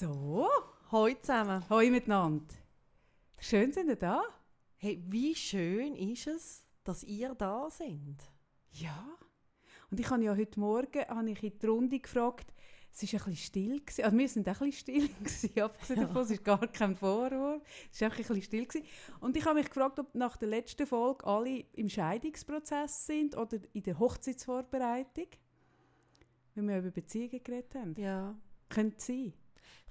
So, Hallo zusammen. hoi miteinander. Schön sind ihr da. Hey, wie schön ist es, dass ihr da sind? Ja. Und ich habe ja heute Morgen habe ich in die Runde gefragt, es war ein bisschen still. Gewesen. Also wir sind auch ein bisschen still, gewesen, abgesehen Ja. davon, es ist gar kein Vorwurf. Es war einfach ein bisschen still. Gewesen. Und ich habe mich gefragt, ob nach der letzten Folge alle im Scheidungsprozess sind oder in der Hochzeitsvorbereitung. Wenn wir über Beziehungen geredet haben. Ja. Könnte sein.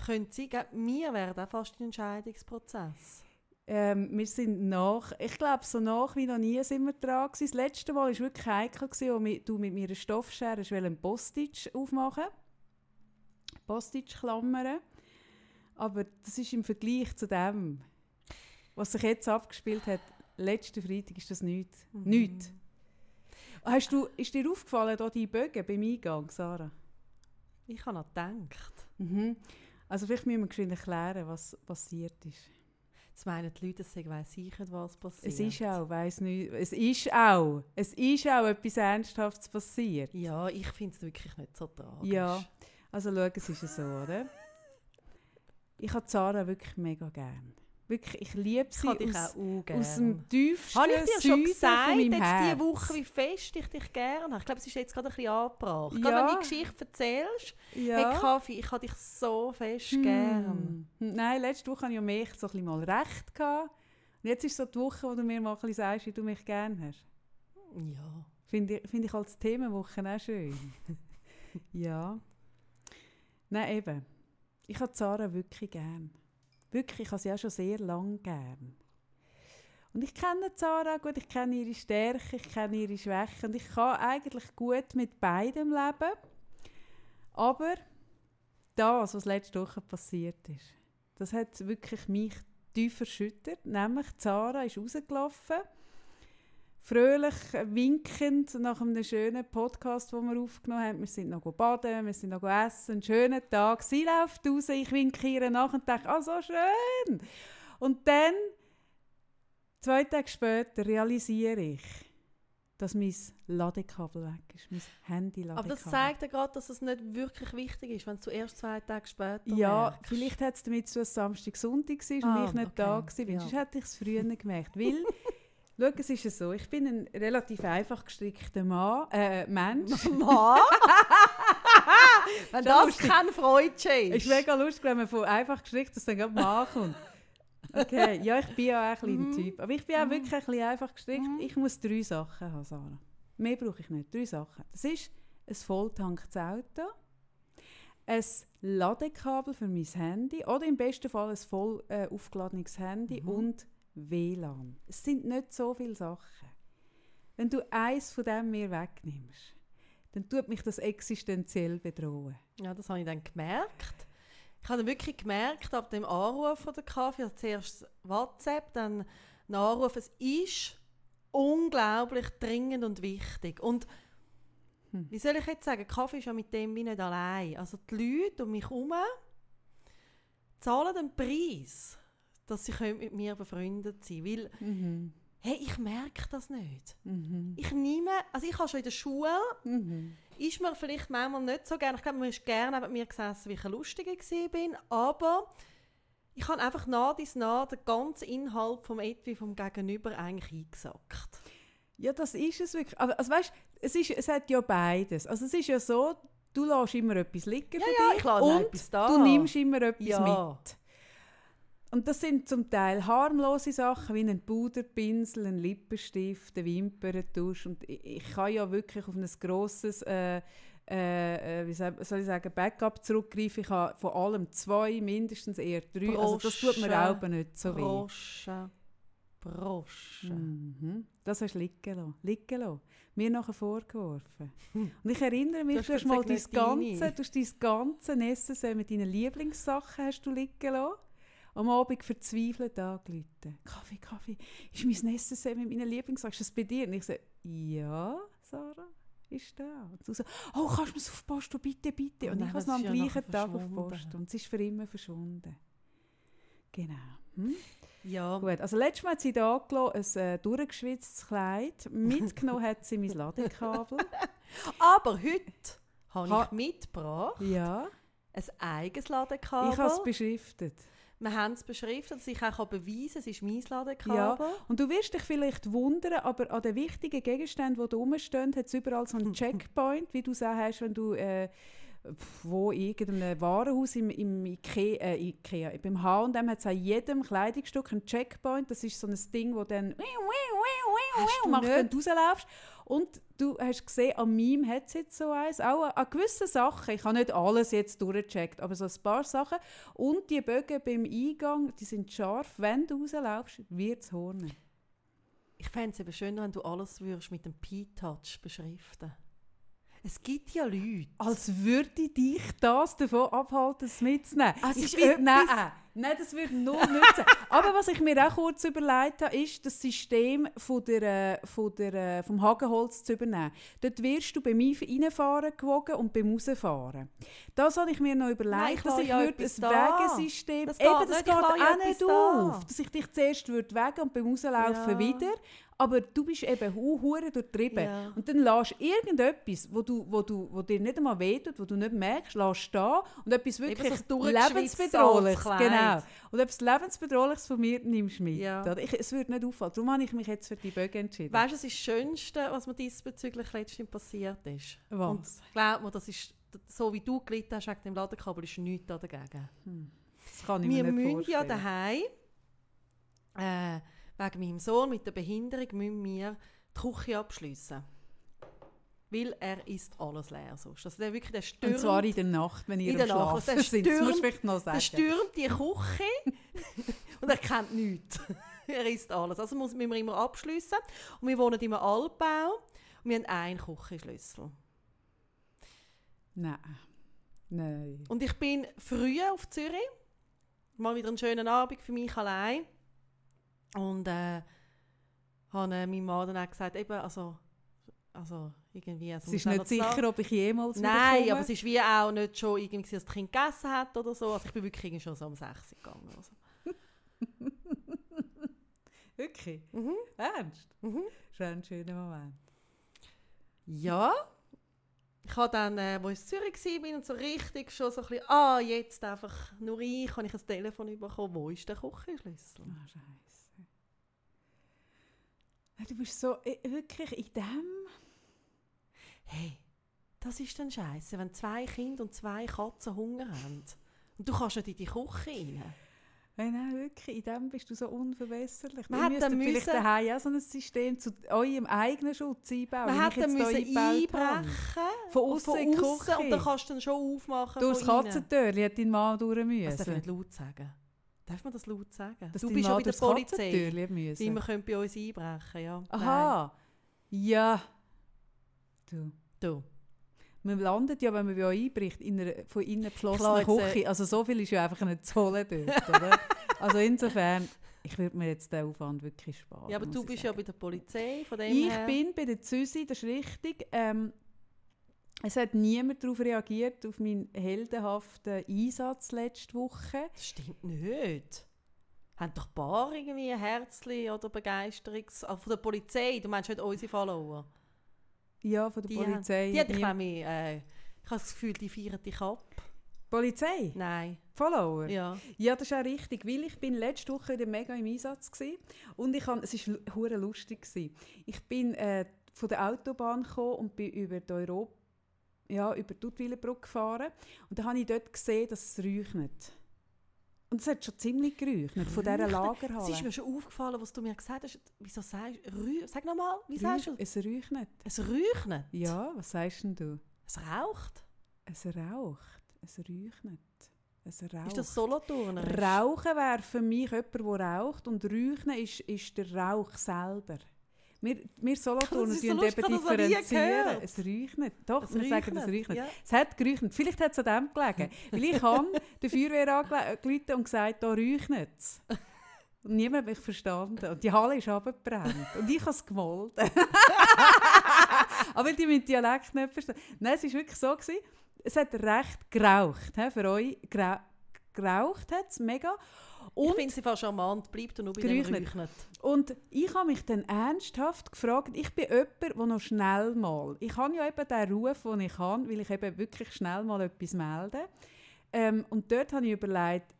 Könnte sein, wir wären auch fast im Entscheidungsprozess. Ähm, wir sind nach, ich glaube, so nach wie noch nie sind wir dran gewesen. Das letzte Mal war wirklich heikel, gewesen, mi- du mit mir eine Stoffschere einen Postage aufmachen Postage-Klammern. Aber das ist im Vergleich zu dem, was sich jetzt abgespielt hat, letzten Freitag ist das nichts. Mhm. Nichts. Hast du, ist dir aufgefallen, da die Bögen beim Eingang, Sarah? Ich habe noch gedacht. Mhm. Also vielleicht müssen wir geschwind erklären, was passiert ist. Jetzt meinen die Leute, sie weiss sicher, was passiert. Es ist auch, weiss nicht, es ist auch, es ist auch etwas Ernsthaftes passiert. Ja, ich finde es wirklich nicht so tragisch. Ja, also schau, es ist ja so, oder? Ich habe Zara wirklich mega gern. Wirklich, ich liebe Ich sie dich aus, gerne. aus dem tiefsten Habe ich dir schon gesagt, von meinem jetzt diese Woche, wie fest ich dich gerne habe? Ich glaube, es ist jetzt gerade ein bisschen angebracht. Gerade Ja. wenn du die Geschichte erzählst, ja. hey Kaffee, ich habe dich so fest Hm. gern. Nein, letzte Woche hatte ich ja mehr so ein bisschen mal recht. Gehabt. Und jetzt ist so die Woche, wo du mir mal ein bisschen sagst, wie du mich gerne hast. Ja. Finde ich, finde ich als Themenwoche auch schön. ja. Nein, eben. Ich habe Zara wirklich gern. Wirklich, ich habe sie auch schon sehr lange gern. Und ich kenne Zara gut, ich kenne ihre Stärken, ich kenne ihre Schwächen und ich kann eigentlich gut mit beidem leben. Aber das, was letzte Woche passiert ist, das hat wirklich mich tief erschüttert. Nämlich Zara ist rausgelaufen fröhlich winkend nach einem schönen Podcast, den wir aufgenommen haben. Wir sind noch baden, wir sind noch essen, einen schönen Tag. Sie läuft raus, ich winke ihr nach und denke, ah, so schön. Und dann, zwei Tage später, realisiere ich, dass mein Ladekabel weg ist, mein Handy-Ladekabel. Aber das zeigt ja gerade, dass es nicht wirklich wichtig ist, wenn du erst zwei Tage später Ja, merkst. vielleicht hat es damit zu tun, dass Samstag, Sonntag war und Ah, ich nicht okay. da war. Ja. Sonst hätte ich es früher gemerkt. Weil, schau, es ist ja so, ich bin ein relativ einfach gestrickter Mann, äh, Mensch. Mann? wenn das lustig. kein Freudchen Es ist. ist mega lustig, wenn man von einfach gestrickt dass dann gerade Mann kommt. Okay, ja, ich bin ja auch ein bisschen ein Mhm. Typ. Aber ich bin auch Mhm. wirklich ein bisschen einfach gestrickt. Mhm. Ich muss drei Sachen haben, Sarah. Mehr brauche ich nicht. Drei Sachen. Das ist ein volltanktes Auto, ein Ladekabel für mein Handy oder im besten Fall ein voll äh, aufgeladenes Handy Mhm. und WLAN. Es sind nicht so viele Sachen. Wenn du eins von dem mir wegnimmst, dann tut mich das existenziell bedrohen. Ja, das habe ich dann gemerkt. Ich habe dann wirklich gemerkt, ab dem Anruf von der Kaffee, also zuerst WhatsApp, dann ein Anruf, es ist unglaublich dringend und wichtig. Und Hm. wie soll ich jetzt sagen, Kaffee ist ja mit dem wie nicht allein. Also die Leute um mich herum zahlen den Preis, dass sie können mit mir befreundet sein können. Weil, Mhm. hey, ich merke das nicht. Mhm. Ich nehme, also ich habe schon in der Schule, Mhm. ist mir vielleicht manchmal nicht so gerne. Ich glaube, man ist gerne neben mir gesessen, wie ich eine Lustige bin, aber ich habe einfach nah dies nah den ganzen Inhalt vom Etui vom Gegenüber eigentlich eingesackt. Ja, das ist es wirklich. Aber also weißt, es, ist, es hat ja beides. Also es ist ja so, du lässt immer etwas liegen Ja, für ja, dich ich lasse und du nimmst immer etwas Ja. mit. Und das sind zum Teil harmlose Sachen, wie ein Puderpinsel, ein Lippenstift, eine Wimperntusch. Und ich, ich kann ja wirklich auf ein grosses äh, äh, äh, wie soll ich sagen, Backup zurückgreifen. Ich habe von allem zwei, mindestens eher drei. Also das tut mir Brosche, auch nicht so weh. Brosche. Brosche. Mhm. Das hast du liegen lassen. Liegen lassen. Mir nachher vorgeworfen. Und ich erinnere mich, du hast mal dein ganze, dein ganze Necessaire mit deinen Lieblingssachen hast du liegen lassen. Am Abend verzweifelt angerufen. Kaffee, Kaffee, ist mein Necessaire mit meinen Lieblingssachen, ist das bei dir? Und ich so, ja, Sarah, ist da. Und du so, oh, kannst du mir es auf Post, bitte, bitte. Oh Und nein, ich habe es das am gleichen Tag auf. Post. Und es ist für immer verschwunden. Genau. Hm? Ja, Gut, also letztes Mal hat sie da angelassen, ein äh, durchgeschwitztes Kleid. Mitgenommen hat sie mein Ladekabel. aber heute habe Ha- ich mitgebracht ja. ein eigenes Ladekabel. Ich habe es beschriftet. Wir haben es beschriftet, dass ich auch beweisen kann, es ist mein Ladekabel. Und du wirst dich vielleicht wundern, aber an den wichtigen Gegenständen, die da rumstehen, hat es überall so einen Checkpoint, wie du es auch hast, wenn du äh, wo in irgendeinem Warenhaus im, im Ikea, äh, Ikea, beim H&M hat es an jedem Kleidungsstück einen Checkpoint. Das ist so ein Ding, wo dann macht, wenn du rauslaufst. Und du hast gesehen, an meinem hat es jetzt so eins. Auch an, gewissen Sachen. Ich habe nicht alles jetzt durchgecheckt, aber so ein paar Sachen. Und die Bögen beim Eingang, die sind scharf. Wenn du rauslaufst, wird es hornen. Ich fände es eben schöner, wenn du alles würdest mit dem P-Touch beschriften es gibt ja Leute. Als würde dich das davon abhalten, es mitzunehmen. Also ich ist etwas- nein, nein, das würde null nützen. Aber was ich mir auch kurz überlegt habe, ist, das System von der, äh, von der, äh, vom Hagenholz zu übernehmen. Dort wirst du beim Ein- Reinfahren gewogen und beim Rausfahren. Das habe ich mir noch überlegt, Nein, dass ich ja würde ein da. Wegesystem... Das eben, das geht auch nicht da. auf. Dass ich dich zuerst würde wegen und beim Rauslaufen Ja. wieder. Aber du bist eben hu- hure durchtrieben. Ja. Und dann lässt irgendetwas, wo, du, wo, du, wo dir nicht einmal wehtut, wo du nicht merkst, lässt stehen und etwas wirklich so lebensbedrohliches, genau. Und etwas lebensbedrohliches von mir nimmst du mit. Ja. Ich, es würde nicht auffallen. Darum habe ich mich jetzt für die Bögen entschieden. Weißt du, das ist das Schönste, was mir diesbezüglich letztens passiert ist. Was? Und glaub mir, das ist so wie du gelitten hast wegen dem Ladekabel, ist nichts da dagegen. das kann ich Wir mir nicht müssen ja vorstellen. daheim äh, wegen meinem Sohn mit der Behinderung müssen wir die Küche abschliessen. Weil er isst alles leer sonst. Also der wirklich, der stürmt, Und zwar in der Nacht, wenn ihr In der Nacht. Schlafen Der sind. Das musst stürmt- vielleicht noch der sagen. stürmt die Küche und er kennt nichts. er isst alles. Also müssen wir immer abschliessen. Und wir wohnen im Altbau und wir haben einen Küchenschlüssel. Nein. Nein. Und ich bin früh auf Zürich. Mal wieder einen schönen Abend für mich allein. Und äh, habe äh, meinem Mann dann auch gesagt, eben, also, also irgendwie... Also Es ist nicht sicher, ob ich jemals Nein, aber es ist wie auch nicht schon irgendwie, dass das Kind gegessen hat oder so. Also ich bin wirklich schon so um 6 Uhr gegangen. Also. Wirklich? Mhm. Ernst? Mhm. Schon ein schöner Moment. Ja. Ich habe dann, äh, wo ich in Zürich war und so richtig schon so ein bisschen, ah, jetzt einfach nur ich, habe ich ein Telefon bekommen, wo ist der Küchenschlüssel? Ah, Scheiße. Du bist so äh, wirklich in dem. Hey, das ist dann scheiße, wenn zwei Kinder und zwei Katzen Hunger haben. Und du kannst nicht in die Küche rein. Nein, nein, wirklich, in dem bist du so unverbesserlich. Man dann vielleicht müssen- daheim auch so ein System zu eurem eigenen Schutz einbauen. Man hier müssen eingebaut habe. einbrechen. Von aussen in die aussen, Und dann Küche. kannst du dann schon aufmachen Durch das. Katzentürchen hat dein Mann durch Das müssen. darf ich nicht laut sagen. Darf man das laut sagen? Dass du bist ja bei der Polizei. Wie man könnte bei uns einbrechen, ja. Aha. Ja. Du. Nein. Du. Man landet ja, wenn man bei euch einbricht, in einer von innen jetzt, äh, Küche. Also so viel ist ja einfach nicht zu holen dort, oder? Also insofern, ich würde mir jetzt den Aufwand wirklich sparen. Ja, aber du bist ja sagen. bei der Polizei, von dem Ich her. bin bei der Züsi, das ist richtig. Ähm, es hat niemand darauf reagiert, auf meinen heldenhaften Einsatz letzte Woche. Das stimmt nicht. Haben doch ein paar irgendwie Herzli oder Begeisterungs... Ah, von der Polizei, du meinst nicht unsere Follower. Ja, von der Die Polizei. Haben, die hat, ich, nie- glaube, ich, äh, ich habe das Gefühl, die feiern dich ab. Polizei? Nein. Follower? Ja. Ja, das ist auch richtig, weil ich bin letzte Woche wieder mega im Einsatz gsi und ich han, es hure lustig gsi. Ich bin äh, von der Autobahn gekommen und bin über die Europa, ja, über die Duttwilerbrücke gefahren und da habe ich dort gesehen, dass es räuchnet. Und es hat schon ziemlich geräuchnet von dieser? Lagerhalle. Es ist mir schon aufgefallen, was du mir gesagt hast. Wieso sagst du... Sag nochmal, wie sagst du? Es räuchnet. Es räuchnet. Ja, was sagst denn du? Es raucht. Es raucht. Es räuchnet. Es raucht. Ist das Solothurner? Rauchen wäre für mich jemand, der raucht und Räuchen ist, ist der Rauch selber. Wir, wir Solothurner so lustig, eben differenzieren. Es räuchnet. Doch, Es wir sagen, es räuchnet. ja. Es hat geräuchnet. Vielleicht hat es an dem gelegen. Weil ich habe der Feuerwehr angerufen und gesagt, da räuchnet es. Und niemand hat mich verstanden. Und die Halle ist abgebrannt. Und ich habe es gemolden. Aber die mit Dialekt nicht verstanden. Nein, es war wirklich so. Gewesen, es hat recht geraucht. he, Für euch grau geraucht hat es mega. Ich Und finde sie fast charmant. Bleib du nur bei dem Geräuchnet. Räuchnet. und ich habe mich dann ernsthaft gefragt, ich bin jemand, der noch schnell mal, ich habe ja eben den Ruf, den ich habe, weil ich eben wirklich schnell mal etwas melde. Ähm, und dort habe ich überlegt,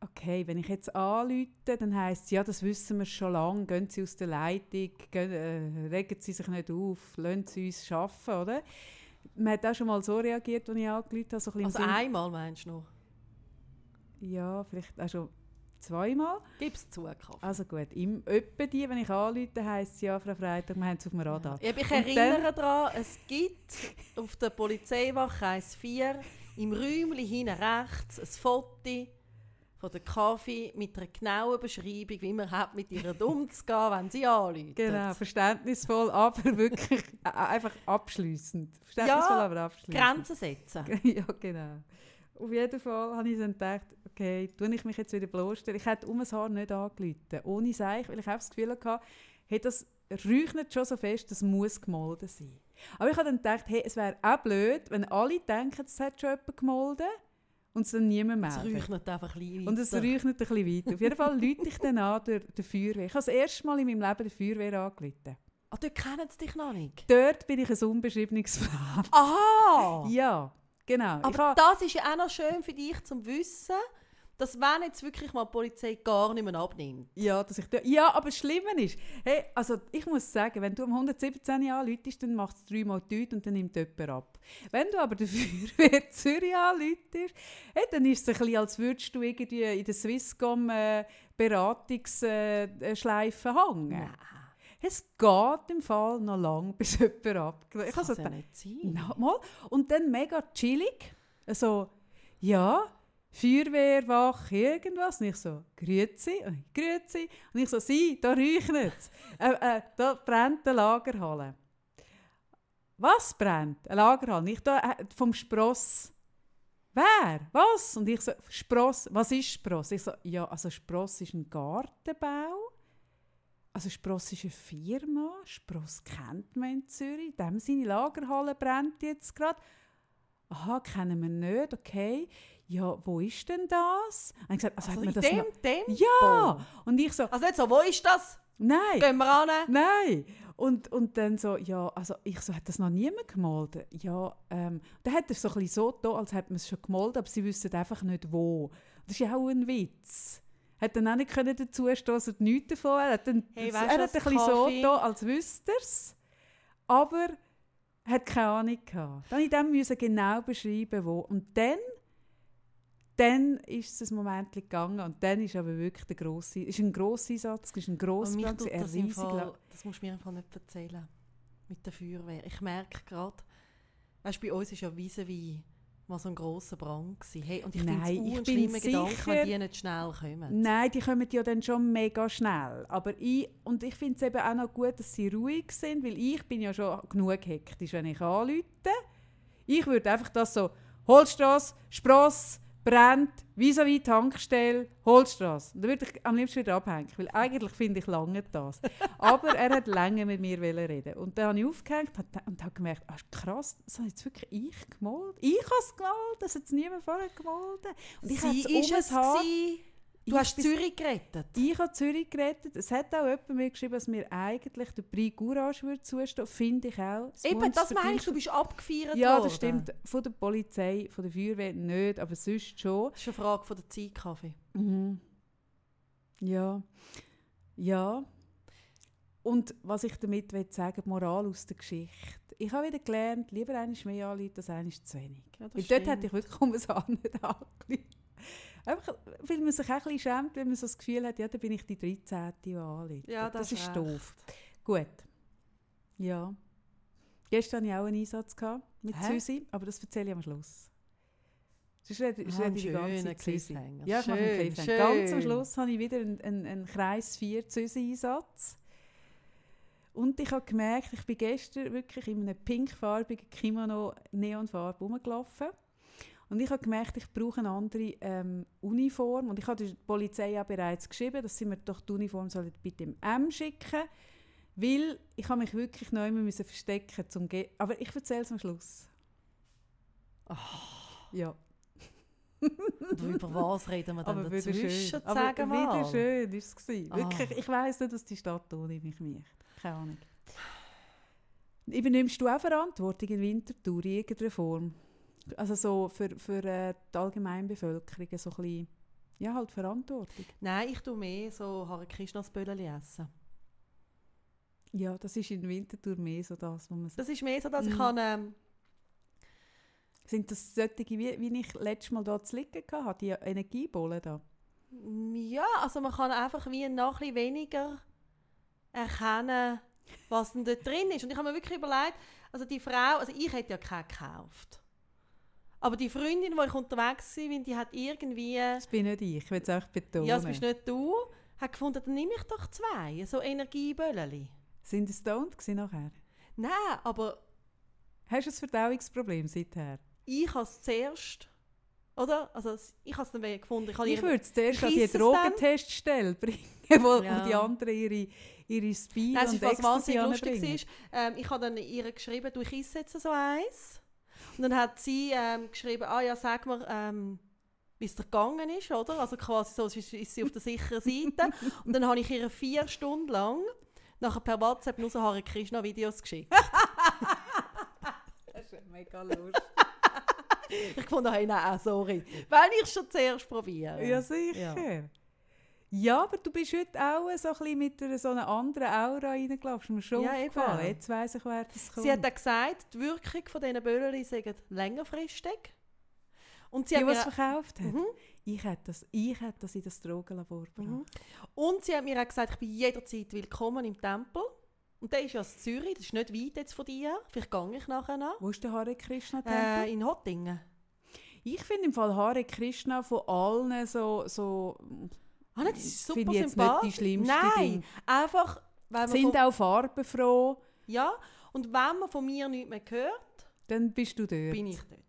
okay, wenn ich jetzt anrufe, dann heisst es, ja, das wissen wir schon lange, gehen Sie aus der Leitung, gehen, äh, regen Sie sich nicht auf, lassen Sie uns arbeiten, oder? Man hat auch schon mal so reagiert, als ich angerufen habe. So ein Also einmal meinst du noch? Ja, vielleicht auch schon zweimal. Gib es zu, Kaffee. Also gut, im, etwa die, wenn ich anrufe, heisst es, ja, Frau Freitag, wir haben es auf dem Radar. Ja, ich erinnere daran, es gibt auf der Polizeiwache 1-4 im Räumchen hinten rechts ein Foto von der Kaffee mit einer genauen Beschreibung, wie man hat, mit ihr umzugehen, wenn sie anruft. Genau, verständnisvoll, aber wirklich einfach abschliessend. Verständnisvoll, Ja, aber abschliessend. Grenzen setzen. ja, genau. Auf jeden Fall habe ich dann gedacht, okay, tue ich mich jetzt wieder bloßstellen. Ich hätte um ein Haar nicht angerufen, ohne Seich, weil ich einfach das Gefühl hatte, hey, das räuchert schon so fest, das muss gemolden sein. Aber ich habe dann gedacht, hey, es wäre auch blöd, wenn alle denken, es hat schon jemand gemolden und es dann niemand Es meldet. räuchert einfach ein bisschen Und es weiter. räuchert ein bisschen weiter. Auf jeden Fall rufe ich dann an der, der Feuerwehr. Ich habe das erste Mal in meinem Leben der Feuerwehr angerufen. Ah, dort kennen sie dich noch nicht. Dort bin ich ein unbeschriebenes Blatt. Aha! Ja, genau. Aber das ist ja auch noch schön für dich zum Wissen, dass wenn jetzt wirklich mal die Polizei gar nicht mehr abnimmt. ja, dass ich da, ja, aber das Schlimme ist, hey, also ich muss sagen, wenn du um 117 anläutest, dann macht es dreimal Tüte und dann nimmt jemand ab. Wenn du aber der Feuerwehr Zürich anläutest, hey, dann ist es ein bisschen, als würdest du irgendwie in der Swisscom äh, Beratungsschleife hängen. Nein, Es geht im Fall noch lange, bis jemand ab. Ich das kann ja nicht sein. Mal. Und dann mega chillig. So, ja, Feuerwehrwache, irgendwas. Und ich so, grüezi, und ich, grüezi. Und ich so, sie, da räuchert es. äh, äh, da brennt eine Lagerhalle. Was brennt? Eine Lagerhalle? Nicht da, äh, vom Spross. Wer? Was? Und ich so, Spross, was ist Spross? Ich so, ja, also Spross ist ein Gartenbau. Also Spross ist eine Firma. Spross kennt man in Zürich. Dem seine Lagerhalle brennt jetzt gerade. Aha, kennen wir nicht, okay. Ja, wo ist denn das? Und ich gesagt, also, Also hat man in das dem noch- Tempo? Ja! Und ich so, Also nicht so, wo ist das? nein, Gehen wir an. nein. Und, und dann so, ja, also ich so, hat das noch niemand gemalt? Ja, ähm, dann hat er so ein bisschen so da, als hätte man es schon gemalt, aber sie wissen einfach nicht wo. Das ist ja auch ein Witz. Hat dann auch nicht können dazu dass er nichts davon er hat. Dann, Hey, er weisst hat ein bisschen so da, als wüsste er es, aber hat keine Ahnung gehabt. Dann ich dem genau beschreiben, wo. Und dann, dann ist es ein Moment gegangen und dann ist aber wirklich der grosse, ist ein grosser Einsatz, ist ein Und grosser tut ein riesiger das musst du mir einfach nicht erzählen. Mit der Feuerwehr. Ich merke gerade, weißt, bei uns ist ja wie mal so ein grosser Brand gewesen. Hey, und ich finde Nein, es ich ein bin schlimmer Gedanke, sicher- wenn die nicht schnell kommen. Nein, die kommen ja dann schon mega schnell. Aber ich, und ich finde es eben auch noch gut, dass sie ruhig sind, weil ich bin ja schon genug hektisch, wenn ich anrufe. Ich würde einfach das so, Holzstrasse, Spross, brennt, vis-à-vis Tankstelle, Holzstrasse. Und dann würde ich am liebsten wieder abhängen, weil eigentlich finde ich lange das. Aber er hat länger mit mir reden. Und dann habe ich aufgehängt und- habe gemerkt, ah, krass, das habe jetzt wirklich ich gemalt. Ich habe es gemalt, das hat es niemand vorher gemalt. Und ich Sie habe ist es ein Haar- gewesen. Du Ich hast Zürich gerettet. ich habe Zürich gerettet. Es hat auch jemand mir geschrieben, dass mir eigentlich der Prix Courage würde zustehen. Finde ich auch. Das Eben, das meine ich, du bist abgefeiert Ja, worden. das stimmt. Von der Polizei, von der Feuerwehr nicht, aber sonst schon. Das ist eine Frage von der Zeit, Kaffee. Mhm. Ja. Ja. Und was ich damit will sagen, die Moral aus der Geschichte. Ich habe wieder gelernt, lieber eines mehr anrufen, als eines zu wenig. Ja, Weil dort hätte ich wirklich um ein nicht angerufen. Einfach, weil man sich auch ein bisschen schämt, wenn man so das Gefühl hat, ja, dann bin ich die 13. die anruft. Ja, das, das ist ist doof. Gut. Ja. Gestern hatte ich auch einen Einsatz gehabt mit Hä? Susi, aber das erzähle ich am Schluss. Sonst rede, sonst Ah, rede ich die ganze Zeit. Ja, ich mache einen Schön, Cliffhanger. Ganz am schön. Schluss habe ich wieder einen, einen, einen Kreis 4 Susi-Einsatz. Und ich habe gemerkt, ich bin gestern wirklich in einem pinkfarbigen Kimono Neonfarbe rumgelaufen. Und ich habe gemerkt, ich brauche eine andere ähm, Uniform. Und ich habe der Polizei ja bereits geschrieben, dass sie mir doch die Uniform sollen bitte im M schicken Weil ich habe mich wirklich immer müssen verstecken zum Ge Aber ich erzähle es am Schluss. Ja. Und über was reden wir dann Aber dazwischen? schön. Aber Sag mal. wieder schön ist es gewesen. Ah. Wirklich, ich weiss nicht, dass die Stadt ohne mich macht. Keine Ahnung. Übernimmst du auch Verantwortung in Winterthur in irgendeiner Form? Also so für, für äh, die Allgemeinbevölkerung so ein bisschen, ja halt Verantwortung. Nein, ich tue mehr so Hare Krishnas Bölleli essen. Ja, das ist in Winterthur mehr so das, was man. Das ist mehr so, dass ich Mhm. kann, ähm, Sind das solche, wie, wie ich letztes Mal da zu liegen hatte, die Energiebollen da? Ja, also man kann einfach wie noch ein weniger erkennen, was denn dort drin ist. Und ich habe mir wirklich überlegt, also die Frau, also ich hätte ja keinen gekauft. Aber die Freundin, wo ich unterwegs war, die hat irgendwie, Das bin nicht ich, ich will es auch betonen. ja, das bist nicht du, hat gefunden, dann nehme ich doch zwei, so Energiebölleli. Sind es stoned nachher? Nein, aber Hast du ein Verdauungsproblem seither? ich habe es zuerst, oder? Also ich habe es dann gefunden, ich Ich würde es zuerst an die? Drogenteststelle bringen, wo, Ja. wo die anderen ihre, ihre Speed Nein, und Ecstasy wahnsinnig lustig war. Ähm, ich habe dann ihr geschrieben, du, ich esse jetzt so eins. Und dann hat sie ähm, geschrieben, ah ja, sag mir, ähm, wie es dir gegangen ist, oder? Also quasi so ist, sie auf der sicheren Seite. Und dann habe ich ihr vier Stunden lang nachher per WhatsApp nur so Hare Krishna Videos geschickt. Das ist mega lustig. Ich fand, hey, nein, sorry. Wenn ich schon zuerst probiere. ja, sicher. Ja. Aber du bist heute auch so ein bisschen mit einer, so einer anderen Aura reingelaufen. Mir schon Ja, aufgefallen. eben. Jetzt weiss ich, wer das kommt. Sie hat dann gesagt, die Wirkung von diesen Böllchen sei längerfristig. Und sie die, hat was verkauft hat. Mhm. Ich hätte das, ich hätte das in das Drogenlabor gebracht. Mhm. Und sie hat mir auch gesagt, ich bin jederzeit willkommen im Tempel. Und der ist ja in Zürich, das ist nicht weit jetzt von dir. Vielleicht gehe ich nachher noch. Wo ist der Hare Krishna Tempel? Äh, in Hottingen. Ich finde im Fall Hare Krishna von allen so, so Ah, nein, das ist super finde ich jetzt nicht sympathisch. die schlimmste Nein, Ding. einfach, weil man Sind von, auch farbenfroh, ja, und wenn man von mir nichts mehr hört, dann bist du dort. bin ich dort.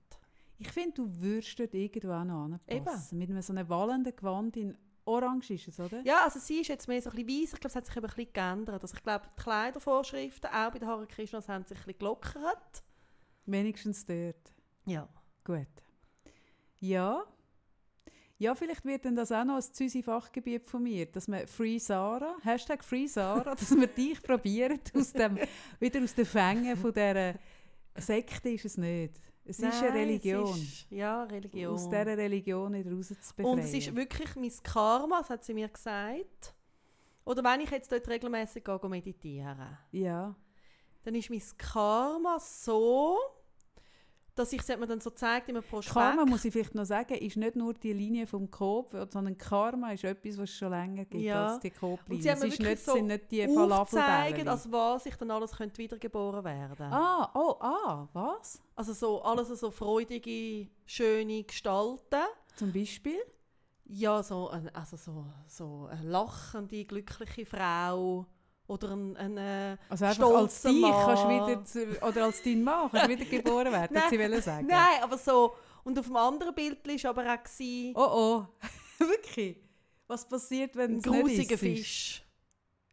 Ich finde, du würdest dort irgendwo auch noch anpassen. Mit einem so einem wallenden Gewand in Orange ist es, oder? Ja, also sie ist jetzt mehr so ein bisschen weiss. Ich glaube, es hat sich eben ein bisschen geändert. Also ich glaube, die Kleidervorschriften, auch bei den Hare Krishnas, haben sich ein bisschen gelockert. Wenigstens dort. Ja. Gut. Ja. Ja, vielleicht wird dann das auch noch ein Züsi Fachgebiet von mir, dass man Free Sarah, Hashtag Free Sarah, dass wir dich probieren, aus dem, wieder aus den Fängen von dieser Sekte ist es nicht. Es ist eine Nein, Religion. Ist, ja, Religion. Aus dieser Religion wieder rauszubefreien. Und es ist wirklich mein Karma, das hat sie mir gesagt. Oder wenn ich jetzt dort regelmäßig meditieren, Ja. dann ist mein Karma so, dass ich, mir dann so gezeigt, immer Prospekt. Karma, muss ich vielleicht noch sagen, ist nicht nur die Linie vom Coop, sondern Karma ist etwas, was es schon länger gibt Ja. als die Coop-Linie. sie haben Es ist nicht, so sind nicht die Falafelbälle. als was ich dann alles könnte wiedergeboren werden Ah, oh, ah, was? Also so, alles so freudige, schöne Gestalten. Zum Beispiel? Ja, so, ein, also so, so eine lachende, glückliche Frau. Oder ein, ein äh, Also einfach als dich kannst wieder, zu, oder als dein Mann kannst du wieder geboren werden, Nein, sie wollen sagen. Nein, aber so. Und auf dem anderen Bild war aber auch gewesen, Oh oh, wirklich? Was passiert, wenn ein es nicht grusiger ist? Fisch.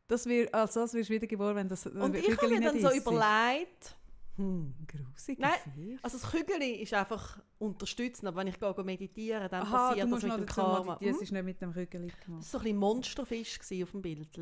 Das wir, als das wirst du wieder geboren, wenn das Und ich habe mir dann so überlegt, Hm, grusiger Nein, Fisch. also das Kügeli ist einfach unterstützend, aber wenn ich gehe meditieren, dann Aha, passiert das mit dem Karma. meditieren, es ist nicht mit dem Kügel Das gemacht. war so ein Monsterfisch auf dem Bild.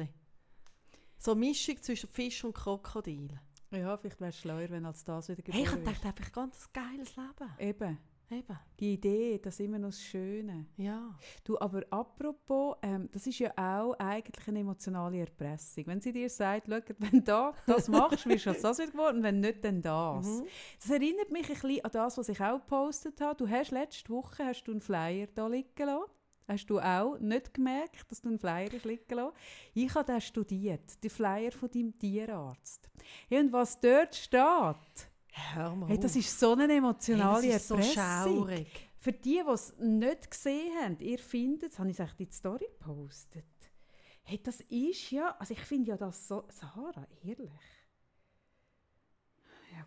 So eine Mischung zwischen Fisch und Krokodil. Ja, vielleicht wärst du schleuer, wenn als das wieder Hey, ich geboren dachte einfach ganz geiles Leben. Eben, Eben. die Idee, das ist immer noch das Schöne. Ja. Du, aber apropos, ähm, das ist ja auch eigentlich eine emotionale Erpressung. Wenn sie dir sagt, schau, wenn du das machst, wirst du das wieder geworden, wenn nicht, dann das. Mhm. Das erinnert mich ein bisschen an das, was ich auch gepostet habe. Du hast letzte Woche hast du einen Flyer da liegen lassen. Hast du auch nicht gemerkt, dass du einen Flyer liegen lassen? Ich habe den studiert, den Flyer von deinem Tierarzt. Hey, und was dort steht, Hör mal hey, das ist so eine emotionale hey, das ist so schaurig. Für die, die es nicht gesehen haben, ihr findet es, habe ich es in die Story gepostet. Hey, das ist ja, also ich finde ja das so, Sarah, ehrlich.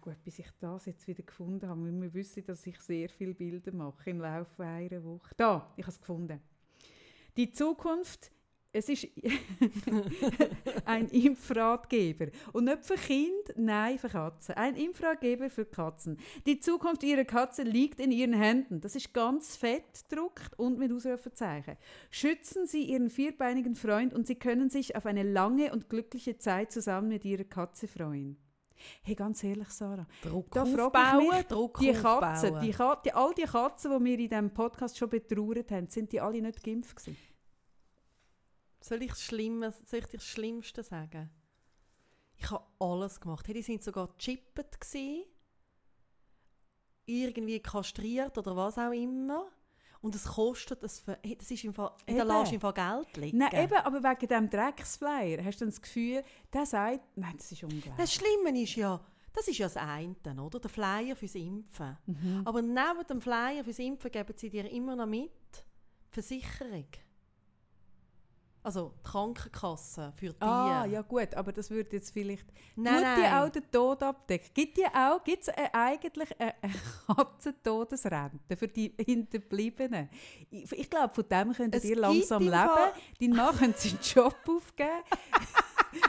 Gut, bis ich das jetzt wieder gefunden habe, müssen wir wissen, dass ich sehr viele Bilder mache im Laufe einer Woche. Da, ich habe es gefunden. Die Zukunft, es ist ein Impfratgeber. Und nicht für Kinder, nein, für Katzen. Ein Impfratgeber für Katzen. Die Zukunft ihrer Katze liegt in ihren Händen. Das ist ganz fett gedruckt und mit Ausrufezeichen. Schützen Sie Ihren vierbeinigen Freund und Sie können sich auf eine lange und glückliche Zeit zusammen mit Ihrer Katze freuen. Hey, ganz ehrlich, Sarah. Druck Da aufbauen, mich, Druck Die aufbauen. Katzen, die Ka die, all die Katzen, die wir in diesem Podcast schon betrauert haben, sind die alle nicht geimpft gewesen? Soll ich, das Schlimme, soll ich das Schlimmste sagen? Ich habe alles gemacht. Hey, die sind sogar chippet gsi, irgendwie kastriert oder was auch immer. Und es kostet, das, für, hey, das ist im Fall, hey, da lässt im Fall Geld liegen. Nein, eben, aber wegen diesem Drecksflyer hast du dann das Gefühl, der sagt, nein, das ist unglaublich. Das Schlimme ist ja, das ist ja das eine, oder? Der Flyer fürs Impfen. Mhm. Aber neben dem Flyer fürs Impfen geben sie dir immer noch mit Versicherung. Also die Krankenkasse für die. Ah, ja gut, aber das würde jetzt vielleicht... nein, Tut die nein. auch den Tod abdecken? Gibt die auch, gibt es eigentlich eine, eine Katzentodesrente für die Hinterbliebenen? Ich, ich glaube, von dem könnt Es ihr langsam leben. Fall- Dein Mann könnte seinen Job aufgeben.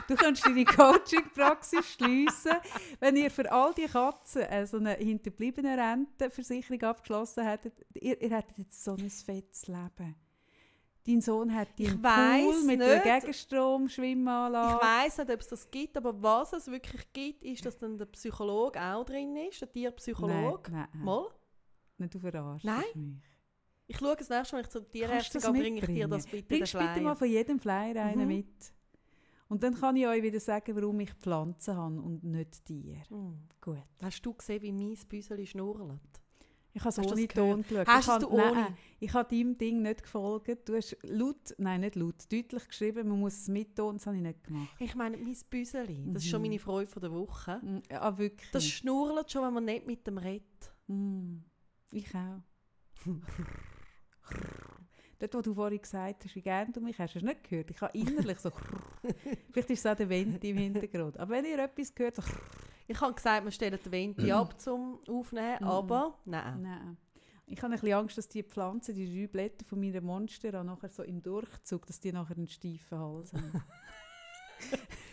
Du kannst deine Coaching-Praxis schliessen. Wenn ihr für all die Katzen äh, so eine hinterbliebene Rentenversicherung abgeschlossen hättet, ihr, ihr hättet jetzt so ein fettes Leben. Dein Sohn hat Ich weiss Pool mit nicht. einer Ich Gegenstrom-Schwimmanlage. weiß nicht, ob es das gibt, aber was es wirklich gibt, ist, dass dann der Psychologe auch drin ist, der Tierpsychologe. Nein, nein. Mal. Nein, du verarschst Nein. mich. Ich schaue das nächste Mal, wenn ich du Tierärztin gehe, bringe ich dir das bitte Bringst bitte mal von jedem Flyer einen Mhm. mit. Und dann kann ich euch wieder sagen, warum ich Pflanzen habe und nicht Tiere. Hm. Gut. Hast du gesehen, wie mein Büseli schnurrt? Ich habe es ohne? Ton geschaut. Hast ich du ohne? Ich habe deinem Ding nicht gefolgt. Du hast laut, nein nicht laut, deutlich geschrieben, man muss es mitton, das habe ich nicht gemacht. Ich meine, mein Büseli, das ist schon Mhm. meine Freude von der Woche. Mm, Ah, wirklich? Das schnurrt schon, wenn man nicht mit dem redet. Mm, ich auch. Dort, wo du vorhin gesagt hast, wie gerne du mich hast, hast du nicht gehört. Ich habe innerlich so... Vielleicht ist es auch der Wind im Hintergrund. Aber wenn ihr etwas gehört, so... Ich habe gesagt, wir stellen die Wente ab zum Aufnehmen, Mhm. aber nein. Nein. Ich habe ein bisschen Angst, dass die Pflanzen, die drei Blätter von meiner Monstera, nachher so im Durchzug, dass die nachher einen steifen Hals haben.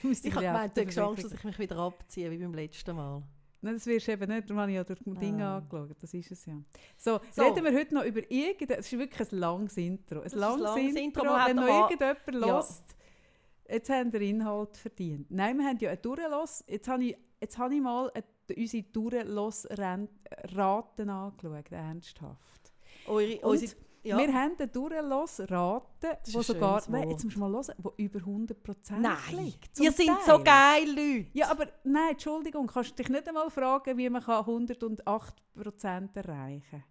Ich habe gemeint, du hast der Angst, dass ich mich wieder abziehe, wie beim letzten Mal. Nein, das wirst du eben nicht. Darum habe ich ja durch das Ding Ah. angeschaut. Das ist es ja. So, So. reden wir heute noch über irgendein... Es ist wirklich ein langes Intro. Ein langes, langes Intro. Wenn noch aber- irgendjemand Ja. hört, jetzt haben wir Inhalt verdient. Nein, wir haben ja einen Durchlos. Jetzt habe ich, jetzt habe ich mal eine, unsere Durchlos-Raten angeschaut, ernsthaft. Eure, Und unsere, ja. Wir haben eine wo ein sogar, nein, jetzt musst du mal hören, wo über 100% Nein, liegt. ihr seid so geil, Leute. Ja, aber nein, Entschuldigung, kannst du dich nicht einmal fragen, wie man kann 108% erreichen kann?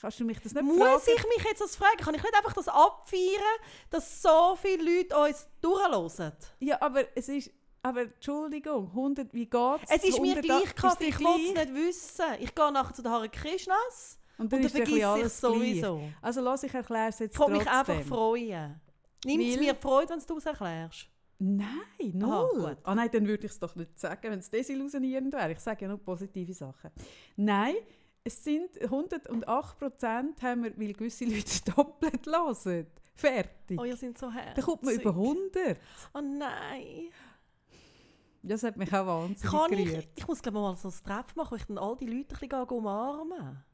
Kannst du mich das nicht Muss fragen? ich mich jetzt das fragen? Kann ich nicht einfach das abfeiern, dass so viele Leute uns durchhören? Ja, aber es ist... Aber Entschuldigung, 100, wie geht's? Es ist mir 108 gleich, Kaffee, ich will es nicht wissen. Ich gehe nachher zu den Hare Krishnas Und und dann dann ein bisschen vergesse ich alles es sowieso. gleich. Also lass, ich erkläre es jetzt Ich kann mich trotzdem. einfach freuen. Nimmt es mir Freude, wenn du es erklärst? Nein, Aha, null. Ah, nein, dann würde ich es doch nicht sagen, wenn es desillusionierend wäre. Ich sage ja nur positive Sachen. Nein, es sind 108% haben wir, weil gewisse Leute doppelt hören. Fertig. Oh, ihr seid so herzig. Dann kommt man über 100. Oh nein. Das hat mich auch wahnsinnig Kann ich, gerührt. ich muss glaube mal so ein Treff machen, wo ich dann all die Leute ein bisschen umarmen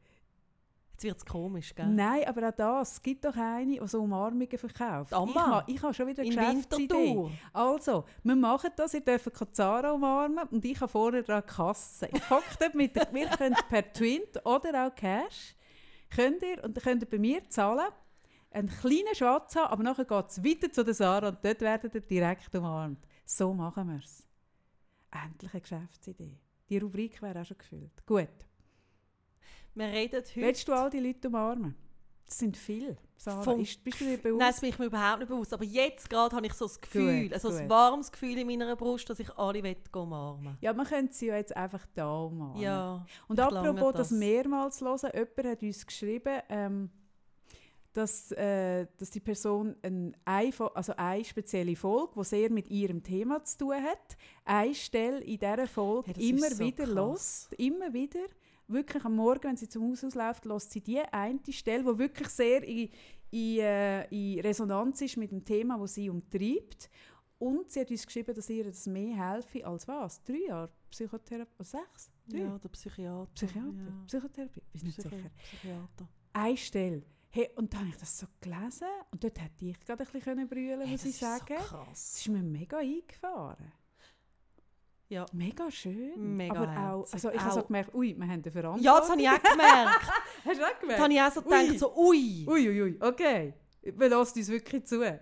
Jetzt wird es komisch, gell? Nein, aber auch das. Es gibt doch eine, die so Umarmungen verkauft. Amma. Ich, ich habe schon wieder eine In Geschäftsidee. Also, wir machen das, ihr dürft keine Zara umarmen und ich habe vorne dran die Kasse. Ich dort mit der, wir können per Twint oder auch Cash, könnt ihr, und dann könnt ihr bei mir zahlen, einen kleinen Schatz haben, aber nachher geht es weiter zu der Sarah und dort werdet ihr direkt umarmt. So machen wir es. Endlich eine Geschäftsidee. Die Rubrik wäre auch schon gefüllt. Gut. Wir reden heute... Willst du all die Leute umarmen? Das sind viele, Sarah. Vom- Ist, bist du dir bewusst? Nein, das bin ich mir überhaupt nicht bewusst. Aber jetzt gerade habe ich so das Gefühl, Gut, also ein warmes Gefühl in meiner Brust, dass ich alle will umarmen ja, man könnte sie ja jetzt einfach da umarmen. Ja. Und apropos das das. mehrmals hören, jemand hat uns geschrieben, ähm, dass, äh, dass die Person ein, also eine spezielle Folge, die sehr mit ihrem Thema zu tun hat, eine Stelle in dieser Folge Hey, immer so wieder krass. lost, immer wieder, wirklich am Morgen, wenn sie zum Haus ausläuft, lässt sie die eine Stelle, die wirklich sehr in, in, äh, in Resonanz ist mit dem Thema, das sie umtreibt. Und sie hat uns geschrieben, dass ihr das mehr helfe als was? Drei Jahre Psychotherapie? Sechs? Drei? Ja, der Psychiater. Psychiater? Ja. Psychotherapie? Bin nicht Psychi sicher. Psychiater. Eine Stelle. Hey, und dann habe ich das so gelesen und dort hätte ich gerade ein bisschen brüllen Hey, muss das ich sagen. so krass. ist mir mega eingefahren. Ja. Mega schön. Mega Aber auch, also ich habe so Auch- gemerkt, ui, wir haben eine Verantwortung. Ja, das habe ich auch gemerkt. Hast du auch das gemerkt? habe ich auch so Ui. gedacht, so ui, Ui, ui, ui, okay. Wir lassen uns wirklich zu.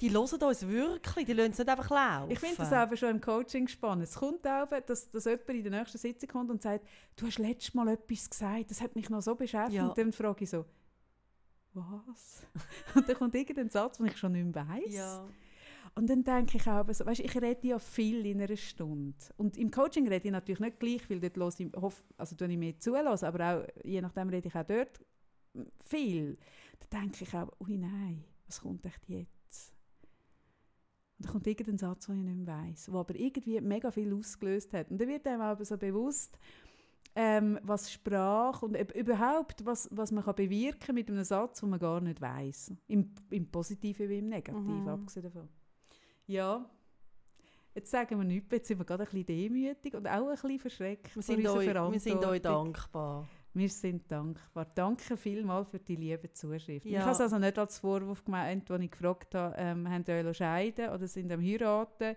die hören uns wirklich, die lassen es nicht einfach laufen. Ich finde das aber schon im Coaching spannend. Es kommt auch, dass, dass jemand in der nächsten Sitzung kommt und sagt, du hast letztes Mal etwas gesagt, das hat mich noch so beschäftigt. Ja. Und dann frage ich so, was? und dann kommt irgendein Satz, den ich schon nicht mehr weiss. Ja. Und dann denke ich auch, so, weißt, ich rede ja viel in einer Stunde. Und im Coaching rede ich natürlich nicht gleich viel, dort höre ich, hoff, also tue ich mehr zulassen, aber auch, je nachdem rede ich auch dort viel. Da denke ich auch, ui nein, was kommt echt jetzt? Und dann kommt irgendein Satz, den ich nicht mehr weiss, der aber irgendwie mega viel ausgelöst hat. Und dann wird einem aber so bewusst, ähm, was Sprache und üb- überhaupt, was, was man kann bewirken mit einem Satz, den man gar nicht weiss. Im, Im Positiven wie im Negativen, Mhm. abgesehen davon. Ja, jetzt sagen wir nichts, jetzt sind wir gerade ein bisschen demütig und auch ein bisschen verschreckt Wir, sind euch, wir sind euch dankbar. Wir sind dankbar. Danke vielmals für die liebe Zuschrift. Ja. Ich habe es also nicht als Vorwurf gemeint, als ich gefragt habe, ähm, habt ihr euch scheiden oder sind am heiraten,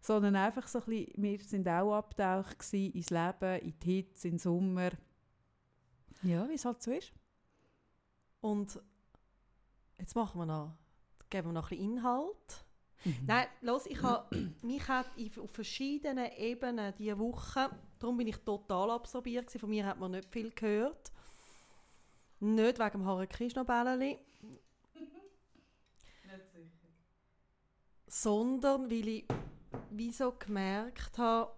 sondern einfach so ein bisschen, wir sind auch abgetaucht gewesen ins Leben, in die Hitze, den Sommer. Ja, wie es halt so ist. Und jetzt machen wir noch, geben wir noch ein bisschen Inhalt. Mhm. Nein, los, ich habe mich hat auf verschiedenen Ebenen diese Woche, darum bin ich total absorbiert gewesen. von mir hat man nicht viel gehört. Nicht wegen dem Hare Krishna Bälleli, sondern weil ich wie so gemerkt habe,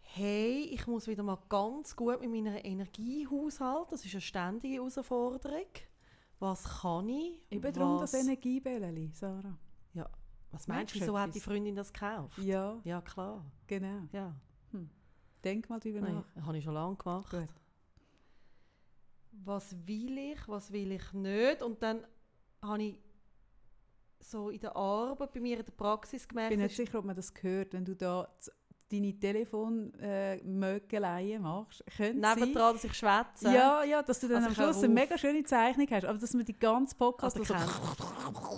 hey, ich muss wieder mal ganz gut mit meiner Energie haushalten. Das ist eine ständige Herausforderung. Was kann ich? Eben darum das Energiebälleli, Sarah. was meinst du, wieso hat die Freundin das gekauft? Ja, Ja, klar. genau. Ja. Denk mal drüber Nein, nach. das habe ich schon lange gemacht. Gut. Was will ich, was will ich nicht? Und dann habe ich so in der Arbeit, bei mir in der Praxis Ich gemerkt, bin nicht sicher, ob man das hört, wenn du da deine Telefonmögeleien machst. Könnte sein, nebendran, dass ich schwätze. Ja, ja, dass du dann Also am ich Schluss eine mega schöne Zeichnung hast, aber dass man die ganze Podcast Also so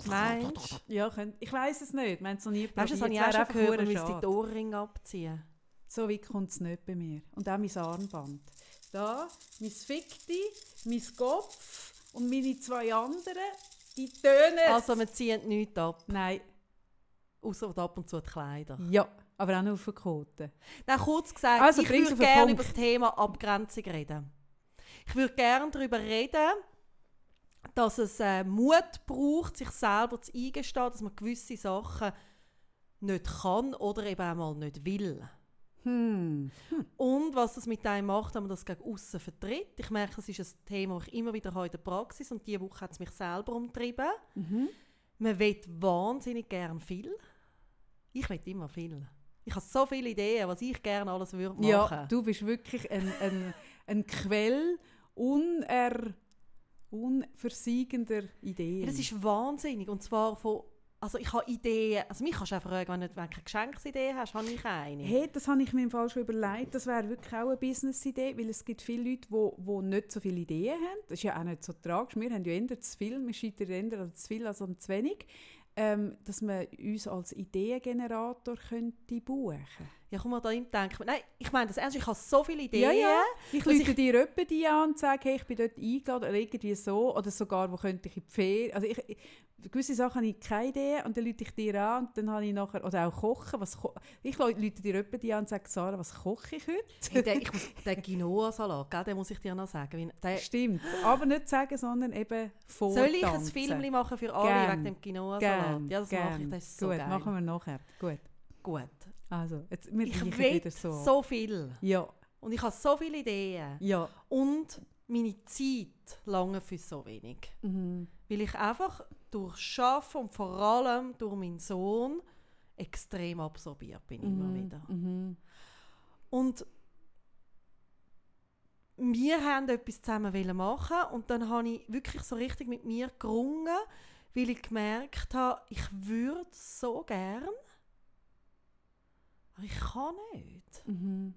Meinst ja, könnt, ich weiß es nicht, wir haben es noch nie Weißt du, das habe ich auch schon gehört, man müsste die. Ohrringe abziehen. So weit kommt es nicht bei mir. Und auch mein Armband. Da, mein Fickti, mein Kopf und meine zwei anderen, die tönen. Also wir ziehen nichts ab, Nein, außer ab und zu die Kleider. ja, aber auch nur auf den Koten. Dann kurz gesagt, Also, ich würde gerne über das Thema Abgrenzung reden. Ich würde gerne darüber reden, dass es äh, Mut braucht, sich selber zu eingestehen, dass man gewisse Sachen nicht kann oder eben einmal nicht will. Hm. Und was das mit einem macht, wenn man das gegen außen vertritt. Ich merke, das ist ein Thema, das ich immer wieder habe in der Praxis und diese Woche hat es mich selber umtrieben. Mhm. Man will wahnsinnig gern viel. Ich will immer viel. Ich habe so viele Ideen, was ich gerne alles würde machen. Ja, du bist wirklich ein, ein, ein Quell uner, unversiegender Ideen. Ja, das ist wahnsinnig. Und zwar von. Also ich habe Ideen. Also mich kannst du auch fragen, wenn du keine Geschenksidee hast, habe ich eine. Hey, das habe ich mir im Fall schon überlegt. Das wäre wirklich auch eine Business-Idee, weil es gibt viele Leute, die, die nicht so viele Ideen haben. Das ist ja auch nicht so tragisch. Wir haben ja eher zu viel, wir scheitern eher zu viel als zu wenig. Ähm, dass man uns als Ideengenerator könnte buchen Ja, komm mal da hin denken. Nein, ich meine das ernst. Ich habe so viele Ideen. Ja, ja. Ich rufe dir jemanden die an und sage, hey, ich bin dort eingeladen oder irgendwie so. Oder sogar, wo könnte ich in die Ferien. Also ich, ich, gewisse Sachen habe ich keine Idee und dann rufe ich dir an und dann habe ich nachher, oder auch kochen. Was ko ich rufe dir jemanden die an und sage, Sarah, was koche ich heute? Hey, der, ich muss, den Quinoa-Salat, den muss ich dir noch sagen. Der, Stimmt. Aber nicht sagen, sondern eben soll vortanzen. ich ein Film machen für alle Gern. wegen dem Quinoa-Salat? Ja, das gern. mache ich. Das ist so Gut, geil. machen wir nachher. Gut. Gut. Also, jetzt, wir Ich wieder so. so viel. Ja, Und ich habe so viele Ideen. ja. Und meine Zeit lange für so wenig. Mhm. Weil ich einfach durch Arbeiten und vor allem durch meinen Sohn extrem absorbiert bin immer Mhm. wieder. Mhm. Und wir haben etwas zusammen machen und dann habe ich wirklich so richtig mit mir gerungen, weil ich gemerkt habe, ich würde so gern, aber ich kann nicht. Mhm.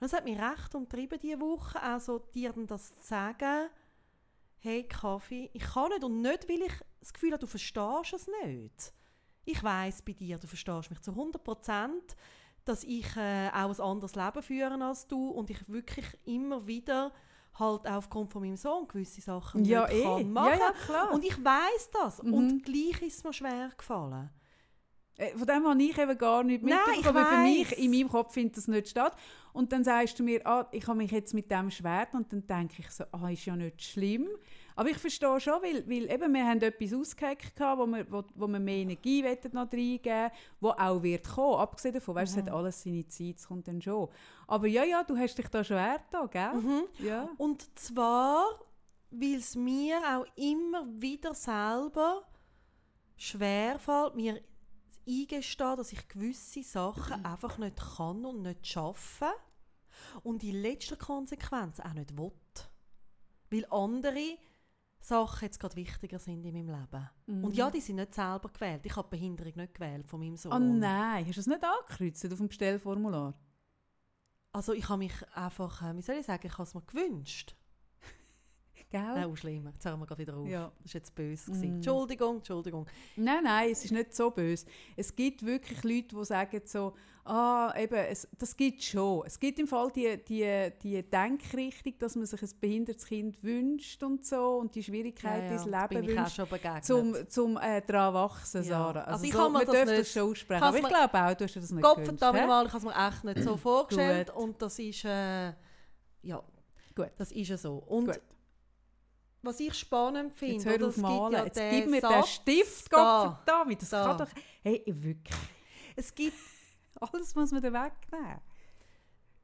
Und das hat mich recht umtrieben diese Woche, also dir dann das zu sagen, hey Kaffee, ich kann nicht und nicht, weil ich das Gefühl habe, du verstehst es nicht. Ich weiß bei dir, du verstehst mich zu 100 Prozent, dass ich äh, auch ein anderes Leben führe als du und ich wirklich immer wieder halt aufgrund von meinem Sohn gewisse Sachen Ja, nicht eh. kann machen. Ja, ja, klar. Und ich weiß das Mhm. und gleich ist es mir schwer gefallen. Äh, Von dem habe ich eben gar nicht mitbekommen. Für mich, in meinem Kopf findet das nicht statt. Und dann sagst du mir, ah, ich habe mich jetzt mit dem Schwert und dann denke ich so, ah, ist ja nicht schlimm. Aber ich verstehe schon, weil, weil eben, wir haben etwas ausgeheckt, gehabt, wo wir, wo, wo wir mehr Energie wollen noch reingeben wo auch wird kommen. Abgesehen davon, weißt, es hat alles seine Zeit, es kommt dann schon. Aber ja, ja, du hast dich da schwer da, gell? Mhm. Ja. Und zwar, weil es mir auch immer wieder selber schwerfällt, mir eingestehen, dass ich gewisse Sachen einfach nicht kann und nicht schaffe und in letzter Konsequenz auch nicht will. Weil andere Sachen jetzt gerade wichtiger sind in meinem Leben. Und ja, die sind nicht selber gewählt. Ich habe Behinderung nicht gewählt von meinem Sohn. Oh nein, hast du es nicht angekreuzt auf dem Bestellformular? Also ich habe mich einfach, äh, wie soll ich sagen, ich habe es mir gewünscht. Gell? Nein, auch schlimmer. Jetzt hören wir gerade wieder auf. Ja. Das ist jetzt böse. Mm. Entschuldigung, Entschuldigung. Nein, nein, es ist nicht so böse. Es gibt wirklich Leute, die sagen so, ah, eben, es, das gibt schon. Es gibt im Fall die, die, die Denkrichtung, dass man sich ein behindertes Kind wünscht und so und die Schwierigkeit ins da bin Leben wünscht, zum, zum äh, daran wachsen, Ja. Sarah. Also ich so, kann man das nicht- das schon aussprechen, aber ich glaube auch, du hast das nicht Gott gewünscht. hä? mal, ich habe es mir echt nicht so vorgestellt. Gut. und das ist, äh, ja, Gut. das ist ja so. Und Gut. Was ich spannend finde, Jetzt hör oder, auf es gibt malen. ja Jetzt den gib mir den Satz Stift, da. Gott. Das Da. kann doch... Hey, wirklich. Es gibt Alles muss man da wegnehmen.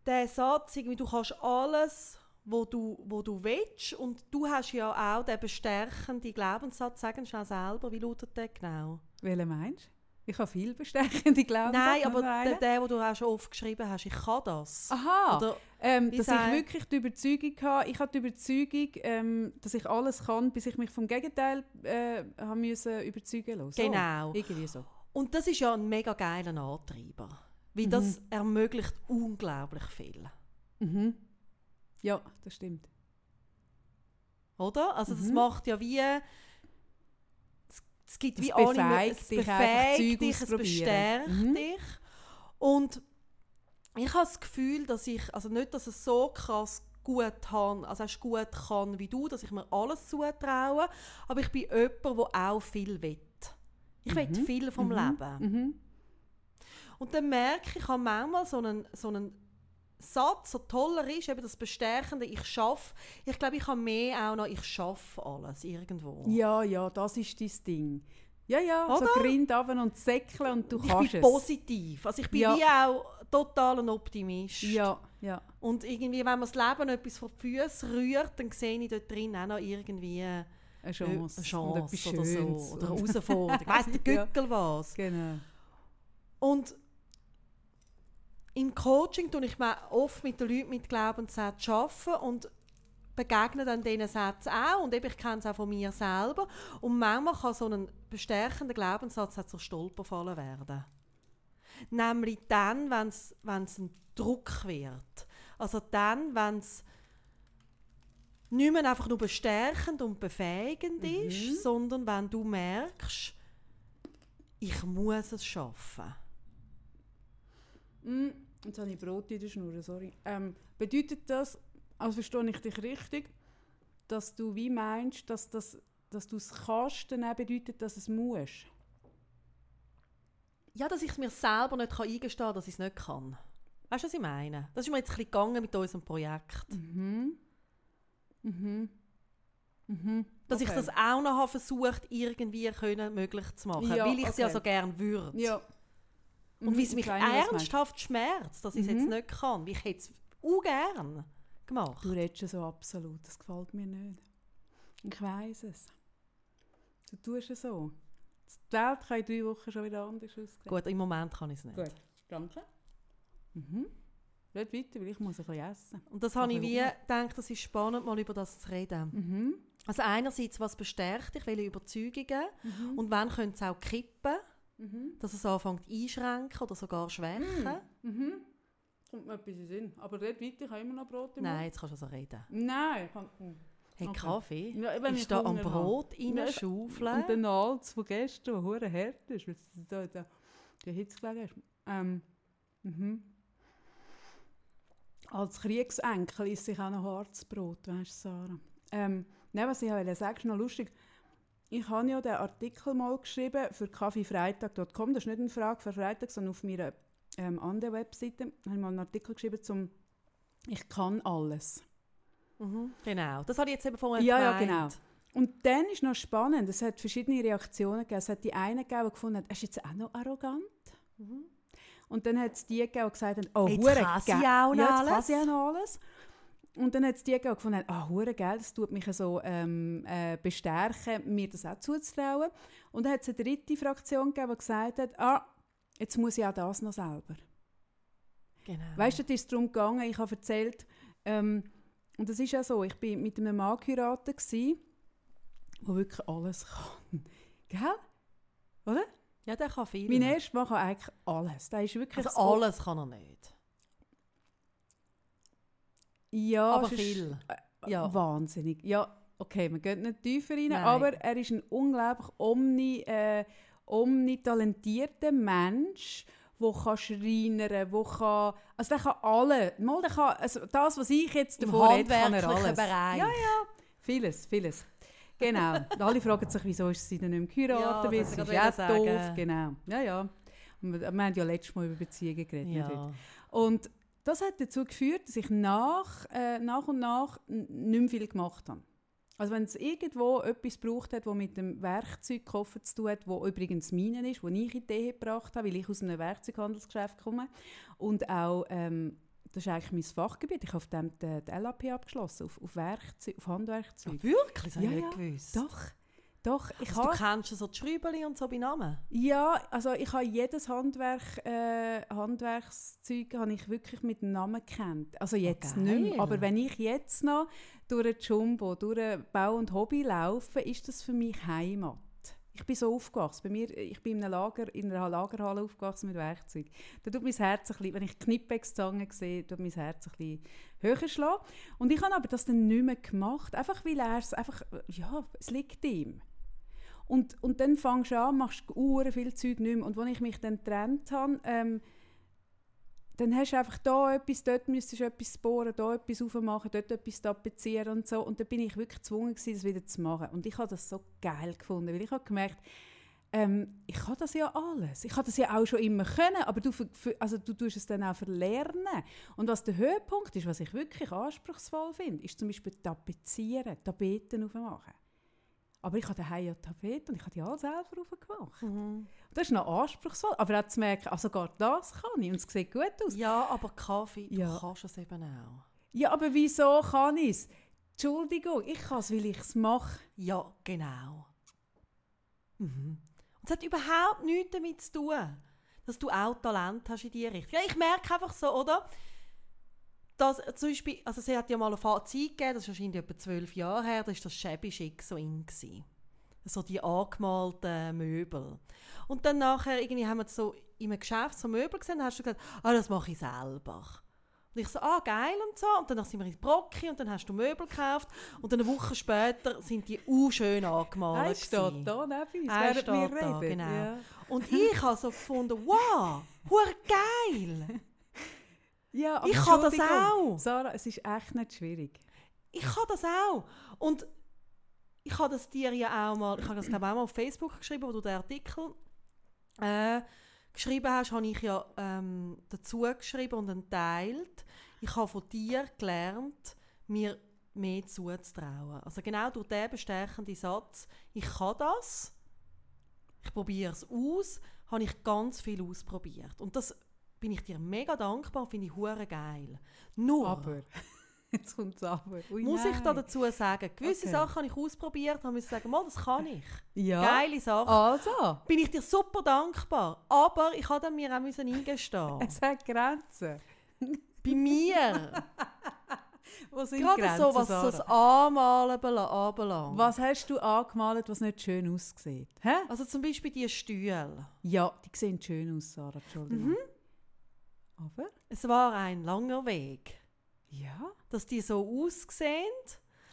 den Satz, irgendwie, du kannst alles, wo du, wo du willst und du hast ja auch den bestärkenden Glaubenssatz, sagen schnell selber, wie lautet der genau? Welchen meinst du? Ich habe viel bestechende Glaubenssatz. Nein, aber der, der, den du auch schon oft geschrieben hast, ich kann das. Aha. Oder, Ähm, dass ich wirklich die Überzeugung habe, ich habe die Überzeugung, ähm, dass ich alles kann, bis ich mich vom Gegenteil äh, haben müssen überzeugen lassen. So. Genau. Irgendwie so. Und das ist ja ein mega geiler Antreiber. Weil Mhm. das ermöglicht unglaublich viel. Mhm. Ja, das stimmt. Oder? Also das Mhm. macht ja wie... Es, es gibt Das wie alle... Es befähigt dich, es bestärkt Mhm. dich. Und ich habe das Gefühl, dass ich... Also nicht, dass es so krass gut habe, also erst gut kann wie du, dass ich mir alles zutraue, aber ich bin jemand, der auch viel will. Ich will Mhm. viel vom Mhm. Leben. Mhm. Und dann merke ich, ich habe manchmal so einen, so einen Satz, so toller ist, eben das Bestärkende, ich schaffe. Ich glaube, ich habe mehr auch noch, ich schaffe alles irgendwo. Ja, ja, das ist dein Ding. Ja, ja, Oder? so Grind und säckeln und du ich kannst bin es. positiv. Also ich bin Ja. wie auch total ein Optimist. Ja, ja. Und irgendwie, wenn mir das Leben etwas vor die Füße rührt, dann sehe ich dort drin auch noch irgendwie Eine eine Chance. Chance, und etwas oder so. Oder eine Herausforderung. Ich weiss der Ja. Gückel was. Genau. Und im Coaching tue ich mir oft mit den Leuten mit Glaubenssätzen arbeiten und begegne dann diesen Sätzen auch. Und eben, ich kenne es auch von mir selber. Und manchmal kann so ein bestärkender Glaubenssatz auch zur Stolperfalle werden. Nämlich dann, wenn es ein Druck wird. Also dann, wenn es nicht mehr einfach nur bestärkend und befähigend ist, sondern wenn du merkst, ich muss es schaffen. Mm, jetzt habe ich Brot in der Schnur, sorry. Ähm, bedeutet das, also verstehe ich dich richtig, dass du wie meinst, dass, das, dass du es kannst, dann auch bedeutet, dass es musst? Ja, dass ich es mir selber nicht kann eingestehen kann, dass ich es nicht kann. Weißt du, was ich meine? Das ist mir jetzt ein bisschen gegangen mit unserem Projekt. Mhm. Mhm. Mhm. Dass ich Okay. das auch noch habe versucht, irgendwie können möglich zu machen. Ja, weil ich es ja so gerne würde. Ja. Und wie es mich Ich ernsthaft schmerzt, dass ich es Mhm. jetzt nicht kann. Weil ich hätte es auch gern gemacht. Du redest ja so absolut, das gefällt mir nicht. Ich weiß es. Du tust es so. Die Welt kann in drei Wochen schon wieder anders aussehen. Gut, im Moment kann ich es nicht. Gut, danke. Mhm. Red weiter, weil ich muss ein bisschen essen. Und das habe ich Okay, wie gedacht, das ist spannend, mal über das zu reden. Mhm. Also einerseits, was bestärkt dich, welche Überzeugungen Mhm. und wann könnte es auch kippen, Mhm. dass es anfängt einschränken oder sogar schwächen. Mhm. Kommt mir etwas in den Sinn. Aber red weiter, ich habe immer noch Brot im Nein, Mund. jetzt kannst du also reden. Nein, ich kann... Hey, Okay. Kaffee? Ja, ich ist da am habe. Brot reinschaufeln? Und der Nals von gestern, der hure hart ist, weil es da in der Hitze gelegen ist. Ähm, mhm. Als Kriegsenkel isst sich auch noch Harzbrot, weißt du, Sarah. Ähm, nein, was ich wollte sagen, ist noch lustig. Ich habe ja den Artikel mal geschrieben für kaffeefreitag.com. Das ist nicht eine Frage für Freitag, sondern auf meiner ähm, anderen Webseite habe ich mal einen Artikel geschrieben zum «Ich kann alles». Mhm, genau, das habe ich jetzt eben vorher Ja, ja, gemeint. Und dann ist noch spannend, es hat verschiedene Reaktionen gegeben. Es hat die eine gegeben, die gefunden hat, er ist jetzt auch noch arrogant. Mhm. Und dann hat es die gegeben, die gesagt haben, oh, Jetzt hure kann sie auch noch ja, jetzt kann alles. sie auch noch alles. Und dann hat es die gegeben, die gefunden haben, ah, hure geil, das tut mich so ähm, äh, bestärken, mir das auch zuzutrauen. Und dann hat es eine dritte Fraktion gegeben, die gesagt hat, ah, jetzt muss ich auch das noch selber. Genau. Weißt du, es ist darum gegangen, ich habe erzählt, ähm, und das ist ja so, ich bin mit einem Mann geheiratet, der wirklich alles kann. Gell? Oder? ja, der kann viel. Mein erster Mann kann eigentlich alles. Der ist wirklich also so- alles kann er nicht. Ja, aber viel. äh, Ja. Wahnsinnig. Ja, okay, wir gehen nicht tiefer rein, Nein. aber er ist ein unglaublich omni, äh, omnitalentierter Mensch, der kann schreinern, wo kann, also der kann alle, mal der kann, also das, was ich jetzt Im davon rede, kann er alles. Bereich. Ja, ja, vieles, vieles. Genau. Alle fragen sich, wieso ist sie denn nicht mehr geheiratet? Ja, das ist ja doof. Genau. Ja, ja. Wir, wir haben ja letztes Mal über Beziehungen geredet. Ja. Und das hat dazu geführt, dass ich nach, äh, nach und nach nicht mehr viel gemacht habe. Also wenn es irgendwo etwas gebraucht hat, das mit dem Werkzeugkoffer zu tun hat, wo übrigens meinen ist, wo ich Idee gebracht habe, weil ich aus einem Werkzeughandelsgeschäft komme und auch, ähm, das ist eigentlich mein Fachgebiet, ich habe auf dem die, die LAP abgeschlossen, auf, auf, Werkzeug, auf Handwerkzeug. Ja, wirklich? Das habe ich Ja, nicht ja. gewusst. Doch, doch, ich Also, habe... du kennst so die Schräubeli und so bei Namen? Ja, also ich habe jedes Handwerk, äh, Handwerkszeug habe ich wirklich mit Namen kennt. Also jetzt geil. nicht mehr. Aber wenn ich jetzt noch durch ein Jumbo, durch ein Bau und Hobby laufe, ist das für mich Heimat. Ich bin so aufgewachsen. Bei mir, ich bin in, einem Lager, in einer Lagerhalle aufgewachsen mit Werkzeug. Da tut mein Herz ein bisschen, wenn ich Knippexzangen sehe, tut mein Herz ein bisschen höher schlagen. Und ich habe aber das dann nicht mehr gemacht, einfach weil er es einfach, ja, es liegt ihm. Und, und dann fängst du an, machst uhren viel Zeug nicht mehr. Und als ich mich dann getrennt habe, ähm, dann hast du einfach da etwas, dort müsstest du etwas bohren, da etwas aufmachen, dort etwas tapezieren und so. Und dann bin ich wirklich gezwungen, gewesen, das wieder zu machen. Und ich habe das so geil gefunden, weil ich habe gemerkt, ähm, ich kann das ja alles. Ich habe das ja auch schon immer können, aber du, also du tust es dann auch verlernen. Und was der Höhepunkt ist, was ich wirklich anspruchsvoll finde, ist zum Beispiel Tapezieren, Tapeten aufmachen. Aber ich habe daheim ja Tapeten und ich habe die alle selber aufgemacht. Mhm. Das ist noch anspruchsvoll, aber auch zu merken, also sogar das kann ich und es sieht gut aus. Ja, aber Kaffee, du Ja. kannst es eben auch. Ja, aber wieso kann ich es? Entschuldigung, ich kann es, weil ich es mache. Ja, genau. Mhm. Und es hat überhaupt nichts damit zu tun, dass du auch Talent hast in diese Richtung. Ja, ich merke einfach so, oder? Dass zum Beispiel, also sie hat ja mal eine Zeit gegeben, das ist wahrscheinlich etwa zwölf Jahre her, da war das Shabby Chic so in. Gewesen. So die angemalten Möbel. Und dann nachher irgendwie haben wir so in einem Geschäft so Möbel gesehen, dann hast du gesagt, ah, das mache ich selber. Und ich so, ah, geil und so. Und dann sind wir ins Brocki und dann hast du Möbel gekauft. Und eine Woche später sind die u schön angemalt. Er steht da neben uns, Er steht da, reden. genau. Ja. Und ich habe so gefunden, wow, geil. Ja, Ich kann das auch. Sarah, es ist echt nicht schwierig. Ich kann das auch. Und ich habe das dir ja auch mal, ich habe das glaube auch mal auf Facebook geschrieben, wo du den Artikel äh, geschrieben hast, habe ich ja ähm, dazu geschrieben und entteilt. Ich habe von dir gelernt, mir mehr zuzutrauen. Also genau durch diesen bestärkenden Satz, ich kann das, ich probiere es aus, habe ich ganz viel ausprobiert. Und das bin ich dir mega dankbar, finde ich hure geil. Nur, Aber, jetzt kommt es aber. Ui, muss ich da nein. dazu sagen, gewisse Okay. Sachen habe ich ausprobiert und muss sagen, mal, das kann ich. Ja, Geile Sache. also, Bin ich dir super dankbar. Aber ich habe mir auch müssen eingestehen. es hat Grenzen. Bei mir. Wo sind Gerade Grenzen, so, was so Sarah? das Anmalen bela- anbelangt. Was hast du angemalt, was nicht schön aussieht? Hä? Also zum Beispiel die Stühle. Ja, die sehen schön aus, Sarah, Entschuldigung. Mhm. Aber, Es war ein langer Weg, ja. dass die so aussehen.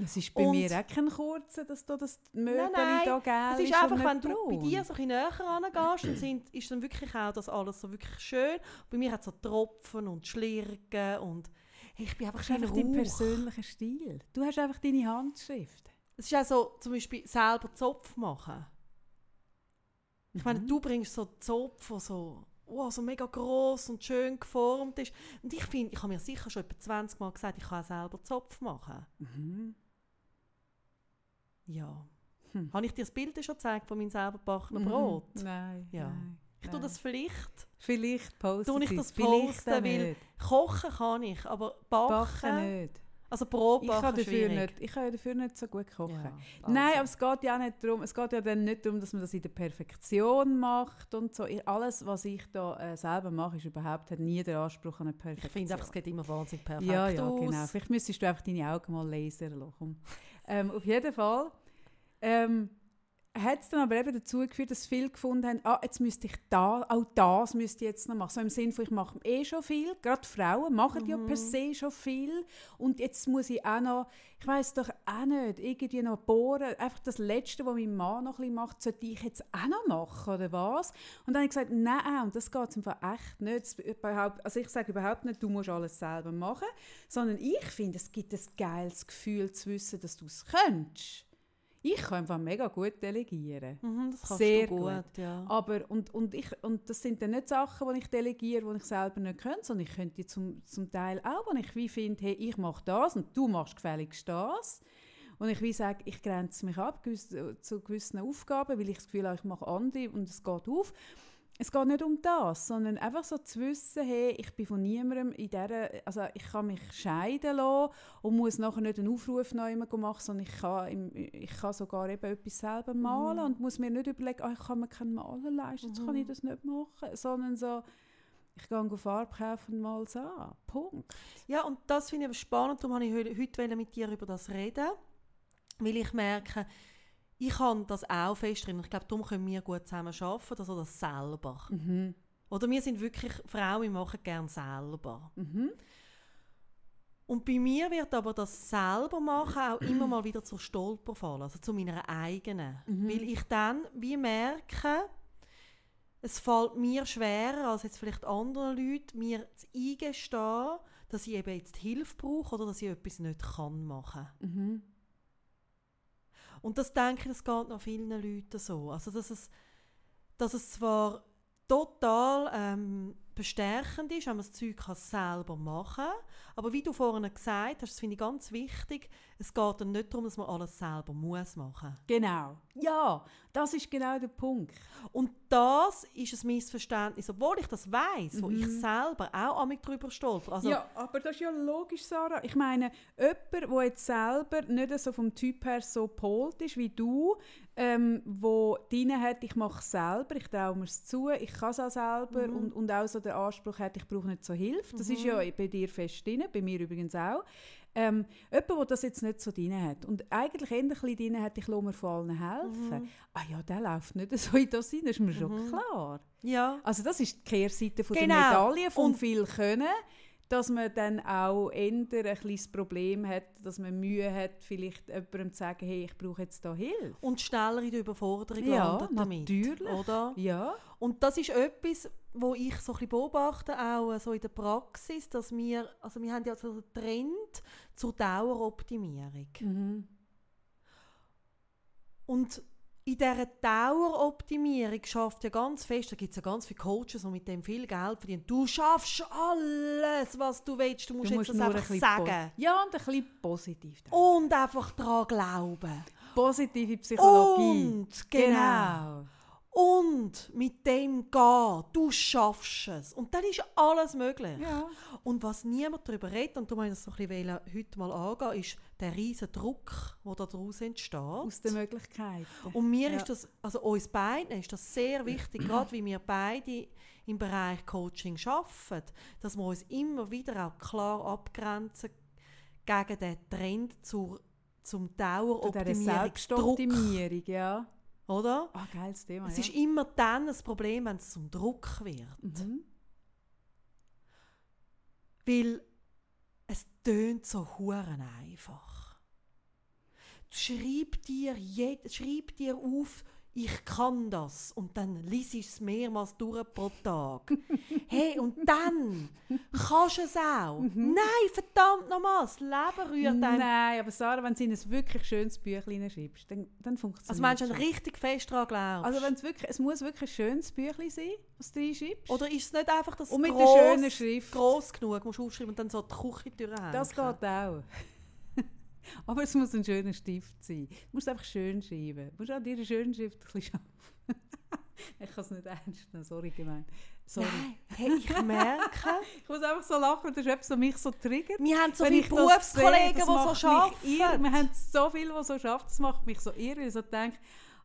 Es ist bei Und- mir auch kein kurzer, dass da das Möbel da gel Es ist und einfach, wenn du bei dir so ein bisschen näher rangehst, dann sind, ist dann wirklich auch das alles so wirklich schön. Bei mir hat es so Tropfen und Schlirgen und hey, ich bin einfach ist einfach dein persönlicher Stil. Du hast einfach deine Handschrift. Es ist auch so, zum Beispiel selber Zopf machen. Ich meine, Mhm. du bringst so Zopf, der so, wow, so mega gross und schön geformt ist. Und ich finde, ich habe mir sicher schon etwa 20 Mal gesagt, ich kann selber Zopf machen. Mhm. Ja. Hm. Habe ich dir das Bild schon gezeigt von meinem selber gebackenen Mhm. Brot? Nein. Ja. Nein. Ich tue das vielleicht. Vielleicht posten Tue ich das posten, weil. Kochen kann ich, aber backen, Backen nicht. Also Brot Ich kann, dafür schwierig. nicht, ich kann ja dafür nicht so gut kochen. Ja, Nein, also. aber es geht ja nicht darum, es geht ja dann nicht darum, dass man das in der Perfektion macht und so. Alles, was ich da äh, selber mache, ist überhaupt, hat nie den Anspruch an eine Perfektion. Ich finde einfach, es geht immer wahnsinnig perfekt Ja, ja, aus. genau. Vielleicht müsstest du einfach deine Augen mal lasern lassen. Ähm, auf jeden Fall ähm, hat es dann aber eben dazu geführt, dass viele gefunden haben, ah, jetzt müsste ich da, auch das müsste ich jetzt noch machen. So im Sinne von, ich mache eh schon viel. Gerade Frauen machen ja Mhm. per se schon viel. Und jetzt muss ich auch noch, ich weiß doch auch nicht, irgendwie noch bohren. Einfach das Letzte, was mein Mann noch ein bisschen macht, sollte ich jetzt auch noch machen, oder was? Und dann habe ich gesagt, nein, und das geht einfach echt nicht. Überhaupt, also ich sage überhaupt nicht, du musst alles selber machen, sondern ich finde, es gibt ein geiles Gefühl zu wissen, dass du es könntest. Ich kann einfach mega gut delegieren. Mhm, das kannst Sehr du gut, gut. ja. Aber, und, und, ich, und das sind dann nicht Sachen, die ich delegiere, die ich selber nicht könnte, sondern ich könnte die zum, zum Teil auch, wo ich wie finde, hey, ich mache das und du machst gefälligst das. Und ich wie sage, ich grenze mich ab gewiss, zu gewissen Aufgaben, weil ich das Gefühl habe, ich mache andere und es geht auf. Es geht nicht um das, sondern einfach so zu wissen, hey, ich bin von niemandem in dieser, also ich kann mich scheiden lassen und muss nachher nicht einen Aufruf neu machen, sondern ich kann, ich kann sogar eben etwas selber malen und muss mir nicht überlegen, ah, ich kann mir keinen Maler leisten, jetzt kann ich das nicht machen, sondern so, ich gehe Farbe kaufen und mal es an. Punkt. Ja, und das finde ich aber spannend, darum wollte ich heute- heute mit dir über das reden, weil ich merke, ich kann das auch fest drin. Ich glaube, darum können wir gut zusammen arbeiten, also das selber. Mhm. Oder wir sind wirklich Frauen, wir machen gerne selber. Mhm. Und bei mir wird aber das selber machen auch immer mal wieder zur Stolperfall, also zu meiner eigenen. Mhm. Weil ich dann wie merke, es fällt mir schwerer als jetzt vielleicht anderen Leuten, mir zu eingestehen, dass ich eben jetzt Hilfe brauche oder dass ich etwas nicht kann machen. Mhm. Und das denke ich, das geht noch vielen Leuten so. Also dass es, dass es zwar total ähm, bestärkend ist, wenn man das Zeug kann selber machen kann, aber wie du vorhin gesagt hast, das finde ich ganz wichtig, es geht dann nicht darum, dass man alles selber muss machen. Genau. Ja, das ist genau der Punkt. Und das ist ein Missverständnis, obwohl ich das weiß, wo Mhm. ich selber auch amig drüber stolper. Also, ja, aber das ist ja logisch, Sarah. Ich meine, jemand, der jetzt selber nicht so vom Typ her so polt ist wie du, ähm, wo drin hat, ich mache es selber, ich traue mir es zu, ich kann es auch selber Mhm. und, und auch so den Anspruch hat, ich brauche nicht so Hilfe. Das ist ja bei dir fest drin, bei mir übrigens auch. Ähm, jemand, der das jetzt nicht so drin hat und eigentlich eher ein bisschen drin hat, ich lasse mir von allen helfen. Mhm. Ah ja, der läuft nicht so in das rein, das ist mir schon Mhm. klar. ja. Also das ist die Kehrseite von Genau. der Medaille vom Und- viel können, dass man dann auch eher ein kleines Problem hat, dass man Mühe hat, vielleicht jemandem zu sagen, hey, ich brauche jetzt da Hilfe. Und schneller in der Überforderung Ja, landet damit. natürlich. Oder? Ja. Und das ist etwas, wo ich so ein bisschen beobachte, auch äh, so in der Praxis, dass wir, also wir haben ja so einen Trend zur Daueroptimierung. Mhm. Und in dieser Daueroptimierung schafft ja ganz fest, da gibt es ja ganz viele Coaches, die mit dem viel Geld verdienen. Du schaffst alles, was du willst, du musst, Du musst jetzt das ein einfach bisschen sagen. Ja, und ein bisschen positiv. denken. Und einfach daran glauben. Positive Psychologie. Und, genau. Und mit dem gehen. Du schaffst es. Und dann ist alles möglich. Ja. Und was niemand darüber redet, und du meinst das so ein bisschen heute mal angehen, ist der riesen Druck, der daraus entsteht. Aus den Möglichkeiten. Und mir Ja. ist das, also uns beiden ist das sehr wichtig, gerade wie wir beide im Bereich Coaching arbeiten, dass wir uns immer wieder auch klar abgrenzen gegen den Trend zur, zum Zu Daueroptimierungsdruck. Selbstoptimierung, ja. Oder? Ah, geiles Thema, Es ja. ist immer dann ein Problem, wenn es zum Druck wird. Mhm. Weil es tönt so huren einfach. schreib dir, je, schreib dir auf, ich kann das. Und dann liest es mehrmals durch pro Tag. hey, und dann kannst du es auch. Nein, verdammt nochmal, das Leben rührt einem. Nein, aber Sarah, wenn du in ein wirklich schönes Büchlein schreibst, dann, dann funktioniert Also meinst du, es wenn du richtig fest daran glaubst? Also wenn's wirklich, es muss wirklich ein schönes Büchlein sein, was du reinschreibst. Oder ist es nicht einfach das und mit gross, der schönen Schrift. gross genug, musst du aufschreiben und dann so die Küchentür hängen? Das geht auch. Aber es muss ein schöner Stift sein. Du musst einfach schön schreiben. Du musst an deiner schönen Schrift ein bisschen arbeiten. ich kann es nicht ernst nehmen, sorry gemein. Sorry. Nein, hey, ich merke, Ich muss einfach so lachen, das ist etwas, was mich so triggert. wir haben so viele Berufskollegen, die so arbeiten. Wir haben so viele, die so arbeiten, das macht mich so irre, weil ich so denke,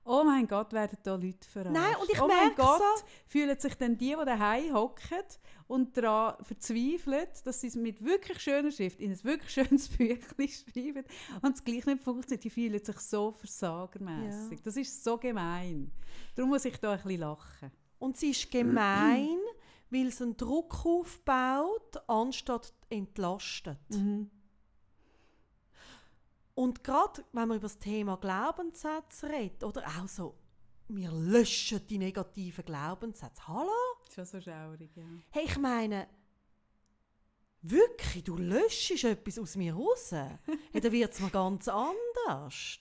oh mein Gott, werden da Leute verarscht. Nein, und ich oh mein Gott, so- fühlen sich dann die, die daheim hocken und daran verzweifeln, dass sie es mit wirklich schöner Schrift in ein wirklich schönes Büchlein schreiben und es gleich nicht funktioniert. Die fühlen sich so versagermässig. Ja. Das ist so gemein. Darum muss ich da ein bisschen lachen. Und sie ist gemein, weil es einen Druck aufbaut, anstatt entlastet. Und gerade wenn man über das Thema Glaubenssätze redet, oder auch so, wir löschen die negativen Glaubenssätze. Hallo? Schon so schaurig, ja. Hey, ich meine, wirklich, du löschst etwas aus mir raus? hey, dann wird es mal ganz anders.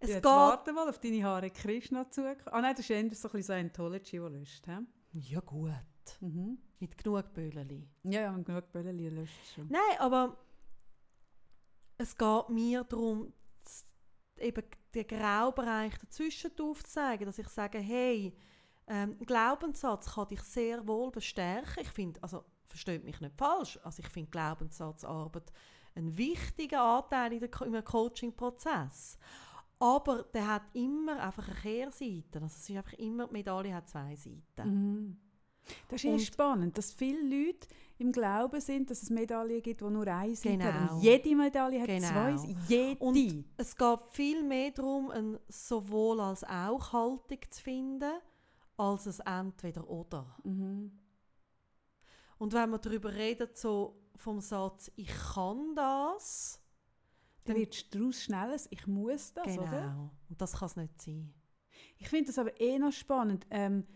Es Jetzt geht... warte mal auf deine Haare Krishna zu. Ah nein, das ist eher so ein bisschen so Anthology, die löscht. He? Ja gut, Mhm. mit genug Bölleli. Ja, ja, und genug Böllen löscht es schon. Nein, aber es geht mir darum, eben den Graubereich dazwischen aufzuzeigen, dass ich sage, hey, ähm, Glaubenssatz kann dich sehr wohl bestärken. Ich finde, also versteht mich nicht falsch, also ich finde Glaubenssatzarbeit einen wichtigen Anteil in der, im Coaching-Prozess. Aber der hat immer einfach eine Kehrseite. Also es ist einfach immer, die Medaille hat zwei Seiten. Mhm. Das ist Und- spannend, dass viele Leute im Glauben sind, dass es Medaillen gibt, die nur eine haben. Genau. Und jede Medaille hat Genau. zwei. Jede. Und es geht viel mehr darum, ein sowohl als auch Haltung zu finden, als ein Entweder oder. mhm. Und wenn wir darüber reden, so vom Satz «Ich kann das», Dann wird daraus schnell «Ich muss das», genau. oder? Und das kann es nicht sein. Ich finde das aber eh noch spannend. Ähm,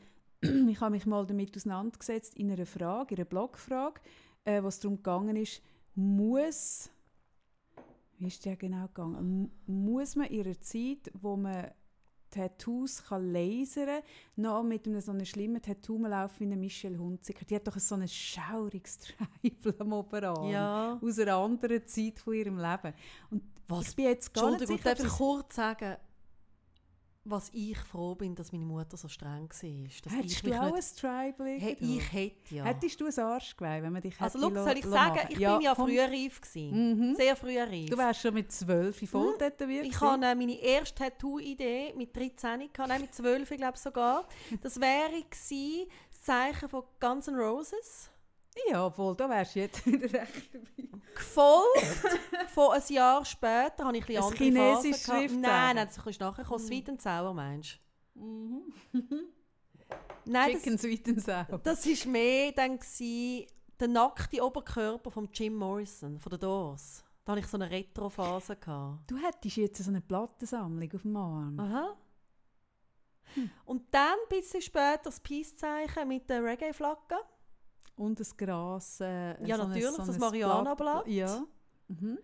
ich habe mich mal damit auseinandergesetzt in einer Frage, in einer Blogfrage, äh, wo es darum gegangen ist, muss, wie ist der genau gegangen, muss man in einer Zeit, wo man Tattoos kann lasern, noch mit einem so einem schlimmen Tattoo laufen wie eine Michelle Hunziker. Die hat doch so ein schauriges Treibel am Oberarm. Ja. Aus einer anderen Zeit von ihrem Leben. Und Was- ich bin jetzt gar nicht sicher, darf ich kurz sagen, was ich froh bin, dass meine Mutter so streng war. Dass Hättest ich du auch nicht, ein hey, irgendwo? ich hätte ja. Hättest du ein Arschgeweih, wenn man dich also, hätte schau, lo- soll ich sagen, ich bin ja komm. früher reif. Gewesen. Mhm. Sehr früh reif. Du wärst schon mit 12 voll Mhm. tätowiert. Ich habe äh, meine erste Tattoo-Idee mit 13, gehabt, nein, mit 12 glaube ich sogar. Das wäre gewesen, das Zeichen von Guns N' Roses. Ja, obwohl, da wärst du jetzt wieder recht dabei. Gefolgt von ein Jahr später habe ich ein bisschen andere gehabt. Schriftzeichen. Nein, nein, das ist nachher gekommen. Sweet and Sour, meinst Mhm. du? Nein, Chicken das, Sweet and Sour. das war mehr dann gewesen, der nackte Oberkörper von Jim Morrison, von den Doors. Da hatte ich so eine Retro-Phase. Du hättest jetzt so eine Plattensammlung auf dem Arm. Aha. Und dann ein bisschen später das Peace-Zeichen mit der Reggae-Flagge. Und das Gras. Äh, Ja, so ein- natürlich, so das ein Mariana-Blatt. Ja. Mhm.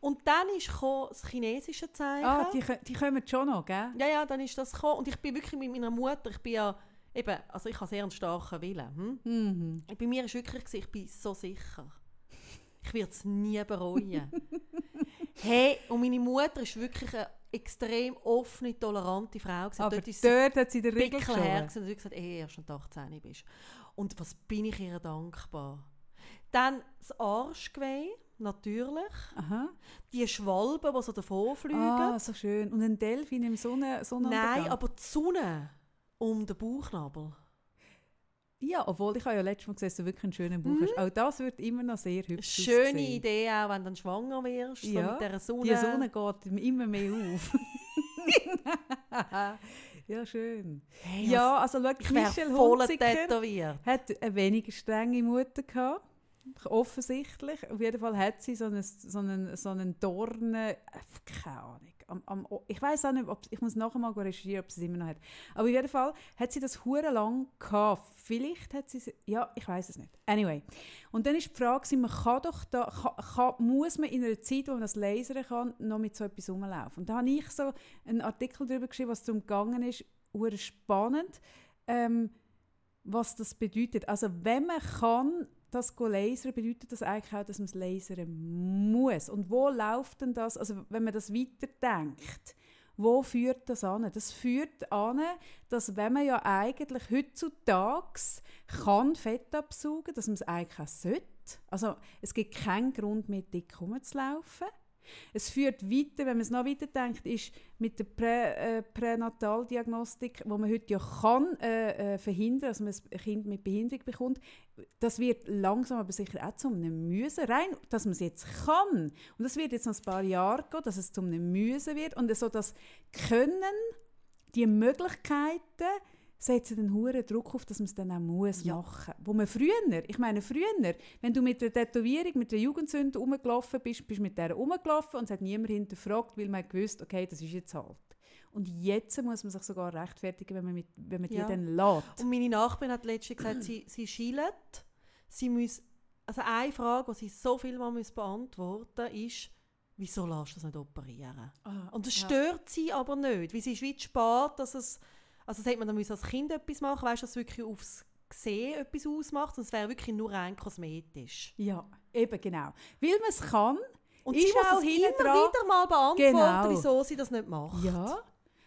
Und dann ist das chinesische Zeichen. Ah, die, die kommen schon noch, gell? ja, ja, dann ist das gekommen. Und ich bin wirklich mit meiner Mutter, ich bin ja, eben, also ich habe sehr einen starken Willen. Hm? Mhm. Bei mir war wirklich, ich bin so sicher. Ich werde es nie bereuen. hey, und meine Mutter ist wirklich eine extrem offene, tolerante Frau. gewesen. Aber Dort dort hat sie den Riegel geschoben. und hat gesagt, ey, erst wenn du 18 bist. Und was bin ich ihr dankbar. Dann das Arschgeweih, natürlich. Aha. Die Schwalben, die so davon fliegen. Ah, so schön. Und ein Delfin im Sonne, Sonnenuntergang. Nein, aber die Sonne um den Bauchnabel. Ja, obwohl ich habe ja letztes Mal gesehen, dass du wirklich einen schönen Bauch hast. Auch das wird immer noch sehr hübsch Schöne aussehen. Idee auch, wenn du dann schwanger wirst, so Ja, mit dieser Sonne. Die Sonne geht immer mehr auf. ja, schön. Hey, Ja, also schau, ich Michelle Hunziker hat eine weniger strenge Mutter gehabt. offensichtlich. Auf jeden Fall hat sie so einen, so einen, so einen Dornen, keine Ahnung. Am, am, ich weiß auch nicht, ob, ich muss nachher mal recherchieren, ob sie es immer noch hat. Aber auf jeden Fall hat sie das hure lang gehabt. Vielleicht hat sie es, ja, ich weiß es nicht. Anyway. Und dann ist die Frage, man kann doch da, kann, kann, muss man in einer Zeit, wo man das lasern kann, noch mit so etwas rumlaufen. Und da habe ich so einen Artikel darüber geschrieben, was darum gegangen ist, hure spannend, ähm, was das bedeutet. Also wenn man kann, das lasern, bedeutet das eigentlich auch, dass man es lasern muss. Und wo läuft denn das, also wenn man das weiterdenkt, wo führt das an? Das führt an, dass wenn man ja eigentlich heutzutage kann Fett absaugen, dass man es eigentlich auch sollte. Also es gibt keinen Grund mehr dick rumzulaufen. Es führt weiter, wenn man es noch weiter denkt, ist mit der Prä, äh, Pränataldiagnostik, wo man heute ja kann äh, äh, verhindern, dass man ein Kind mit Behinderung bekommt, das wird langsam aber sicher auch zu einem Müssen, rein, dass man es jetzt kann. Und das wird jetzt noch ein paar Jahre gehen, dass es zu einem Müssen wird und so das Können, die Möglichkeiten, setzen den hohen Druck auf, dass man es dann auch muss ja. machen. Wo man früher, ich meine früher, wenn du mit der Tätowierung, mit der Jugendsünde rumgelaufen bist, bist du mit der rumgelaufen und es hat niemand hinterfragt, weil man gewusst, okay, das ist jetzt halt. Und jetzt muss man sich sogar rechtfertigen, wenn man, mit, wenn man ja. die dann lässt. Und meine Nachbarin hat letztens gesagt, sie, sie schielt, sie muss, also eine Frage, die sie so viel mal beantworten muss, ist, wieso lässt du das nicht operieren? Ah, und das ja. stört sie aber nicht, weil sie ist wie spät, dass es also sagt man, dann muss als Kind etwas machen, weißt du, dass es wirklich aufs Gesehen etwas ausmacht, sonst wäre wirklich nur rein kosmetisch. Ja, eben genau. Weil man es kann, und ist sie muss es immer dran. wieder mal beantworten, genau. wieso sie das nicht macht. Ja,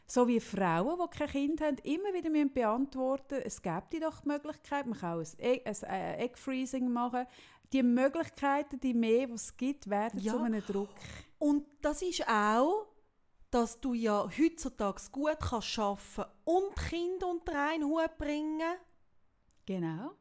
so wie Frauen, die kein Kind haben, immer wieder müssen beantworten es gibt doch die Möglichkeit, man kann auch ein, Egg, ein äh, Egg Freezing machen. Die Möglichkeiten, die mehr, die es gibt, werden ja. zu einem Druck. Und das ist auch dass du ja heutzutage gut kannst arbeiten und Kinder unter einen Hut bringen. Genau.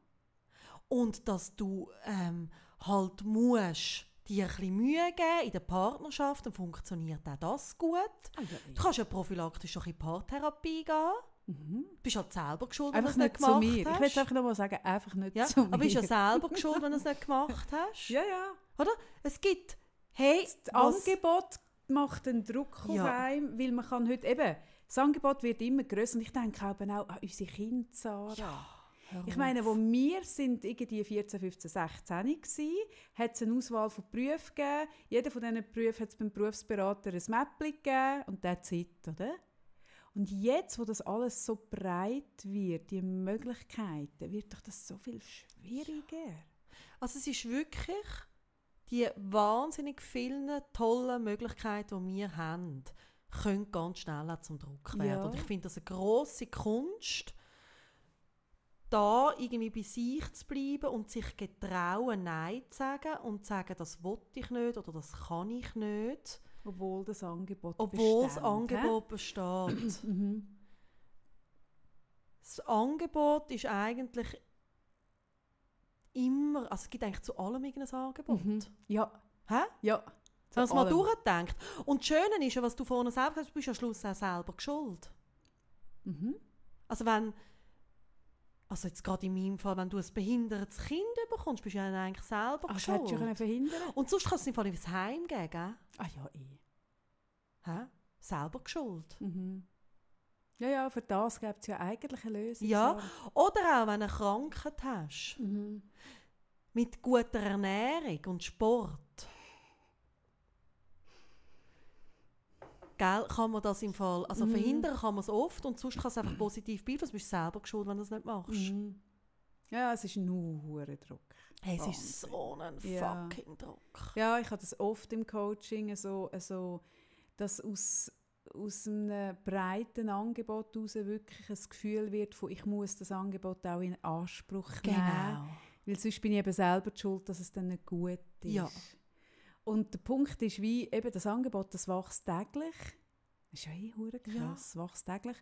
Und dass du ähm, halt musst dir ein bisschen Mühe geben in der Partnerschaft, dann funktioniert auch das gut. Ah, ja, Du kannst ja prophylaktisch auch in Paartherapie gehen. Mhm. Du bist halt selber geschuld, wenn du es nicht gemacht hast. Ich will einfach noch mal sagen, einfach nicht ja, zu mir. Aber bist ja selber geschuld, wenn du es nicht gemacht hast. Ja, ja. Oder? Es gibt, hey, das Angebot macht einen Druck ja. auf einem, weil man kann heute eben, das Angebot wird immer größer und ich denke auch an unsere Kinder, Sarah. Ja. Ich meine, wo wir sind irgendwie 14, 15, 16 waren, hat es eine Auswahl von Berufen gegeben. Jeder von diesen Berufen hat es beim Berufsberater ein Mäppchen gegeben und that's it, oder? Und jetzt, wo das alles so breit wird, die Möglichkeiten, wird doch das so viel schwieriger. Also es ist wirklich die wahnsinnig vielen tollen Möglichkeiten, die wir haben, können ganz schnell zum Druck werden. Ja. Und ich finde das eine grosse Kunst, da irgendwie bei sich zu bleiben und sich getrauen, Nein zu sagen und zu sagen, das will ich nicht oder das kann ich nicht. Obwohl das Angebot Obwohl besteht. das Angebot besteht. Mhm. das Angebot ist eigentlich immer, also es gibt eigentlich zu allem irgendein Angebot. Mhm. Ja. Hä? Ja. Wenn man mal durchdenkt. Und das Schöne ist ja, was du vorhin selber hast, du bist am Schluss auch selber geschuld. Mhm. Also wenn, also jetzt gerade in meinem Fall, wenn du ein behindertes Kind bekommst, bist du ja eigentlich selber Ach, schuld. Hättest du verhindern Und sonst kannst du es im Fall ins Heim geben, gell? Ah ja, eh. Hä? Selber geschuld. Mhm. Ja, ja, für das gibt es ja eigentlich eine Lösung. Ja, oder auch, wenn du eine Krankheit hast. Mhm. Mit guter Ernährung und Sport. Gell, kann man das im Fall, also mhm. verhindern kann man es oft und sonst kann es einfach positiv beeinflussen. Du bist selber geschuld, wenn du es nicht machst. Mhm. Ja, es ist nur ein Druck. Hey, es ist so ein ja. fucking Druck. Ja, ich habe das oft im Coaching, so, so dass aus aus einem breiten Angebot heraus wirklich ein Gefühl wird von, ich muss das Angebot auch in Anspruch nehmen. Genau. Weil sonst bin ich eben selber schuld, dass es dann nicht gut ist. Ja. Und der Punkt ist, wie eben das Angebot, das wächst täglich. Das ist ja eh krass, ja. wächst täglich.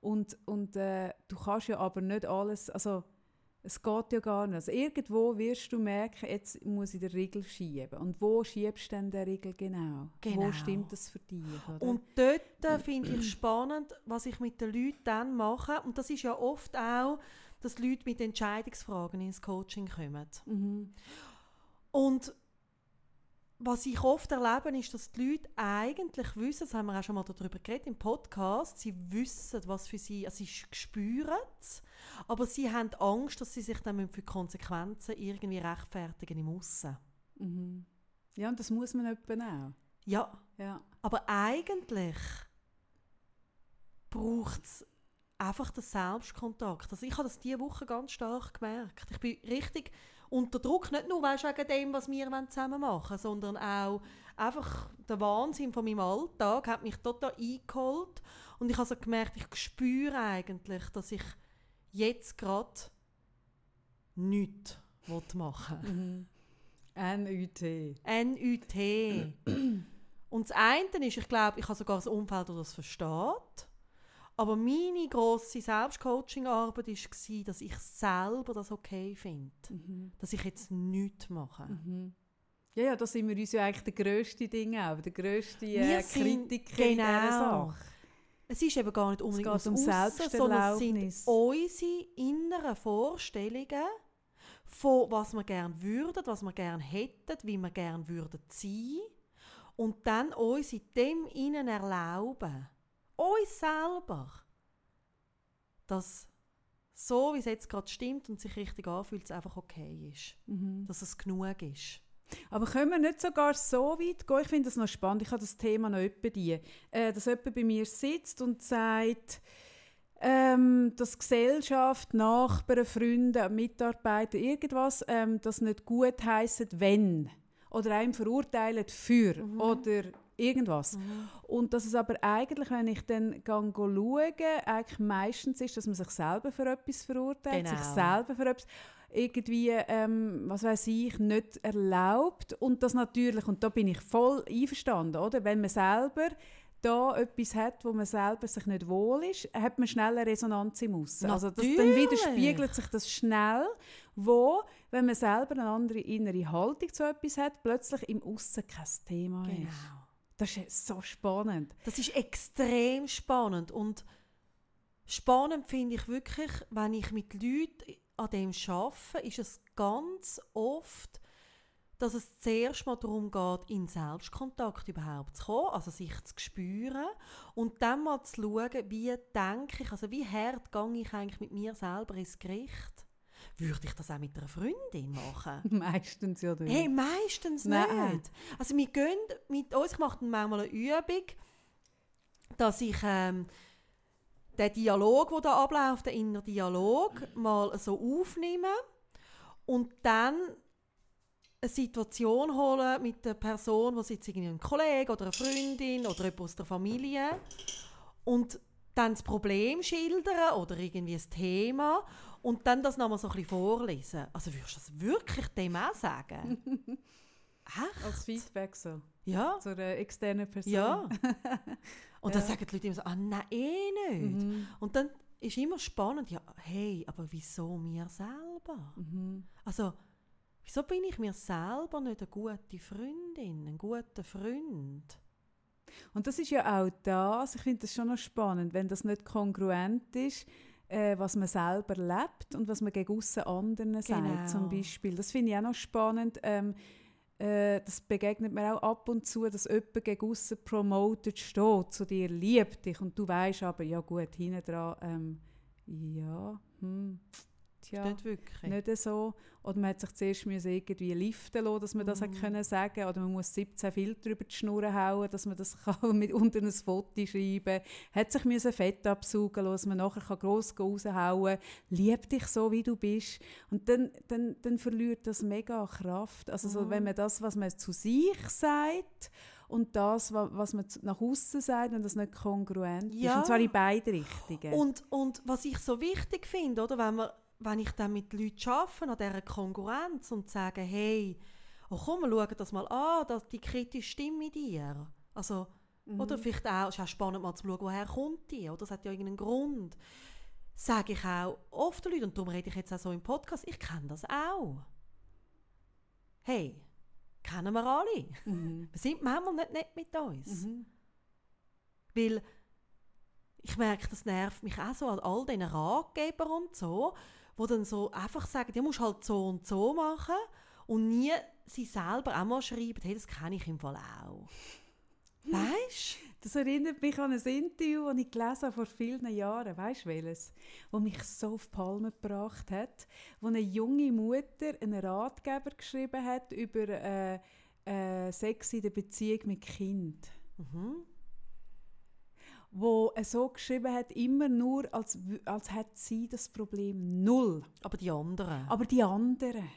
Und, und äh, du kannst ja aber nicht alles, also es geht ja gar nicht. Also irgendwo wirst du merken, jetzt muss ich den Riegel schieben. Und wo schiebst du denn den Riegel genau? genau. Wo stimmt das für dich? Oder? Und dort finde ich spannend, was ich mit den Leuten dann mache. Und das ist ja oft auch, dass Leute mit Entscheidungsfragen ins Coaching kommen. Mhm. Und was ich oft erlebe, ist, dass die Leute eigentlich wissen, das haben wir auch schon mal darüber geredet im Podcast, sie wissen, was für sie, also sie spüren es, aber sie haben Angst, dass sie sich dann für Konsequenzen irgendwie rechtfertigen im Aussen. Mhm. Ja, und das muss man etwa auch. Ja, Ja. aber eigentlich braucht es einfach den Selbstkontakt. Also ich habe das diese Woche ganz stark gemerkt. Ich bin richtig unter Druck, nicht nur weißt, wegen dem, was wir zusammen machen wollen, sondern auch einfach der Wahnsinn von meinem Alltag hat mich total eingeholt und ich habe so gemerkt, ich spüre eigentlich, dass ich jetzt gerade nichts machen NUT. NUT. Und das eine ist, ich glaube, ich habe sogar ein Umfeld, das das versteht. Aber meine grosse Selbstcoaching-Arbeit war, dass ich selber das okay finde. Dass ich jetzt nichts mache. Ja, ja, da sind wir uns ja eigentlich der grösste Ding auch, der grösste äh, Kritiker in dieser genau. Sache. Es ist eben gar nicht unbedingt ums um Aussen, sondern es sind unsere inneren Vorstellungen von was wir gerne würden, was wir gerne hätten, wie wir gerne würden sein und dann uns in dem innen erlauben, uns selber, dass so wie es jetzt gerade stimmt und sich richtig anfühlt, es einfach okay ist, Mhm. dass es genug ist. Aber können wir nicht sogar so weit gehen? Ich finde das noch spannend. Ich habe das Thema noch etwa die, äh, dass jemand bei mir sitzt und sagt, ähm, dass Gesellschaft, Nachbarn, Freunde, Mitarbeiter, irgendwas, ähm, das nicht gut heissen, wenn. Oder einem verurteilen für. Oder irgendwas. Und dass es aber eigentlich, wenn ich dann schaue, eigentlich meistens ist, dass man sich selber für etwas verurteilt, sich Genau. selber für etwas irgendwie, ähm, was weiß ich, nicht erlaubt. Und das natürlich, und da bin ich voll einverstanden, oder? Wenn man selber da etwas hat, wo man selber sich nicht wohl ist, hat man schnell eine Resonanz im Aussen. Also das, dann widerspiegelt sich das schnell, wo, wenn man selber eine andere innere Haltung zu etwas hat, plötzlich im Aussen kein Thema ist. Das ist so spannend. Das ist extrem spannend und spannend finde ich wirklich, wenn ich mit Leuten an dem arbeite, ist es ganz oft, dass es zuerst mal darum geht, in Selbstkontakt überhaupt zu kommen, also sich zu spüren und dann mal zu schauen, wie denke ich, also wie hart gehe ich eigentlich mit mir selber ins Gericht. Würde ich das auch mit einer Freundin machen? Meistens ja nicht. Hey, meistens Nein. nicht. Also wir gehen mit uns, ich mache dann manchmal eine Übung, dass ich ähm, den Dialog, der da abläuft, den inneren Dialog, mal so aufnehme und dann eine Situation holen mit der Person, die jetzt irgendwie ein Kollege oder eine Freundin oder jemand aus der Familie und dann das Problem schildern oder irgendwie ein Thema und dann das nochmal so ein bisschen vorlesen. Also würdest du das wirklich dem auch sagen? Echt? Als Feedback so. Ja. Zu einer externen Person. Ja. Und dann Ja. sagen die Leute immer so, ah nein, eh nicht. Mhm. Und dann ist immer spannend, ja, hey, aber wieso mir selber? Mhm. Also, wieso bin ich mir selber nicht eine gute Freundin, ein guter Freund? Und das ist ja auch das, ich finde das schon noch spannend, wenn das nicht kongruent ist, äh, was man selber lebt und was man gegen aussen anderen Genau. sagt, zum Beispiel. Das finde ich auch noch spannend. Ähm, äh, das begegnet mir auch ab und zu, dass jemand gegen aussen promotet steht, zu dir liebt dich und du weißt aber, ja gut, hinten dran, ähm, ja, hm, tja. Nicht wirklich. nicht so. Oder man hat sich zuerst müssen irgendwie liften lassen, dass man das Mhm. können sagen Oder man muss 17 Filter über die Schnur hauen, dass man das kann mit unter ein Foto schreiben Hat sich müssen Fett absaugen lassen, dass man nachher kann gross raushauen kann. Lieb dich so, wie du bist. Und dann, dann, dann verliert das mega Kraft. Also so, Mhm. wenn man das, was man zu sich sagt, und das, wa- was man nach außen sagt, wenn das nicht kongruent ist. Ja. Und zwar in beide Richtungen. Und, und was ich so wichtig finde, oder, wenn, wir, wenn ich dann mit Leuten arbeite, an dieser Konkurrenz und sage, hey, oh komm, wir schauen das mal an, dass die kritische Stimme in dir. Also, Oder vielleicht auch, es ist auch spannend mal zu schauen, woher kommt die, oder? Das hat ja irgendeinen Grund. Sage ich auch oft den Leuten, und darum rede ich jetzt auch so im Podcast, ich kenne das auch. Hey, kennen wir alle. Mhm. Wir sind manchmal nicht nett mit uns. Mhm. Weil ich merke, das nervt mich auch so an all diesen Ratgebern und so, wo dann so einfach sagen, du musst halt so und so machen und nie sie selber auch mal schreiben, hey, das kenne ich im Fall auch. Weißt Das erinnert mich an ein Interview, das ich gelesen habe vor vielen Jahren. Weißt du welches? Wo mich so auf die Palme gebracht hat. Wo eine junge Mutter einen Ratgeber geschrieben hat über äh, äh, Sex in der Beziehung mit Kind. Mhm. Wo er so geschrieben hat, immer nur, als, als hätte sie das Problem null. Aber die anderen. Aber die anderen,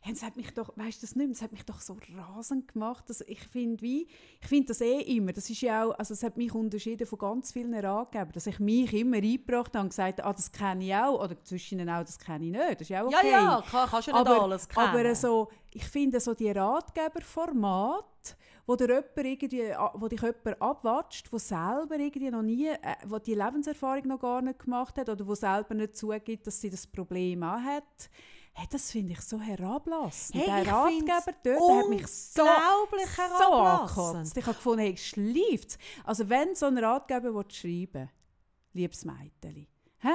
hey, das hat mich doch, weißt du das nicht das hat mich doch so rasend gemacht, dass ich finde, wie, ich finde das eh immer, das ist ja auch, also es hat mich unterschieden von ganz vielen Ratgebern, dass ich mich immer eingebracht habe und gesagt habe, ah, das kenne ich auch, oder zwischen ihnen auch, das kenne ich nicht, das ist ja auch ja, okay. ja, kann, kannst du nicht aber, alles kennen. aber so, ich finde so die Ratgeberformat, wo, der jemand irgendwie, a- wo dich jemand abwatscht, der selber irgendwie noch nie, äh, wo die Lebenserfahrung noch gar nicht gemacht hat oder wo selber nicht zugibt, dass sie das Problem auch hat, hey, das finde ich so herablassend. Hey, der Ratgeber dort der hat mich so, so angekotzt. Ich habe gefunden, hey, schleift Also wenn so ein Ratgeber will schreiben liebes Mädchen, hä?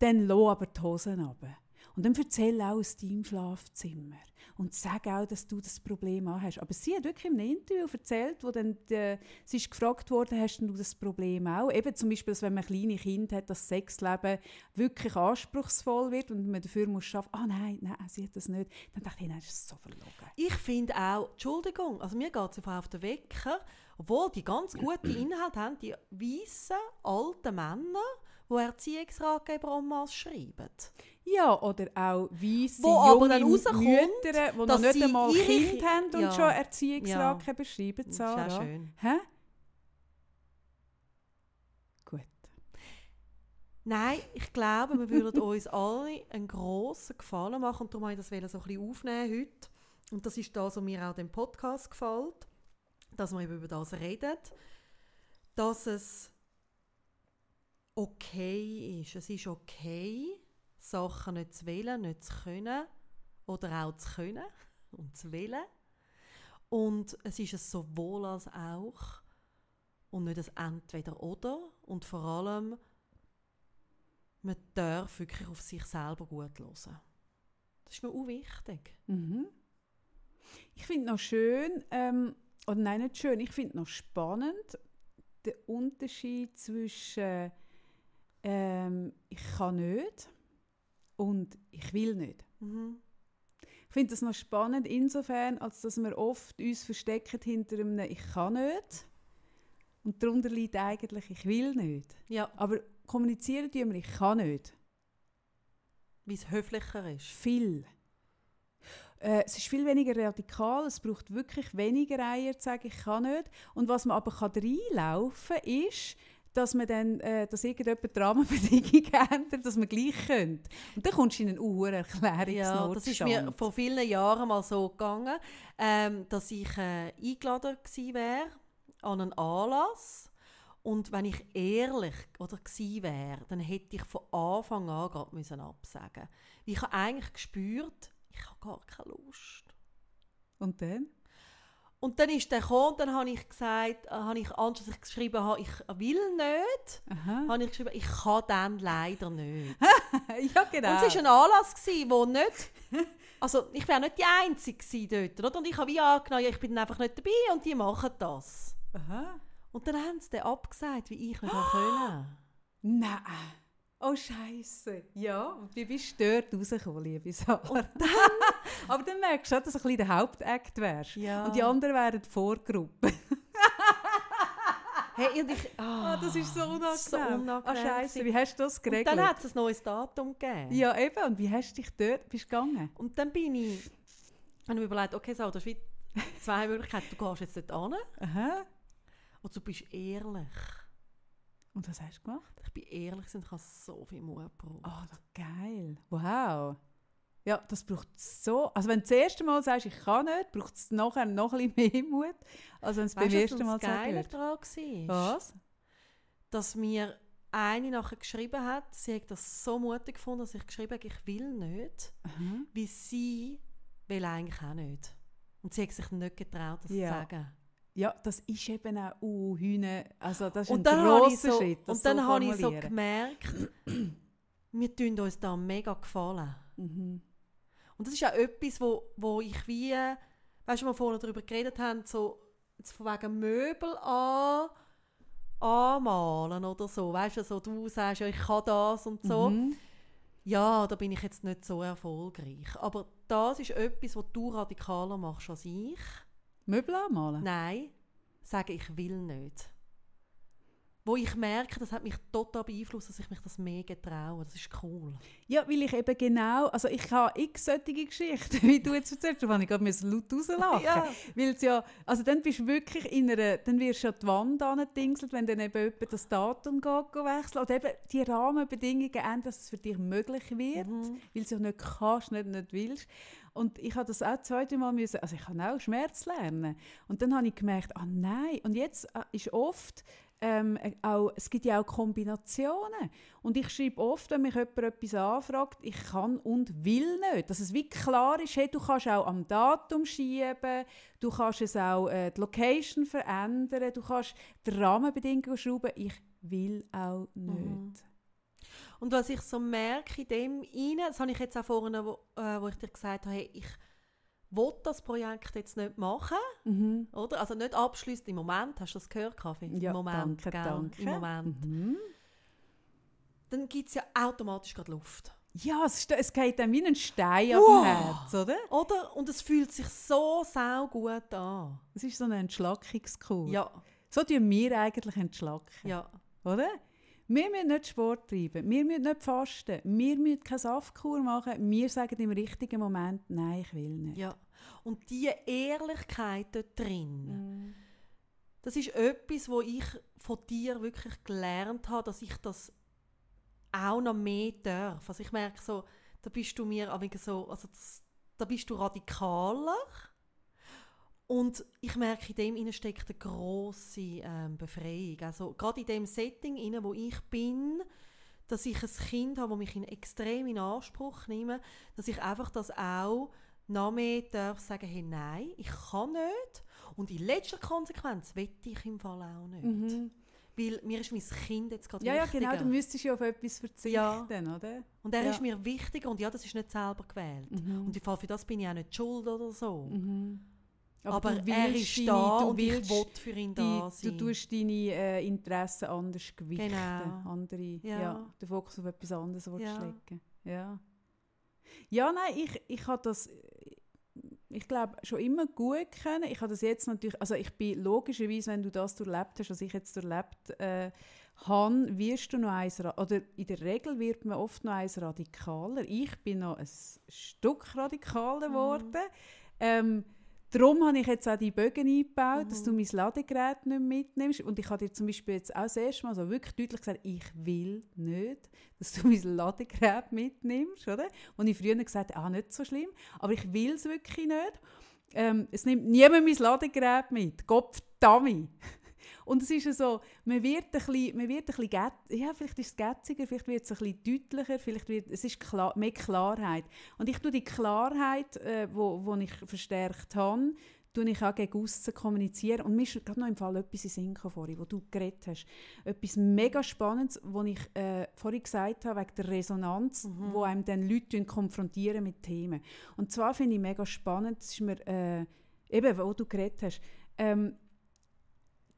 dann lass aber die Hosen runter. Und dann erzähl auch aus deinem Schlafzimmer. Und sag auch, dass du das Problem auch hast. Aber sie hat wirklich in einem Interview erzählt, wo dann die, sie ist gefragt worden, hast du das Problem auch? Eben zum Beispiel, dass wenn man kleine Kinder hat, das Sexleben wirklich anspruchsvoll wird und man dafür muss schaffen. Ah nein, nein, sie hat das nicht. Dann dachte ich, nein, das ist so verlogen. Ich finde auch, Entschuldigung, also mir geht es auf den Wecker, obwohl die ganz gute Inhalte haben, die weißen, alten Männer, die Erziehungsratgeber en masse schreiben. Ja, oder auch weisse junge Mütter, die noch nicht einmal Kind Ki- haben und Ja. schon Erziehungsratgeber schreiben, Das ist auch Sarah. schön. Hä? Gut. Nein, ich glaube, wir würden uns alle einen grossen Gefallen machen und darum wollte ich das so ein bisschen aufnehmen heute. Und das ist das, was mir auch dem Podcast gefällt, dass wir eben über das reden, dass es okay ist. Es ist okay, Sachen nicht zu wollen, nicht zu können oder auch zu können und zu wollen. Und es ist es sowohl als auch und nicht ein Entweder-Oder. Und vor allem, man darf wirklich auf sich selber gut hören. Das ist mir auch wichtig. Mhm. Ich finde noch schön, ähm, oder nein, nicht schön, ich finde noch spannend den Unterschied zwischen ähm, ich kann nicht und ich will nicht. Mhm. Ich finde das noch spannend insofern, als dass wir oft uns verstecken hinter einem «Ich kann nicht» und darunter liegt eigentlich «Ich will nicht». Ja, Aber kommunizieren tun wir «Ich kann nicht». wie es höflicher ist. Viel. Äh, es ist viel weniger radikal, es braucht wirklich weniger Eier zu sagen «Ich kann nicht». Und was man aber kann reinlaufen kann, ist, dass man dann, äh, dass irgendjemand die Rahmenbedingungen ändert, dass man gleich könnte. Und dann kommst du in einen Uhr-Erklärungsnotstand. Ja, das ist mir vor vielen Jahren mal so gegangen, ähm, dass ich äh, eingeladen gewesen wäre an einen Anlass und wenn ich ehrlich oder gewesen wäre, dann hätte ich von Anfang an gerade müssen absagen. Weil Ich habe eigentlich gespürt, ich habe gar keine Lust. Und dann? Und dann ist der gekommen dann habe ich gesagt, äh, habe ich, anstatt ich geschrieben habe, ich will nicht, Aha. habe ich geschrieben, ich kann dann leider nicht. ja, genau. Und es war ein Anlass, gewesen, wo nicht. Also, ich wäre nicht die Einzige gewesen dort. Oder? Und ich habe wie angenommen, ja, ich bin einfach nicht dabei und die machen das. Aha. Und dann haben sie dann abgesagt, wie ich nicht können. Nein. Oh Scheiße. Ja, und wie bist du dort rausgekommen, liebe Sarah? Und Aber dann merkst du auch, dass du ein bisschen der Hauptakt wärst. Ja. Und die anderen wären die Vorgruppe. Hey, und ich, Ah, das ist so unangenehm. so unangenehm Ah, Scheiße, wie hast du das Und geregelt? dann hat es ein neues Datum gegeben. ja, eben. Und wie hast du dich dort bist gegangen? Und dann bin ich, habe ich mir überlegt, okay, so, das ist wie zwei Möglichkeiten. Du gehst jetzt dort Aha. und du bist ehrlich. Und was hast du gemacht? Ich bin ehrlich und ich habe so viel Mut gebraucht. Oh, geil. Wow. Ja, das braucht so... Also wenn du das erste Mal sagst, ich kann nicht, braucht es nachher noch ein bisschen mehr Mut, als wenn es beim was ersten Mal sagst. daran war? Was? Dass mir eine nachher geschrieben hat, sie hat das so mutig gefunden, dass ich geschrieben habe, ich will nicht, Aha. wie sie will eigentlich auch nicht. Und sie hat sich nicht getraut, das Ja. zu sagen. Ja, das ist eben auch uh, Hühner. Also das ist Und ein grosser so, Schritt, und dann so habe ich so gemerkt, wir tun uns da mega gefallen. Mhm. Und das ist auch etwas, wo, wo ich wie weißt du, wir vorhin darüber geredet haben, so jetzt von wegen Möbel an, anmalen oder so. Weißt du, so, du sagst ja, ich kann das und so. Mhm. Ja, da bin ich jetzt nicht so erfolgreich. Aber das ist etwas, was du radikaler machst als ich. Möbel anmalen? Nein, sagen, ich will nicht. Wo ich merke, das hat mich total beeinflusst, dass ich mich das mehr getraue. Das ist cool. Ja, weil ich eben genau, also ich habe x solche Geschichten, wie du jetzt erzählst, da habe ich gerade laut rauslachen. Ja. Weil ja, also dann bist du wirklich in einer, dann wirst du an die Wand angedingselt, wenn dann eben jemand das Datum geht, wechseln oder eben die Rahmenbedingungen ändern, dass es für dich möglich wird, Mhm. weil du es ja nicht kannst, nicht, nicht willst. Und ich habe das auch zwei, drei Mal müssen, also ich kann auch Schmerz lernen. Und dann habe ich gemerkt, ah nein, und jetzt äh, ist oft, ähm, äh, auch, es gibt ja auch Kombinationen. Und ich schreibe oft, wenn mich jemand etwas anfragt, ich kann und will nicht. Dass es wie klar ist, hey, du kannst auch am Datum schieben, du kannst es auch äh, die Location verändern, du kannst die Rahmenbedingungen schrauben, ich will auch nicht. Mhm. Und was ich so merke in dem rein, das habe ich jetzt auch vorhin, wo, äh, wo ich dir gesagt habe, hey, ich will das Projekt jetzt nicht machen, Mhm. oder? Also nicht abschließen im Moment, hast du das gehört, Kaffee? Ja, Im Moment, danke, gell? danke. Im Moment. Mhm. Dann gibt es ja automatisch gerade Luft. Ja, es, es geht dann wie ein Stein Wow. Herz, oder? Oder? Und es fühlt sich so sau gut an. Es ist so eine Entschlackungskur. Ja, So tun wir eigentlich entschlacken, ja. oder? Wir müssen nicht Sport treiben, wir müssen nicht fasten, wir müssen keine Saftkur machen, wir sagen im richtigen Moment, nein, ich will nicht. ja. Und diese Ehrlichkeit dort drin, Mhm. das ist etwas, wo ich von dir wirklich gelernt habe, dass ich das auch noch mehr darf. Also ich merke so, da bist du mir so, also das, da bist du radikaler und ich merke, in dem innen steckt eine grosse ähm, Befreiung. Also gerade in dem Setting, inne, wo ich bin, dass ich ein Kind habe, das mich in extrem in Anspruch nehme, dass ich einfach das auch noch mehr darf sagen, hey, nein, ich kann nicht. Und in letzter Konsequenz wette ich im Fall auch nicht. Mhm. Weil mir ist mein Kind jetzt gerade Ja, ja, wichtiger. genau, du müsstest ja auf etwas verzichten, Ja. oder? und er Ja. ist mir wichtiger und ja, das ist nicht selber gewählt. Mhm. Und im Fall für das bin ich auch nicht schuld oder so. Mhm. Aber, du er ist da du und ich willst will für ihn da du sein. tust deine äh, Interessen anders gewichten. Genau. Andere, Ja. ja. den Fokus auf etwas anderes Ja. legen. Ja. Ja, nein, ich, ich habe das, ich glaube, schon immer gut können. Ich habe das jetzt natürlich, also ich bin logischerweise, wenn du das durchlebt hast, was ich jetzt durchlebt äh, habe, wirst du noch eins, oder in der Regel wird man oft noch eins radikaler. Ich bin noch ein Stück radikaler Mhm. geworden. Ähm, Darum habe ich jetzt auch die Bögen eingebaut, dass Mhm. du mein Ladegerät nicht mitnimmst. Und ich habe dir zum Beispiel jetzt auch das erste Mal so wirklich deutlich gesagt, ich will nicht, dass du mein Ladegerät mitnimmst, oder? Und ich früher gesagt ah, nicht so schlimm, aber ich will es wirklich nicht. Ähm, es nimmt niemand mein Ladegerät mit. Gott Dummy. Und es ist so, man wird ein bisschen, man wird ein bisschen ja, vielleicht ist es gätziger, vielleicht wird es ein bisschen deutlicher, vielleicht wird, es ist klar, mehr Klarheit. Und ich tue die Klarheit, äh, wo, wo ich verstärkt habe, tue ich auch gegen aussen kommunizieren. Und mir ist gerade noch im Fall etwas in Sinn vorhin, wo du geredet hast. Etwas mega Spannendes, was ich äh, vorhin gesagt habe, wegen der Resonanz, Mhm. wo einem dann Leute konfrontieren mit Themen. Und zwar finde ich mega spannend, das ist mir, äh, eben, wo du geredet hast, ähm,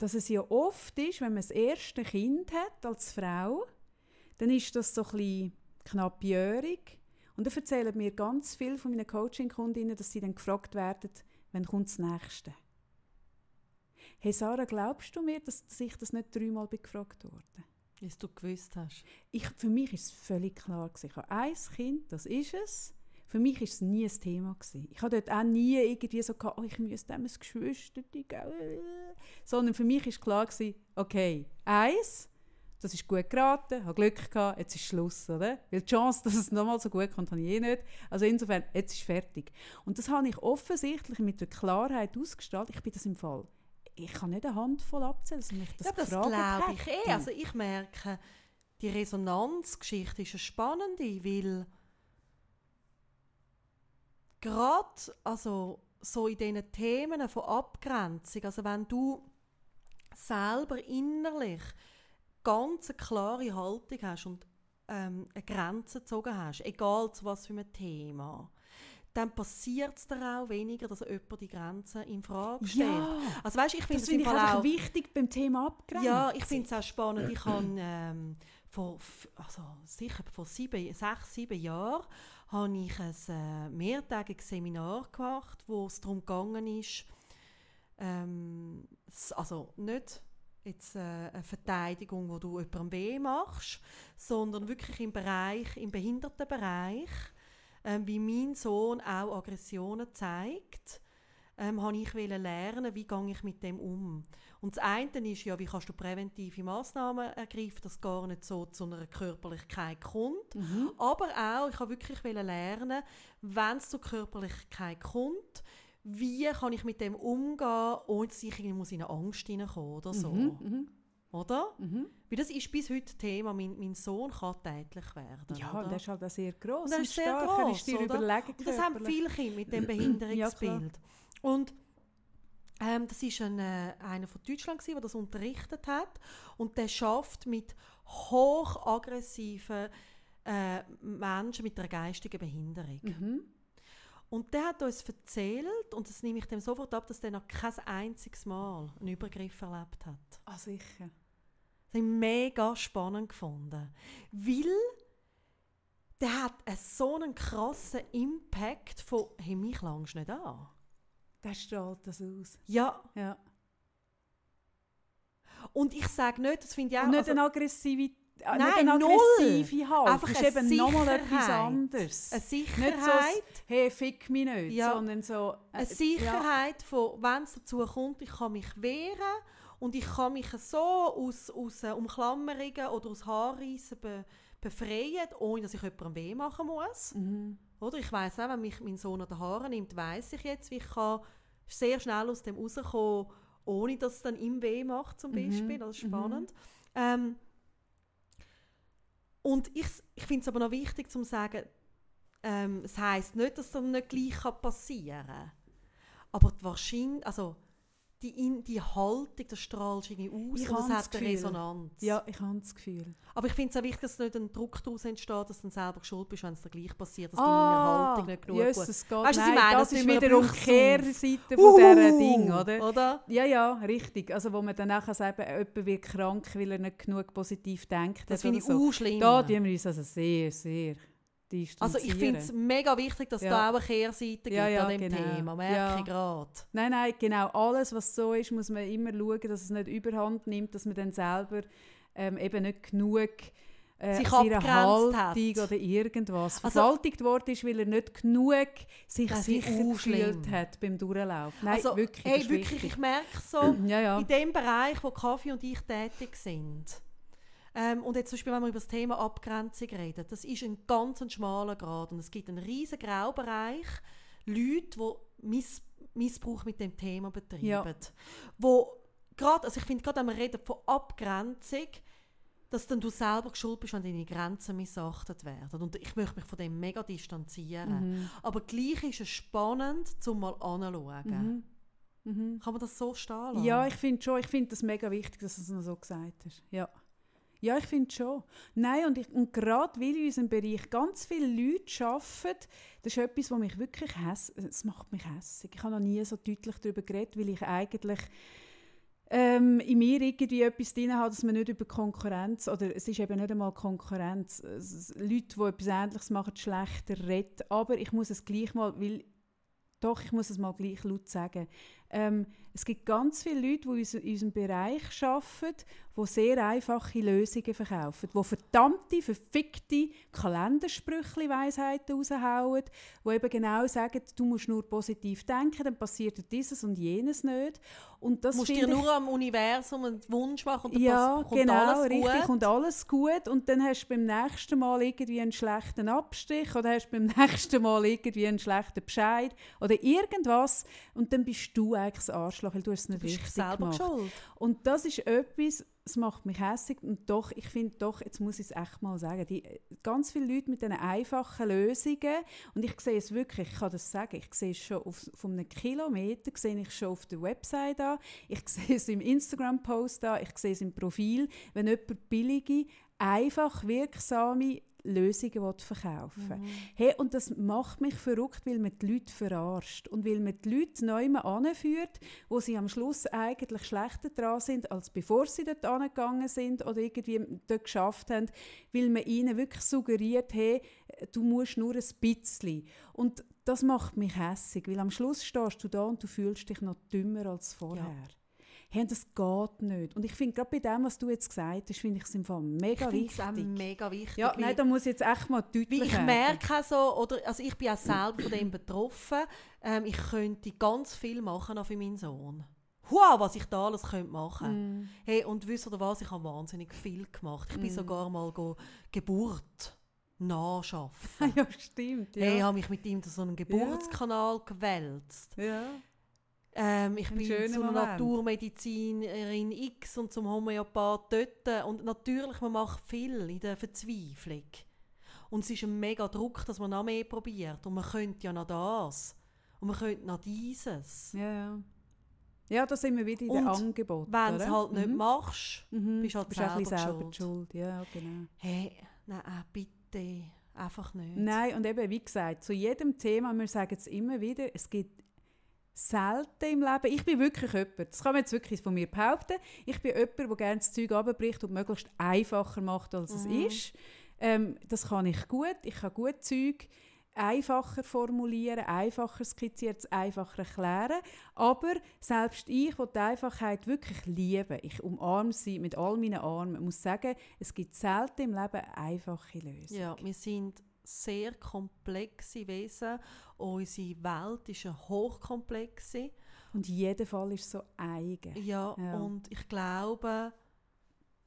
dass es ja oft ist, wenn man das erste Kind hat als Frau, dann ist das so ein bisschen knappjährig. Und da erzählen mir ganz viele von meinen Coaching-Kundinnen, dass sie dann gefragt werden, wann kommt das Nächste? Hey Sarah, glaubst du mir, dass, dass ich das nicht dreimal bin gefragt wurde? Wie du gewusst hast. Ich, für mich ist es völlig klar. Gewesen. Ich habe ein Kind, das ist es. Für mich ist es nie ein Thema. Gewesen. Ich habe dort auch nie irgendwie so gehabt, oh, ich müsste dem ein Geschwister, sondern für mich ist klar gewesen, okay, eins, das ist gut geraten, habe Glück gehabt, jetzt ist Schluss, oder? Weil die Chance, dass es nochmal so gut kommt, habe ich eh nicht. Also insofern, jetzt ist fertig. Und das habe ich offensichtlich mit der Klarheit ausgestrahlt. Ich bin das im Fall. Ich kann nicht eine Handvoll abzählen, dass mich das ja, das glaube ich eh. Also ich merke, die Resonanzgeschichte ist eine spannende, weil gerade also so in diesen Themen von Abgrenzung, also wenn du selber innerlich ganz eine klare Haltung hast und ähm, eine Grenze gezogen hast, egal zu was für einem Thema, dann passiert es dir auch weniger, dass jemand die Grenzen in Frage stellt. Ja, Also weißt, ich finde das es auch, wichtig beim Thema Abgrenzen. ja, ich finde es auch spannend. Ich habe ähm, vor, also sicher vor sieben, sechs, sieben Jahren habe ich ein äh, mehrtägiges Seminar gemacht, wo es darum gegangen ist, ähm, also nicht jetzt äh, eine Verteidigung, wo du jemandem weh machst, sondern wirklich im Bereich, im Behindertenbereich, ähm, wie mein Sohn auch Aggressionen zeigt, ähm, habe ich lernen, wie gehe ich mit dem um. Und das eine ist ja, wie kannst du präventive Massnahmen ergreifen, dass es gar nicht so zu einer Körperlichkeit kommt. Mhm. Aber auch, ich habe wirklich lernen, wenn es zur Körperlichkeit kommt, wie kann ich mit dem umgehen, ohne dass ich irgendwie muss in eine Angst hineinkommen oder so. Mhm. Mhm. Oder? Mhm. Weil das ist bis heute Thema. Mein, mein Sohn kann tätlich werden. Ja, oder? und der ist halt auch sehr gross und ist sehr stark. gross, ist dir oder? Und das haben viele Kinder mit dem Behinderungsbild. und ähm, das ist ein, äh, einer von Deutschland, gewesen, der das unterrichtet hat. Und der schafft mit hochaggressiven äh, Menschen mit einer geistigen Behinderung. Mhm. Und der hat uns erzählt, und das nehme ich dem sofort ab, dass der noch kein einziges Mal einen Übergriff erlebt hat. Ah, sicher. Das habe ich mega spannend gefunden. Weil der hat einen so einen krassen Impact von «Hey, mich langst nicht an». Der strahlt das aus. Ja, Ja. und ich sage nicht, das finde ich auch... Und nicht also, eine aggressive, äh, Nein, nicht eine null. aggressive Haltung. Einfach ist eben nochmal etwas anderes. eine Nicht Sicherheit, so, hey, fick mich nicht, Ja. sondern so... äh, eine Sicherheit von, wenn es dazu kommt, ich kann mich wehren und ich kann mich so aus, aus äh, Umklammerungen oder aus Haarreissen be, befreien, ohne dass ich jemandem weh machen muss. Ja. Mhm. Oder ich weiß auch, wenn mich mein Sohn an den Haaren nimmt, weiß ich jetzt, wie ich kann sehr schnell aus dem rauskommen, ohne dass es dann ihm weh macht, zum Mhm, Beispiel. Das ist mhm. spannend. Ähm, und ich, ich finde es aber noch wichtig zu sagen, ähm, es heisst nicht, dass das nicht gleich passieren kann. Aber die Wahrscheinlich, also die, in, die Haltung, das strahlst du irgendwie aus Ich und das hat eine. Resonanz. ja, ich habe das Gefühl. Aber ich finde es auch wichtig, dass nicht ein Druck daraus entsteht, dass du dann selber schuld bist, wenn es dir gleich passiert, dass deine Haltung nicht genug gut Ah, Jesus Gott, Weißt du, was ich meine? das Das ist wieder eine Umkehrseite von Uhu! dieser Ding, oder? Oder? Ja, ja, richtig. Also wo man dann nachher sagt, jemand wird krank, weil er nicht genug positiv denkt. Das finde ich so. auch schlimm. Da tun wir uns also sehr, sehr also ich finde es mega wichtig, dass Ja. da auch eine Kehrseite gibt Ja, ja, an dem genau. Thema. Merke Ja. ich gerade. Nein, nein, genau. Alles, was so ist, muss man immer schauen, dass es nicht überhand nimmt, dass man dann selber ähm, eben nicht genug äh, Sich Haltung hat. oder irgendwas Also- worden ist, weil er nicht genug sich sicher gefühlt hat beim Durchlauf. Nein, also, wirklich, ist wirklich, ich merke so, Ja, ja. in dem Bereich, wo Kaffee und ich tätig sind, ähm, und jetzt zum Beispiel, wenn wir über das Thema Abgrenzung reden, das ist ein ganz ein schmaler Grad und es gibt einen riesen Graubereich, Leute, die Miss Missbrauch mit dem Thema betreiben. Ja. Wo gerade, also ich finde gerade, wenn wir reden von Abgrenzung, dass dann du selber schuld bist, wenn deine Grenzen missachtet werden. Und ich möchte mich von dem mega distanzieren. Mhm. Aber gleich ist es spannend, zum mal anzuschauen. Mhm. Mhm. Kann man das so stehen lassen? Ja, ich finde schon, ich finde das mega wichtig, dass du es noch so gesagt hast. Ja. Ja, ich finde schon. Nein, und, und gerade weil in unserem Bereich ganz viele Leute arbeiten, das ist etwas, was mich wirklich häss es macht mich hässig. Ich habe noch nie so deutlich darüber geredet, weil ich eigentlich ähm, in mir irgendwie etwas drin habe, dass man nicht über Konkurrenz, oder es ist eben nicht einmal Konkurrenz, Leute, die etwas Ähnliches machen, schlechter reden. Aber ich muss es gleich mal, weil, doch, ich muss es mal gleich laut sagen. Ähm, es gibt ganz viele Leute, die in unser- in unserem Bereich arbeiten, die sehr einfache Lösungen verkaufen, die verdammte, verfickte Kalendersprüchli-Weisheiten raushauen, die eben genau sagen, du musst nur positiv denken, dann passiert dieses und jenes nicht. Und das Du musst dir finde ich- nur am Universum einen Wunsch machen und dann ja, kommt genau, alles richtig. gut. Und alles gut. Und dann hast du beim nächsten Mal irgendwie einen schlechten Abstich oder hast beim nächsten Mal irgendwie einen schlechten Bescheid oder irgendwas. Und dann bist du eigentlich das Arschloch, weil du hast es nicht du bist richtig selber gemacht. schuld. Und das ist etwas, das macht mich hässlich. Und doch, ich finde doch, jetzt muss ich es echt mal sagen, die, ganz viele Leute mit diesen einfachen Lösungen, und ich sehe es wirklich, ich kann das sagen, ich sehe es schon auf, von einem Kilometer, sehe ich schon auf der Website an, ich sehe es im Instagram-Post an, ich sehe es im Profil, wenn jemand billige, einfach wirksame Lösungen verkaufen Mhm. Hey, und das macht mich verrückt, weil man die Leute verarscht und weil man die Leute neu anführt, wo sie am Schluss eigentlich schlechter dran sind, als bevor sie dort angegangen sind oder irgendwie dort geschafft haben, weil man ihnen wirklich suggeriert, hey, du musst nur ein bisschen. Und das macht mich hässig, weil am Schluss stehst du da und du fühlst dich noch dümmer als vorher. Ja. Hey, das geht nicht. Und ich finde, gerade bei dem, was du jetzt gesagt hast, finde ich es im Fall mega Ich es auch wichtig. mega wichtig. Ja, nein, da muss ich jetzt echt mal deutlich Weil ich werden. merke auch so, oder, also ich bin auch selber von dem betroffen, ähm, ich könnte ganz viel machen auch für meinen Sohn. Wow, was ich da alles könnte machen Mm. Hey, und wisst ihr was, ich habe wahnsinnig viel gemacht. Ich bin Mm. sogar mal go Geburt nachschaffen. ja, stimmt. Ja. Hey, ich habe mich mit ihm zu so einem Geburtskanal gewälzt. ja. Ähm, ich Ein bin zu einer Moment. Naturmedizinerin X und zum Homöopath dort. Und natürlich, man macht viel in der Verzweiflung. Und es ist ein mega Druck, dass man noch mehr probiert. Und man könnte ja noch das. Und man könnte noch dieses. Ja, ja. Ja, da sind wir wieder in den Angeboten. Wenn du es halt nicht Mhm. machst, Mhm. bist du halt bist selber selber die Schuld. Ja, genau. hey, nein, äh, bitte, einfach nicht. Nein, und eben, wie gesagt, zu jedem Thema, wir sagen es immer wieder, es gibt selten im Leben, ich bin wirklich jemand, das kann man jetzt wirklich von mir behaupten, ich bin jemand, der gerne das Zeug abbricht und möglichst einfacher macht, als es Mhm. ist. Ähm, das kann ich gut, ich kann gut Zeug einfacher formulieren, einfacher skizzieren, einfacher erklären, aber selbst ich, die die Einfachheit wirklich liebe, ich umarme sie mit all meinen Armen, muss sagen, es gibt selten im Leben einfache Lösung. Ja, wir sind sehr komplexe Wesen. Unsere Welt ist eine hochkomplexe. Und jeder Fall ist so eigen. Ja, Ja. und ich glaube,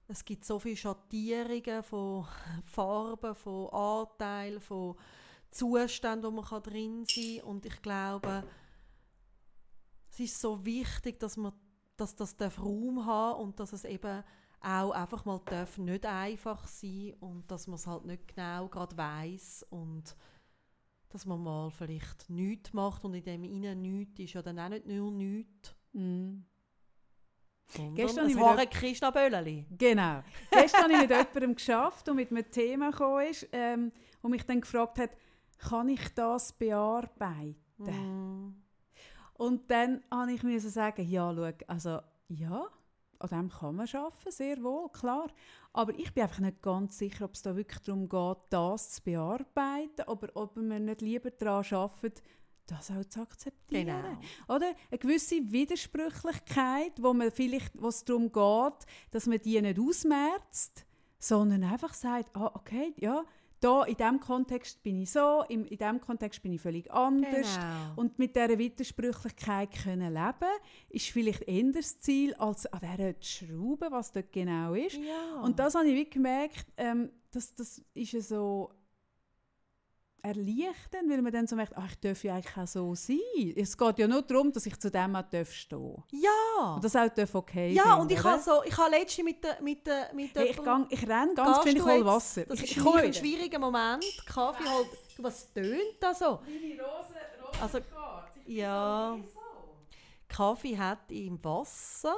es gibt so viele Schattierungen von Farben, von Anteilen, von Zuständen, wo man drin sein kann. Und ich glaube, es ist so wichtig, dass man dass das darf Raum haben und dass es eben auch einfach mal darf nicht einfach sein und dass man es halt nicht genau gerade weiß und dass man mal vielleicht nichts macht und in dem innen nichts ist ja dann auch nicht nur nichts. Mm. Gestern ein habe ich mir wahre Krishna Bölleli. Genau. Gestern habe ich mit jemandem geschafft und mit einem Thema gekommen ist, ähm, wo mich dann gefragt hat, kann ich das bearbeiten? Mm. Und dann habe ich mir sagen, ja, schau, also ja, an dem kann man arbeiten, sehr wohl, klar. Aber ich bin einfach nicht ganz sicher, ob es da wirklich darum geht, das zu bearbeiten, oder ob man nicht lieber daran arbeitet, das auch zu akzeptieren. Genau. Oder? Eine gewisse Widersprüchlichkeit, wo man vielleicht, wo es darum geht, dass man die nicht ausmerzt, sondern einfach sagt, ah, okay, ja, da in diesem Kontext bin ich so, im, in diesem Kontext bin ich völlig anders. Genau. Und mit dieser Widersprüchlichkeit können leben, ist vielleicht eher das Ziel, als an dieser zu schrauben, was dort genau ist. ja. Und das habe ich wirklich gemerkt, ähm, das, das ist ja so erleichternd, weil man dann so merkt, ach, ich darf ja eigentlich auch so sein. Es geht ja nur darum, dass ich zu dem auch darf stehen ja. Und das auch darf okay ja, finden, und ich habe so, ich habe letztens mit der, mit der, mit hey, ich, gang, ich renne ganz schnell, ich hole? Wasser. Das ich, ist ein schwieriger Moment. Kaffee halt, du, was tönt da so? Also, ja. Kaffee hat im Wasser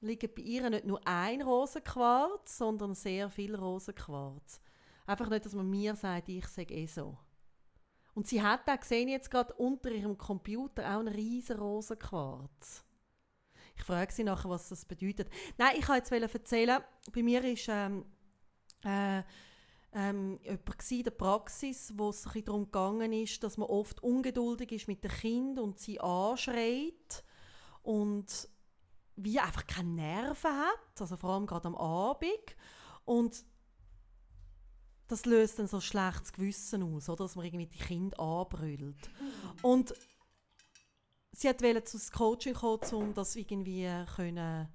liegen bei ihr nicht nur ein Rosenquarz, sondern sehr viel Rosenquarz. Einfach nicht, dass man mir sagt, ich sage eh so. Und sie hat auch gesehen jetzt gerade unter ihrem Computer auch einen riesen Rosenquarz. Ich frage sie nachher, was das bedeutet. Nein, ich wollte jetzt erzählen, bei mir ist ähm, äh, ähm, jemand in der Praxis, wo es darum gegangen ist, dass man oft ungeduldig ist mit dem Kind und sie anschreit und wie einfach keine Nerven hat, also vor allem gerade am Abend. Und das löst dann so ein schlechtes Gewissen aus, oder? dass man irgendwie die Kinder anbrüllt. Und sie wollte zu Coaching kommen, um das irgendwie können,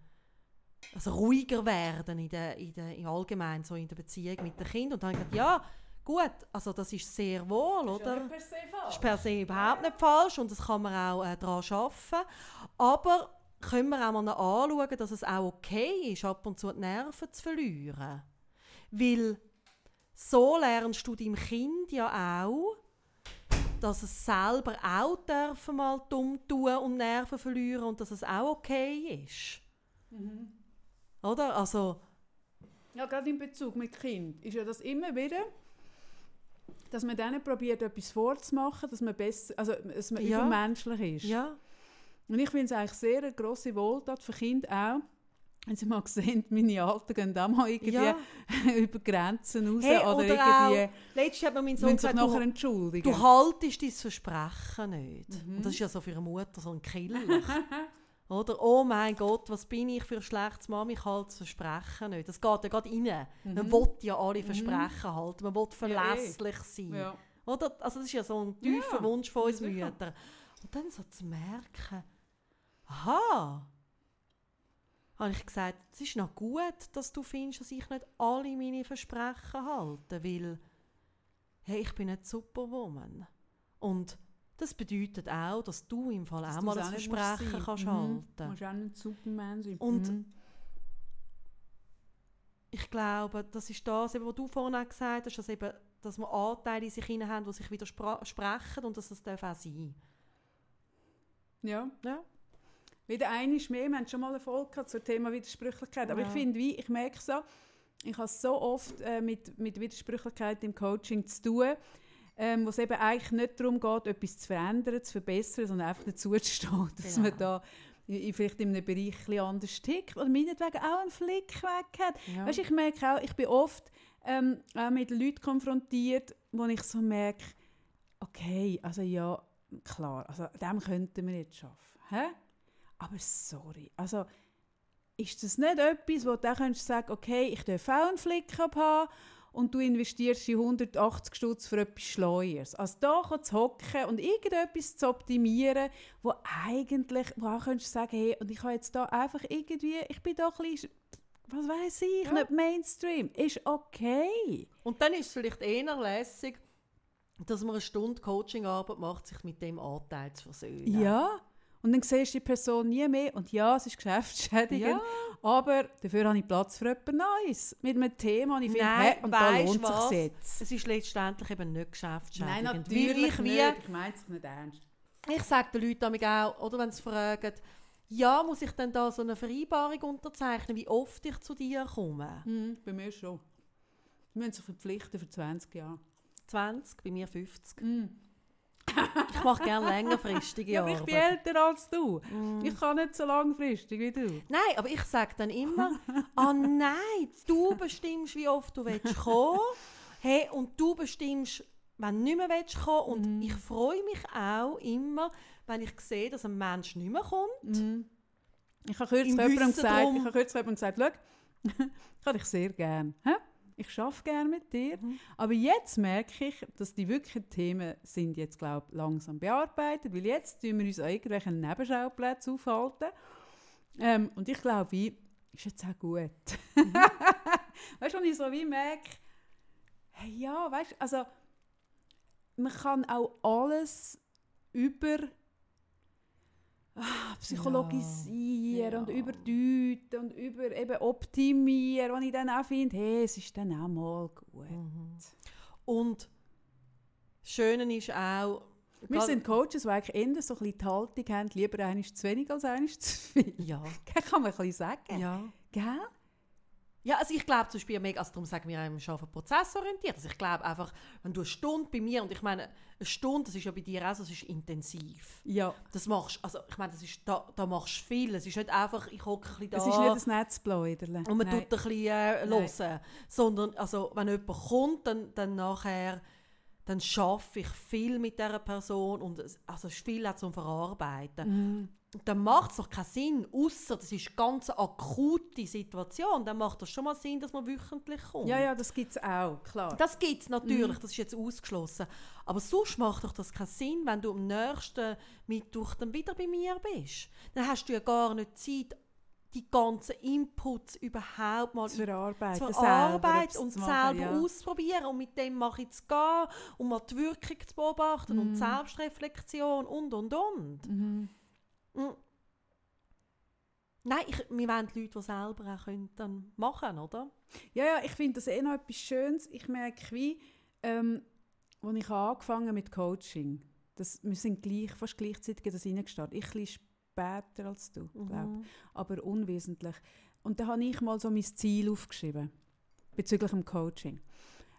also ruhiger werden in der, in der, im Allgemeinen, so in der Beziehung mit den Kindern. Und dann habe ich gesagt, ja, gut, also das ist sehr wohl, oder? Das ist per se überhaupt nicht falsch und das kann man auch äh, daran arbeiten. Aber können wir auch mal anschauen, dass es auch okay ist, ab und zu die Nerven zu verlieren. Weil so lernst du deinem Kind ja auch, dass es selber auch dürfen mal dumm tun und Nerven verlieren und dass es auch okay ist. Oder? Also, Ja, gerade in Bezug mit Kind ist ja das immer wieder, dass man denen probiert, etwas vorzumachen, dass man besser, also dass man Ja. übermenschlich ist. Ja. Und ich finde es eigentlich sehr eine grosse Wohltat für Kinder auch, wenn sie mal sehen, meine Alten gehen auch mal irgendwie ja. über Grenzen raus Hey, oder, oder irgendwie Letztes hat mir mein Sohn gesagt, nachher du, entschuldigen. du haltest dein Versprechen nicht. Mhm. Und das ist ja so für eine Mutter so ein Killer. Oder, oh mein Gott, was bin ich für ein schlechtes Mami, ich halte das Versprechen nicht. Das geht ja gerade rein. Man Mhm. will ja alle Versprechen halten, man will Ja, eh. verlässlich sein. ja. Oder? Also das ist ja so ein tiefer Ja, Wunsch von uns. Müttern. Und dann so zu merken, aha, habe ich gesagt, es ist noch gut, dass du findest, dass ich nicht alle meine Versprechen halte, weil hey, ich bin eine Superwoman. Und das bedeutet auch, dass du im Fall Dass auch mal ein nicht musst Versprechen sein. kannst Mhm. halten. Du musst auch nicht Superman sein. Und- Mhm. Ich glaube, das ist das, eben, was du vorhin auch gesagt hast, dass, eben, dass wir Anteile in sich hinein haben, die sich widersprechen und dass das darf auch sein Ja. Ja. Wieder eines mehr, wir haben schon mal Erfolg gehabt zum Thema Widersprüchlichkeit. Aber Ja. ich finde, wie, ich merke so, ich habe so oft äh, mit, mit Widersprüchlichkeit im Coaching zu tun, ähm, wo es eben eigentlich nicht darum geht, etwas zu verändern, zu verbessern, sondern einfach dazuzustehen, dass Genau. man da i- i- vielleicht in einem Bereich ein anders tickt oder meinetwegen auch einen Flick weg hat. Ja. Weißt, ich merke auch, ich bin oft ähm, auch mit Leuten konfrontiert, wo ich so merke, okay, also ja, klar, also dem könnten wir jetzt schaffen. Hä? Aber sorry, also ist das nicht etwas, wo du dann sagen, okay, ich darf auch einen Flick haben und du investierst die 180 Stutz für etwas Schleuers. Also da zu hocken und irgendetwas zu optimieren, wo eigentlich, wo auch könntest sagen, hey, und ich habe jetzt da einfach irgendwie, ich bin da ein bisschen, was weiß ich, Ja. nicht Mainstream. Ist okay. Und dann ist es vielleicht eher lässig, dass man eine Stunde Coachingarbeit macht, sich mit dem Anteil zu versöhnen. Ja. Und dann siehst du die Person nie mehr. Und ja, es ist geschäftsschädigend. Aber dafür habe ich Platz für jemand Neues. Mit einem Thema, und ich finde, hey, und da lohnt was? sich jetzt. Es ist letztendlich eben nicht geschäftsschädigend. Nein, Weil natürlich ich, wie, nicht. Ich meine es nicht ernst. ich sage den Leuten damit auch, oder wenn sie fragen, ja, muss ich denn da so eine Vereinbarung unterzeichnen, wie oft ich zu dir komme? Hm, bei mir schon. Wir müssen sich verpflichten für 20 Jahre. 20, bei mir 50. Hm. Ich mache gerne längerfristige Ja, aber ich bin älter als du. Mm. Ich kann nicht so langfristig wie du. Nein, aber ich sage dann immer, ah nein, du bestimmst, wie oft du willst kommen. Hey, und du bestimmst, wenn du nicht mehr willst kommen. Und Mhm. ich freue mich auch immer, wenn ich sehe, dass ein Mensch nicht mehr kommt. Mhm. Ich habe kürzlich jemandem gesagt, ich habe kürzlich jemandem gesagt, schau, ich habe dich sehr gern. Ich arbeite gerne mit dir. Mhm. Aber jetzt merke ich, dass die wirklichen Themen sind jetzt, glaube ich, langsam bearbeitet, weil jetzt tun wir uns an irgendwelchen Nebenschauplätzen aufhalten. Ähm, und ich glaube, wie, ist jetzt auch gut. Mhm. weißt du, wenn ich so wie merke, hey, ja, weißt du, also man kann auch alles über ah, psychologisieren Ja. und überdeuten und über eben optimieren, wo ich dann auch finde, hey, es ist dann auch mal gut. Mhm. Und das Schöne ist auch, Wir sind Coaches, die eigentlich eher so ein bisschen die Haltung haben, lieber eines zu wenig als eines zu viel. ja, Das kann man ein bisschen sagen. ja. Gell? Ja, also ich glaube zum Beispiel mega, also darum sagen wir auch, wir arbeiten prozessorientiert. Also ich glaube einfach, wenn du eine Stunde bei mir, und ich meine, eine Stunde, das ist ja bei dir auch so, das ist intensiv. Ja. Das machst, also ich meine, das ist, da, da machst du viel. Es ist nicht einfach, ich hocke ein bisschen da Es ist nicht ein Netzbläuderle. und man Nein. tut ein bisschen äh, hören. Sondern, also wenn jemand kommt, dann, dann nachher, dann schaffe ich viel mit dieser Person und es, also es ist viel auch zum Verarbeiten. Mhm. Dann macht es doch keinen Sinn, außer das ist eine ganz akute Situation, dann macht das schon mal Sinn, dass man wöchentlich kommt. Ja, ja, das gibt es auch, klar. Das gibt es natürlich, das ist jetzt ausgeschlossen. Aber sonst macht doch das keinen Sinn, wenn du am nächsten Mittwoch dann wieder bei mir bist. Dann hast du ja gar nicht Zeit, die ganzen Inputs überhaupt mal zu verarbeiten, zu selber verarbeiten etwas und zu machen, selber ja. auszuprobieren und mit dem mache ich zu gehen und mal die Wirkung zu beobachten und Mhm. Selbstreflexion und und und. Mhm. Mm. Nein, ich, wir wollen Leute, die selber auch können, dann machen oder? Ja, ja, ich finde das eh noch etwas Schönes. Ich merke, wie, ähm, als ich angefangen mit Coaching, das, wir sind gleich, fast gleichzeitig in das reingestartet. Ich ein später als du, glaube Mhm. aber unwesentlich. Und da habe ich mal so mein Ziel aufgeschrieben. bezüglich dem Coaching.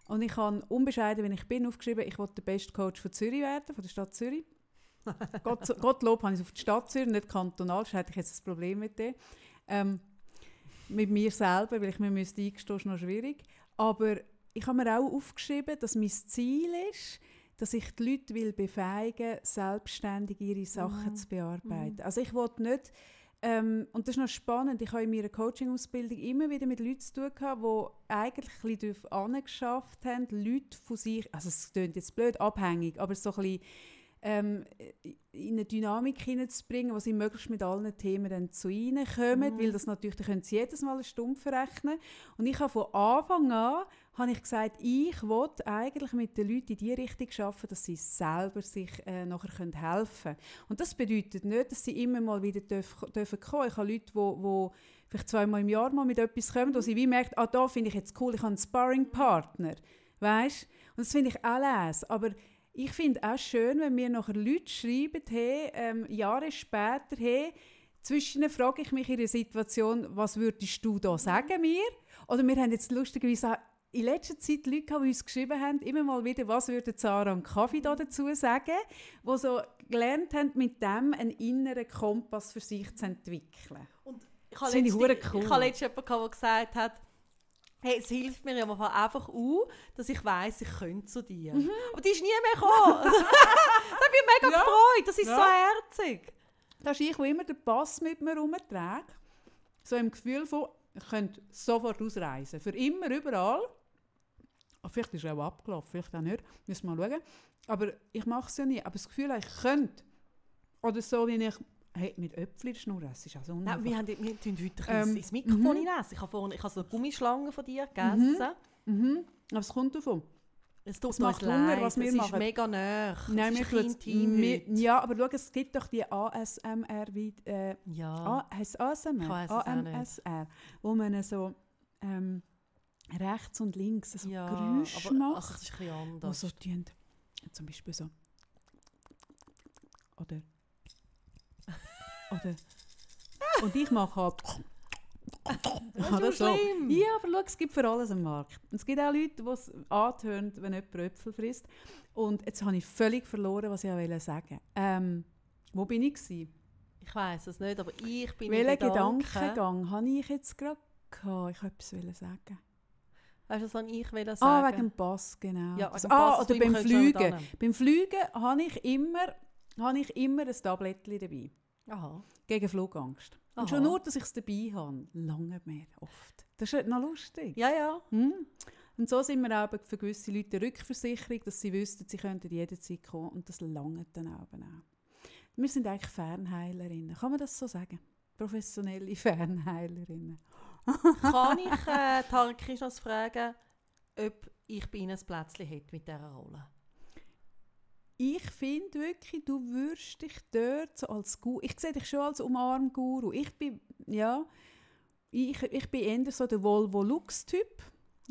Und ich habe unbescheiden, wenn ich bin, aufgeschrieben, ich wollte der beste Coach von Zürich werden, von der Stadt Zürich. Gott, Gottlob habe ich es auf die Stadt Zürich, nicht kantonal, sonst hätte ich jetzt ein Problem mit dem. Ähm, mit mir selber, weil ich mir müsste ist noch schwierig. Aber ich habe mir auch aufgeschrieben, dass mein Ziel ist, dass ich die Leute will befähigen selbstständig ihre Sachen Mhm. zu bearbeiten. Also ich wollte nicht, ähm, und das ist noch spannend, ich habe in meiner Coaching-Ausbildung immer wieder mit Leuten zu tun gehabt, die eigentlich ein bisschen angeschafft haben, Leute von sich, also es klingt jetzt blöd, abhängig, aber so ein bisschen ähm, in eine Dynamik hineinzubringen, wo sie möglichst mit allen Themen dann zu ihnen kommen, Mhm. weil das natürlich, da können sie jedes Mal einen Stumpf verrechnen. Und ich habe von Anfang an habe ich gesagt, ich will eigentlich mit den Leuten in die Richtung arbeiten, dass sie selber sich äh, nachher können helfen können. Und das bedeutet nicht, dass sie immer mal wieder dürfen, dürfen kommen. Ich habe Leute, die wo vielleicht zweimal im Jahr mal mit etwas kommen, wo sie wie merken, ah, da finde ich jetzt cool, ich habe einen Sparring-Partner. Weißt? Und das finde ich auch les. Aber ich finde auch schön, wenn mir nachher Leute schreiben, hey, ähm, Jahre später, hey, zwischen frage ich mich in der Situation, was würdest du da sagen mir? Oder wir haben jetzt lustigerweise in letzter Zeit Leute die uns geschrieben haben, immer mal wieder, was würde Sarah und Kaffee da dazu sagen, die so gelernt haben, mit dem einen inneren Kompass für sich zu entwickeln. Und ich habe letztens- cool. ich habe letztens jemanden, der gesagt hat, hey, es hilft mir Anfang einfach auch, dass ich weiss, ich könnte zu dir. Aber die ist nie mehr gekommen. da habe ich mich mega Ja. gefreut. Das ist Ja. so herzig. Das ist ich, der immer den Pass mit mir herumtrage. So im Gefühl von, ich könnte sofort ausreisen. Für immer, überall. Ah, vielleicht ist er auch abgelaufen, vielleicht auch nicht. Müssen wir mal schauen. Aber ich mache es ja nie. Aber das Gefühl, ich könnte. Oder so, wie ich hey, mit Äpfeln schnurren. Das ist also Nein, unheimlich. wir, haben, wir tun heute Ähm, ins Mikrofon mhm. hinein. Ich habe vorhin ich habe so eine Gummischlange von dir gegessen. Mhm. Aber es kommt davon. Es tut Es macht Hunger, leid. was wir es ist machen. mega nah. Nein, es mir ist heute. Ja, aber schau, es gibt doch die ASMR, wie, äh, Ja. Heisst es ASMR? Ich. AMSR. Wo man so ähm, rechts und links so ja, Geräusche aber, macht. Also, es ist ein bisschen wo anders. so tun, zum Beispiel so. Oder. Oder. Und ich mache halt. Das ist so. schlimm. Ja, aber schau, es gibt für alles einen Markt. Und es gibt auch Leute, die es anhören, wenn jemand Äpfel frisst. Und jetzt habe ich völlig verloren, was ich auch wollte sagen ähm, Wo bin ich? Gewesen? Ich weiß es nicht, aber ich bin Welchen in Gedanken. Gedankengang habe ich jetzt gerade gehabt? Ich wollte etwas sagen. Weißt du, was ich will sagen? Ah, wegen dem Pass, genau. Ja, ah, Pass, dass oder beim Fliegen. Beim Fliegen habe ich immer, habe ich immer ein Tablettchen dabei. Aha. Gegen Flugangst. Und Aha. schon nur, dass ich es dabei habe, lange mehr oft. Das ist noch lustig. Ja, ja. Hm? Und so sind wir auch für gewisse Leute eine Rückversicherung, dass sie wüssten, sie könnten jederzeit kommen und das lange dann auch. auch. Wir sind eigentlich Fernheilerinnen. Kann man das so sagen? Professionelle Fernheilerinnen. Kann ich äh, Tarek Krishnas fragen, ob ich bei Ihnen ein Plätzchen hätte mit dieser Rolle? Ich finde wirklich, du würdest dich dort so als Guru, ich sehe dich schon als Umarm-Guru. Ich bin, ja, ich, ich bin eher so der Volvo-Lux-Typ,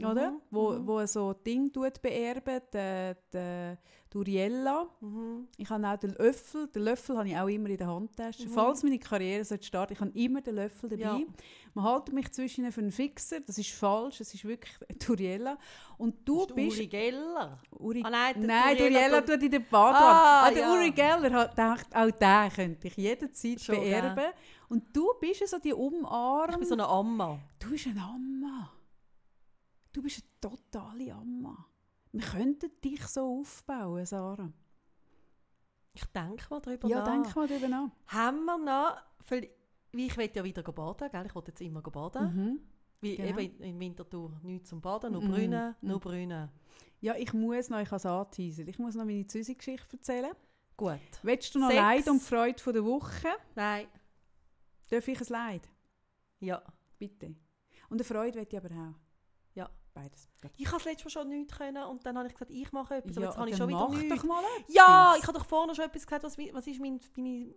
oder? Mhm, Wo, mhm. wo so Ding tut beerben, der, der Duriella. Mhm. Ich habe auch den Löffel, den Löffel habe ich auch immer in der Handtasche. Mhm. Falls meine Karriere sollte starten, ich habe immer den Löffel dabei. Ja. Man hält mich zwischen für einen Fixer, das ist falsch, es ist wirklich Duriella. Und du Ist bist... Uri Geller. Uri Ah, nein, Nein, Duriella Duriella tut- in der Badwanne. Ah, Ah, der ja. Uri Geller hat gedacht, auch den könnte ich jederzeit Schon, beerben. Und du bist so die Umarm. Ich bin so eine Amma. Du bist eine Amma. Du bist eine totale Amma. Wir könnten dich so aufbauen, Sarah. Ich denke mal darüber Ja, nach. denk mal darüber nach. Haben wir noch... Weil ich will ja wieder baden, gell? Ich will jetzt immer baden. Mhm. Wie genau. eben in Winterthur nichts zum Baden, nur Mhm. Brünnen, Mhm. nur Brünnen. Ja, ich muss noch, ich habe es ich muss noch meine Züsi-Geschichte erzählen. Gut. Willst du noch Sechs. Leid und Freude von der Woche? Nein. Darf ich ein Leid? Ja. Bitte. Und eine Freude will ich aber auch. Beides. Ich habe das letzte Mal schon nichts können und dann habe ich gesagt, ich mache etwas, aber Ja, jetzt habe ich schon wieder nichts. Ja, ich habe doch vorne schon etwas gesagt, was, was ist mein, meine...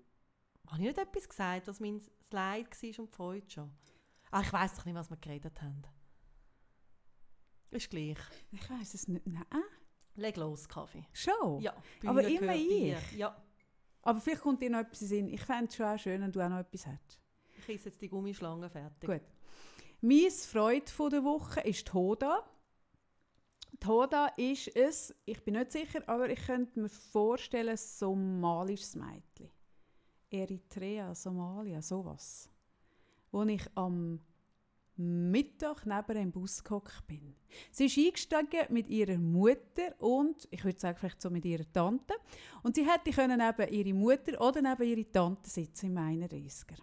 Habe ich nicht etwas gesagt, was mein Leid war und Freude schon? Ah, ich weiß doch nicht, was wir geredet haben. Ist gleich. Ich weiß es nicht. Nein. Leg los, Kaffee. Schon? Ja, Aber immer gehört dir. ich? Ja. Aber vielleicht kommt dir noch etwas in. Ich fände es schon auch schön, wenn du auch noch etwas hättest. Ich esse jetzt die Gummischlange fertig. Gut. Meine Freude der Woche ist die Hoda. Die Hoda ist es, ich bin nicht sicher, aber ich könnte mir vorstellen, ein somalisches Mädchen. Eritrea, Somalia, sowas. Wo ich am Mittag neben dem Bus gehockt bin. Sie ist eingestiegen mit ihrer Mutter und, ich würde sagen, vielleicht so mit ihrer Tante. Und sie hätte können neben ihre Mutter oder neben ihre Tante sitzen im 31er.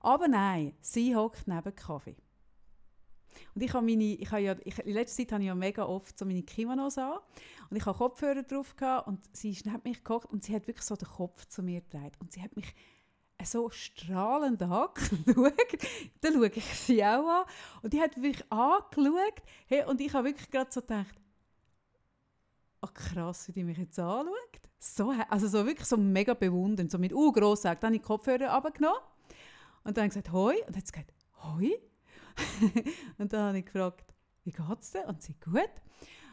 Aber nein, sie hockt neben Kaffee. Und ich habe meine, ich habe ja, ich, in letzter Zeit habe ich ja mega oft so meine Kimonos an und ich habe Kopfhörer drauf gehabt und sie ist neben mich gehockt und sie hat wirklich so den Kopf zu mir gedreht und sie hat mich so strahlend angeschaut. dann schaue ich sie auch an und die hat mich angeschaut hey, und ich habe wirklich gerade so gedacht, oh krass, wie die mich jetzt anschaut. So, also so wirklich so mega bewundernd, so mit uh, gross Dann habe ich die Kopfhörer abgenommen und dann gesagt, hoi. Und dann hat sie gesagt, hoi. und dann habe ich gefragt, wie geht es dir? Und sie gut.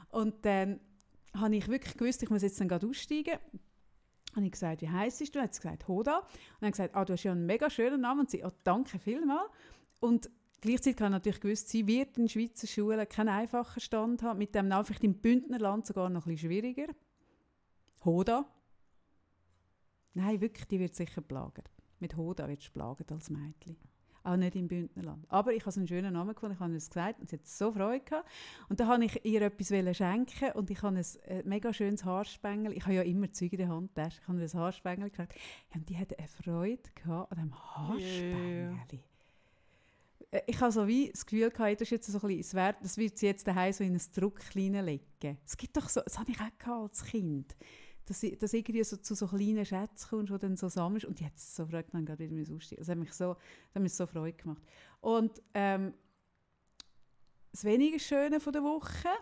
Und dann habe ich wirklich gewusst, ich muss jetzt dann gerade aussteigen. Und ich gesagt, wie heisst du? Und sie gesagt, Hoda. Und dann habe gesagt, ah, du hast ja einen mega schönen Namen. Und sie, oh, danke vielmals. Und gleichzeitig habe ich natürlich gewusst, sie wird in Schweizer Schulen keinen einfachen Stand haben. Mit dem Namen vielleicht im Bündnerland sogar noch ein bisschen schwieriger. Hoda. Nein, wirklich, die wird sicher plagen. Mit Hoda wird sie plagen als Mädchen. Auch nicht im Bündnerland. Aber ich habe einen schönen Namen gefunden, ich habe es gesagt und sie hat so Freude gehabt. Und da habe ich ihr etwas schenken und ich habe ein äh, mega schönes Haarspengel. Ich habe ja immer Zeug in der Hand, ich habe ihr ein Haarspengel gekriegt. Und die hatte eine Freude gehabt an diesem Haarspengel. Yeah. Ich habe so wie das Gefühl gehabt, das jetzt so ein bisschen, das, das wird sie jetzt daheim so in ein Druck legen. Es gibt doch so, das habe ich auch als Kind dass, dass irgendwie so zu so kleinen Schätzen kommst, die dann so sammelst. Und jetzt so fragt dann gerade wieder aussteigen. Das hat mich so, das hat mich so Freude gemacht. Und ähm, das weniger Schöne von der Woche war,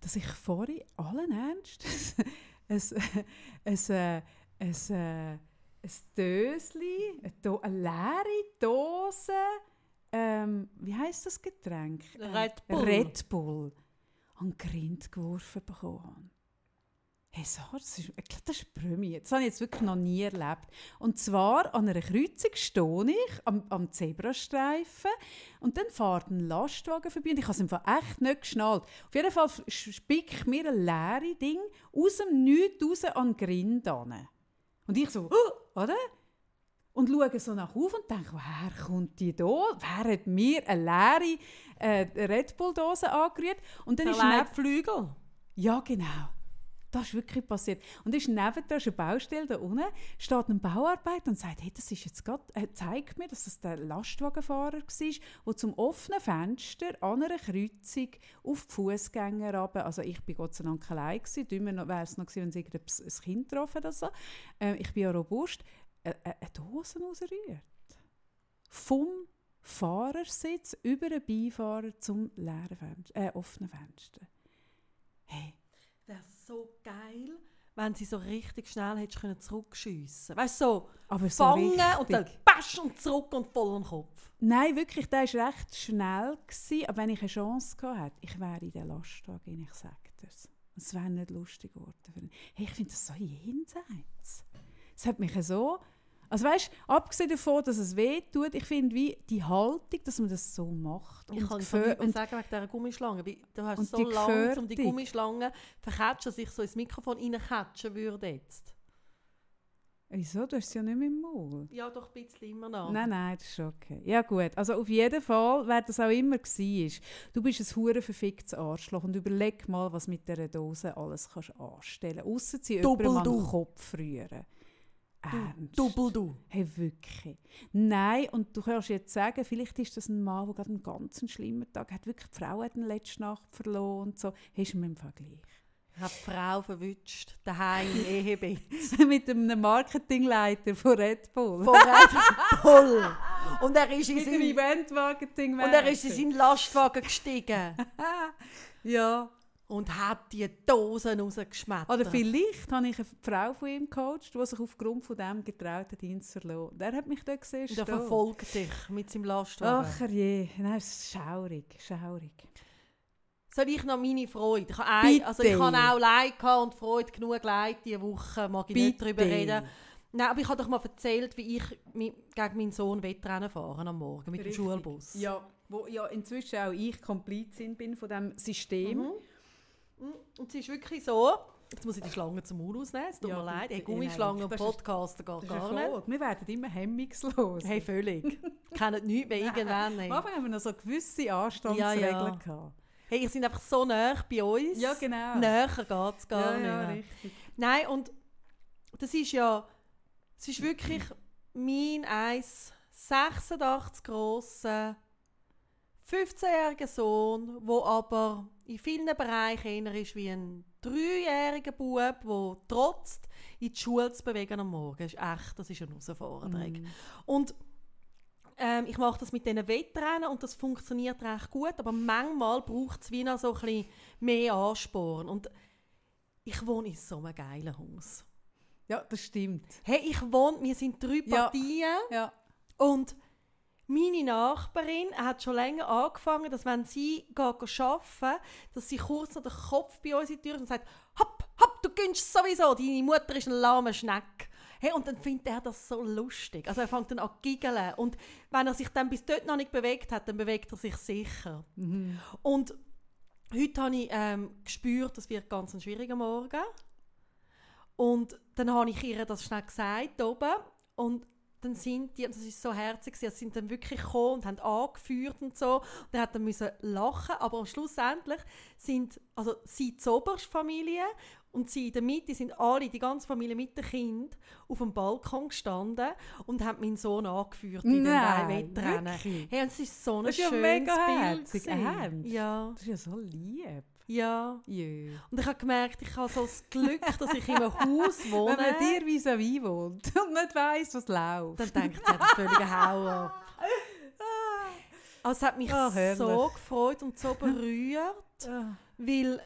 dass ich vorhin allen Ernst ein, ein, ein, ein, ein Dösli, eine, eine leere Dose, ähm, wie heißt das Getränk? Red Bull. Red Bull an Grind geworfen bekommen habe. Hey, so, das ist, das ist. Das habe ich jetzt wirklich noch nie erlebt. Und zwar an einer Kreuzung stehe ich am, am Zebrastreifen und dann fährt ein Lastwagen vorbei und ich habe es einfach echt nicht geschnallt. Auf jeden Fall spickt mir ein leeres Ding aus dem Nichts raus an den Grind. Und ich so, oh, oder? Und schaue so nach auf und denke, woher kommt die da? Wer hat mir eine leere äh, Red Bull-Dose angerührt? Und dann ist neben Flügel. Ja, genau. Das ist wirklich passiert. Und ist neben der eine Baustelle da unten, steht ein Bauarbeiter und sagt, hey, das ist jetzt grad, äh, zeigt mir, dass das der Lastwagenfahrer war, der zum offenen Fenster an einer Kreuzung auf die Fußgänger runter, also ich bin Gott sei Dank allein gewesen, dümmer wäre es noch gewesen, wenn sie ein Kind getroffen oder so. Äh, ich bin ja robust, eine, Dose rausrührt. Vom Fahrersitz über den Beifahrer zum leeren Fenster, äh, offenen Fenster. Hey. Das ist so geil, wenn sie so richtig schnell hättest können zurückschiessen. Weißt du, so, Aber so fangen richtig. und dann basch und zurück und voll am Kopf. Nein, wirklich, der war recht schnell. Gewesen, aber wenn ich eine Chance gehabt hätte, ich wäre in den Lastwagen, ich sage das. Es wäre nicht lustig geworden. Hey, ich finde das so jenseits. Es hat mich so also weißt, abgesehen davon, dass es weh tut, ich finde wie die Haltung, dass man das so macht. ich kann es nicht sagen wegen dieser Gummischlange. Du hast so lange, um die Gummischlange verkatschen, dass ich so ins Mikrofon reinkatschen würde jetzt. Wieso? Du hast es ja nicht mehr im Maul. Ja, doch ein bisschen immer noch. Nein, nein, das ist okay. Ja gut, also auf jeden Fall, wer das auch immer war, du bist ein hure verficktes Arschloch und überleg mal, was mit dieser Dose alles kannst anstellen kannst. Ausser sie jemandem an den Kopf rühren. Ernst? Doppel du. Hey, wirklich. Nein, und du kannst jetzt sagen, vielleicht ist das ein Mann, der gerade einen ganz schlimmen Tag hat. Wirklich, die Frau hat ihn letzte Nacht verloren und so. Hast du mir im Vergleich? Ich habe die Frau verwünscht, daheim im Ehebett. Mit einem Marketingleiter von Red Bull. Von Red Bull. Und er ist in seinen Event-Marketing. Und er ist in seinen Lastwagen gestiegen. ja und hat die Dosen rausgeschmettert. Oder vielleicht habe ich eine Frau von ihm gecoacht, die sich aufgrund von dem getraut hat, ihn zu verlassen. Der hat mich da gesehen. Der verfolgt dich mit seinem Lastwagen. Ach je, das ist schaurig, schaurig. Soll ich noch meine Freude? Ich habe, also ich habe auch Leid und Freude genug Leid diese Woche, mag ich Bitte. nicht darüber reden. Nein, aber ich habe doch mal erzählt, wie ich mi- gegen meinen Sohn Wettrennen fahren am Morgen mit Richtig. dem Schulbus. Ja, wo ja inzwischen auch ich Komplizin bin von diesem System. Mhm. Mhm. Und es ist wirklich so, jetzt muss ich die Schlange zum Mund ausnehmen, es tut Ja, mir leid, hey, Gummischlange und ist- Podcasten geht gar nicht. Wir werden immer hemmungslos. Hey, völlig. Kennen nichts mehr irgendwann. Hey. Am Anfang haben wir noch so gewisse Anstandsregeln Ja, ja. gehabt. hey, ihr seid einfach so nah bei uns. Ja, genau. Näher geht es gar ja, nicht ja, richtig. Nein, und das ist ja, es ist wirklich mein 1,86 grosser, 15-jähriger Sohn, der aber in vielen Bereichen eher ist wie ein dreijähriger Bub, der trotzt, in die Schule zu bewegen am Morgen. Das ist echt, das ist eine Herausforderung. Mm. Und ähm, ich mache das mit diesen Wettrennen und das funktioniert recht gut, aber manchmal braucht es wie noch so ein bisschen mehr Ansporn. Und ich wohne in so einem geilen Haus. Ja, das stimmt. Hey, ich wohne, wir sind drei Ja. Partien Ja. und meine Nachbarin hat schon länger angefangen, dass wenn sie arbeiten dass sie kurz noch den Kopf bei uns in die Tür und sagt, hopp, hopp, du gönnst sowieso, deine Mutter ist ein lahmer Schneck. Hey, und dann findet er das so lustig. Also er fängt dann an zu giggeln. Und wenn er sich dann bis dort noch nicht bewegt hat, dann bewegt er sich sicher. Mhm. Und heute habe ich ähm, gespürt, das wird ganz ein schwieriger Morgen. Und dann habe ich ihr das schnell gesagt oben. Und dann sind die, und das ist so herzig, sie sind dann wirklich gekommen und haben angeführt und so. Und er hat dann müssen lachen, aber schlussendlich sind, also sie die oberste Familie und sie in der Mitte sind alle, die ganze Familie mit dem Kind, auf dem Balkon gestanden und haben meinen Sohn angeführt in den Nein, Wettrennen. wirklich? Hey, und es ist so ein Das ist ja schönes mega Bild. herzig. Ja, Das ist ja so lieb. Ja. Jö. Und ich habe gemerkt, ich habe so das Glück, dass ich in einem Haus Wenn wohne. man dir vis-à-vis wohnt und nicht weiss, was läuft. dann denkt sie, das völlige Hau ab. Also es hat mich Ah, herrlich. so gefreut und so berührt, Ah. weil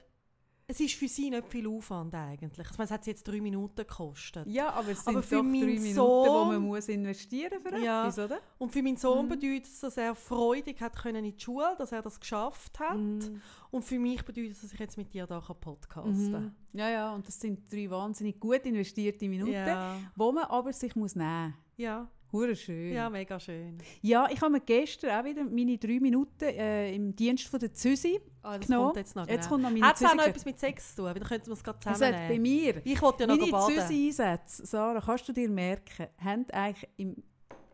es ist für sie nicht viel Aufwand eigentlich. Ich meine, es hat sie jetzt drei Minuten gekostet. Ja, aber es sind Aber doch für drei meinen Minuten, Sohn- wo man muss investieren für Ja. etwas, oder? Und für meinen Sohn Mhm. bedeutet es, dass er freudig hat können in die Schule, dass er das geschafft hat. Mhm. Und für mich bedeutet es, dass ich jetzt mit dir da podcasten kann. Mhm. Ja, ja, und das sind drei wahnsinnig gut investierte Minuten, Ja. wo man aber sich muss nehmen Ja. Hure schön. ja, mega schön. Ja, ich habe mir gestern auch wieder meine drei Minuten äh, im Dienst von der Züsi Ah, das genommen. kommt jetzt noch. Jetzt genau. kommt noch meine Hat es auch noch etwas mit Sex zu tun? Dann könnten wir es gerade Also bei zusammennehmen. mir, ich wollte ja noch meine baden. Züsi-Einsätze, Sarah, kannst du dir merken, haben eigentlich im